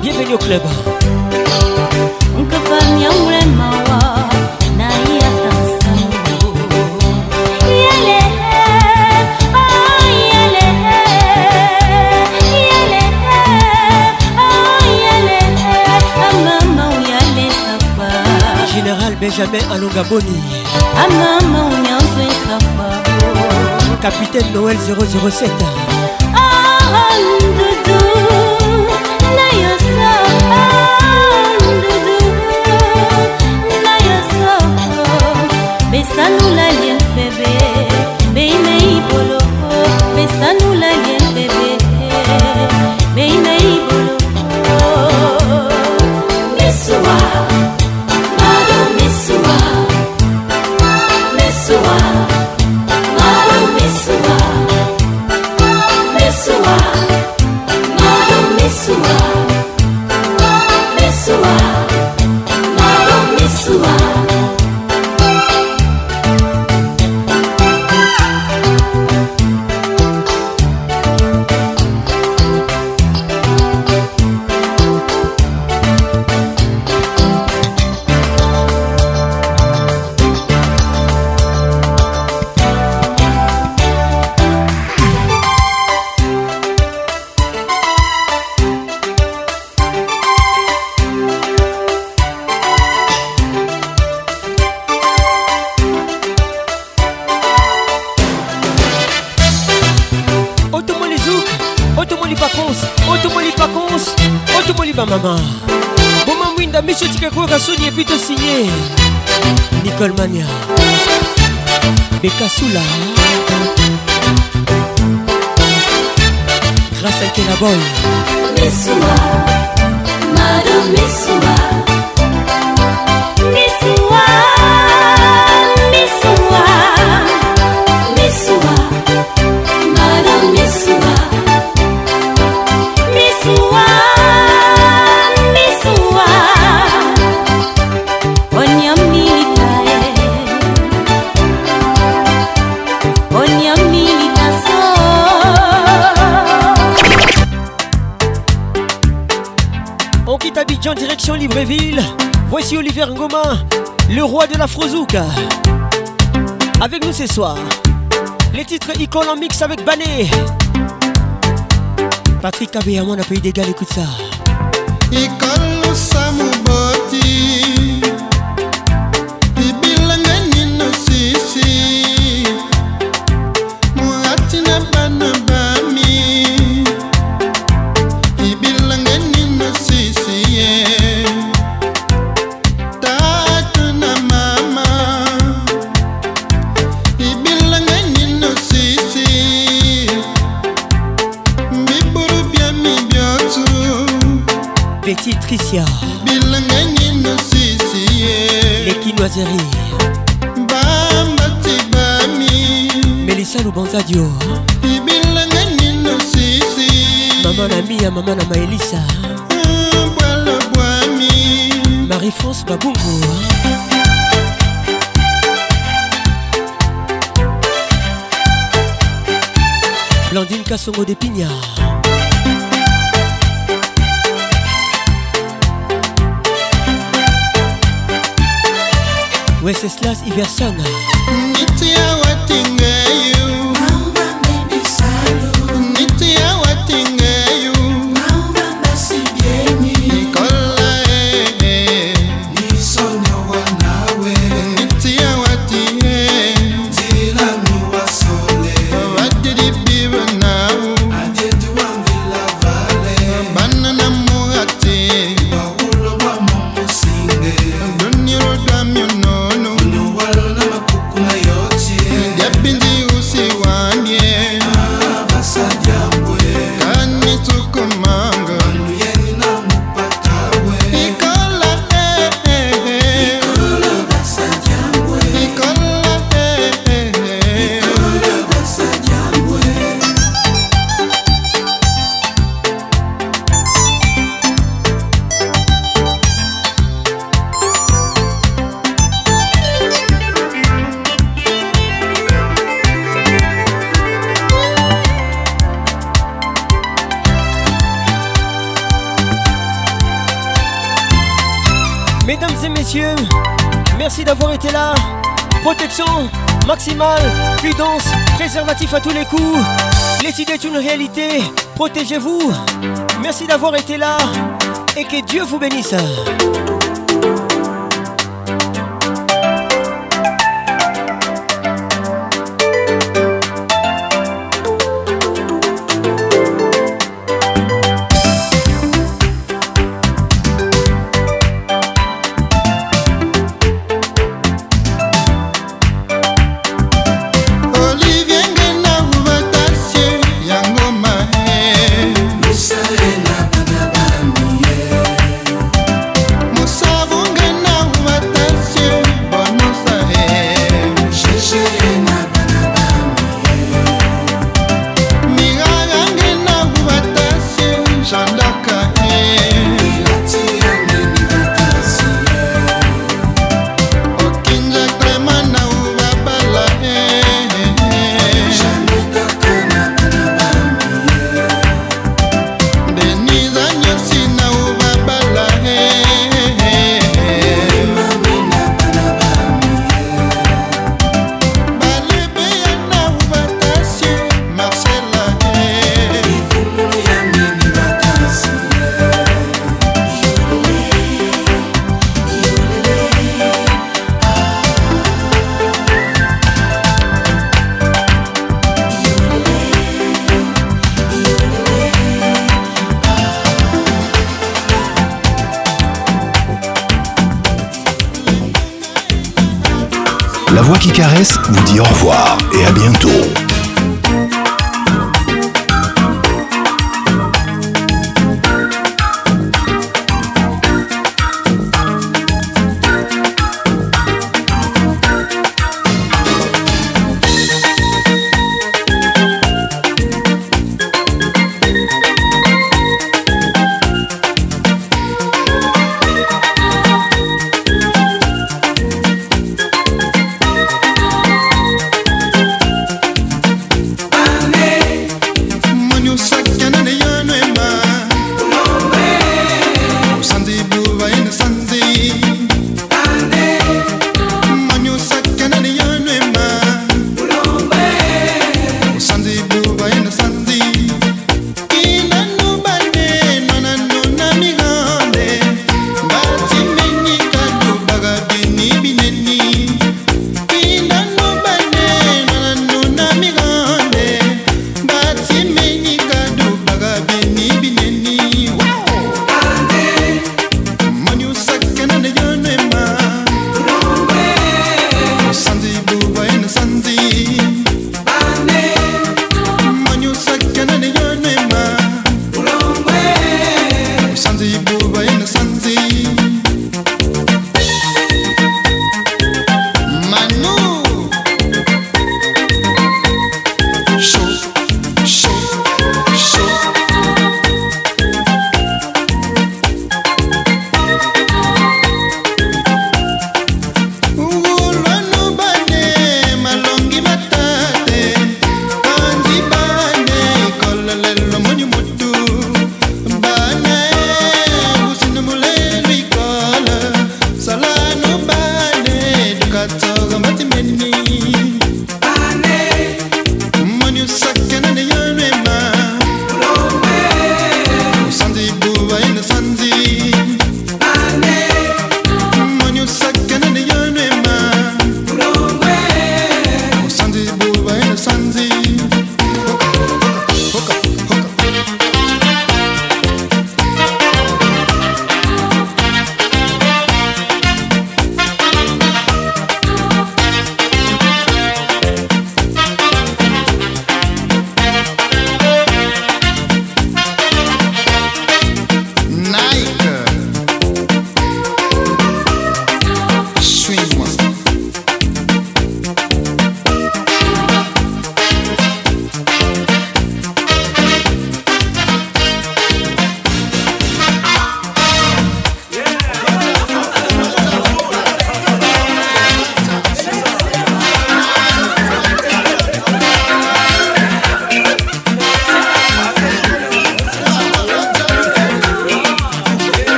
Bienvenue au club. Général Benjamin amama unyanzo isafa Capitaine Noël 007山路来 pas maman. Maman Mwinda Michel Tikako Rassoni et puis te signé. Nicole Mania. Bekasula Grâce à Kena Boy. Messoua Madame Messoua Libreville. Voici Olivier Ngoma, le roi de la Frozouka. Avec nous ce soir, les titres icônes en mix avec Bané. Patrick Kabé, à mon pays d'égal, écoute ça. patricia. Bilenge nino sisi ye. Lekinoiserie bambati bami melisa lubanzadio bilenge nino sisi. Mama na mia mama na maelisa. Bwalo bwami marie france babungu. Blandine kasongo de pignard Wenceslas Iverson. Protection maximale, prudence, préservatif à tous les coups. Les idées est une réalité. Protégez-vous. Merci d'avoir été là et que Dieu vous bénisse.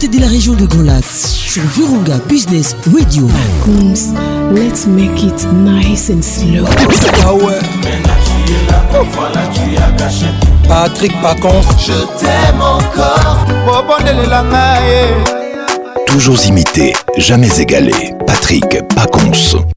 En direct de la région de Grand Lac, sur Virunga Business Radio. Coons, let's make it nice and slow. Ah ouais. Patrick Pacons. je t'aime encore bobondelelanga ye Toujours imité, jamais égalé. Patrick Pacons.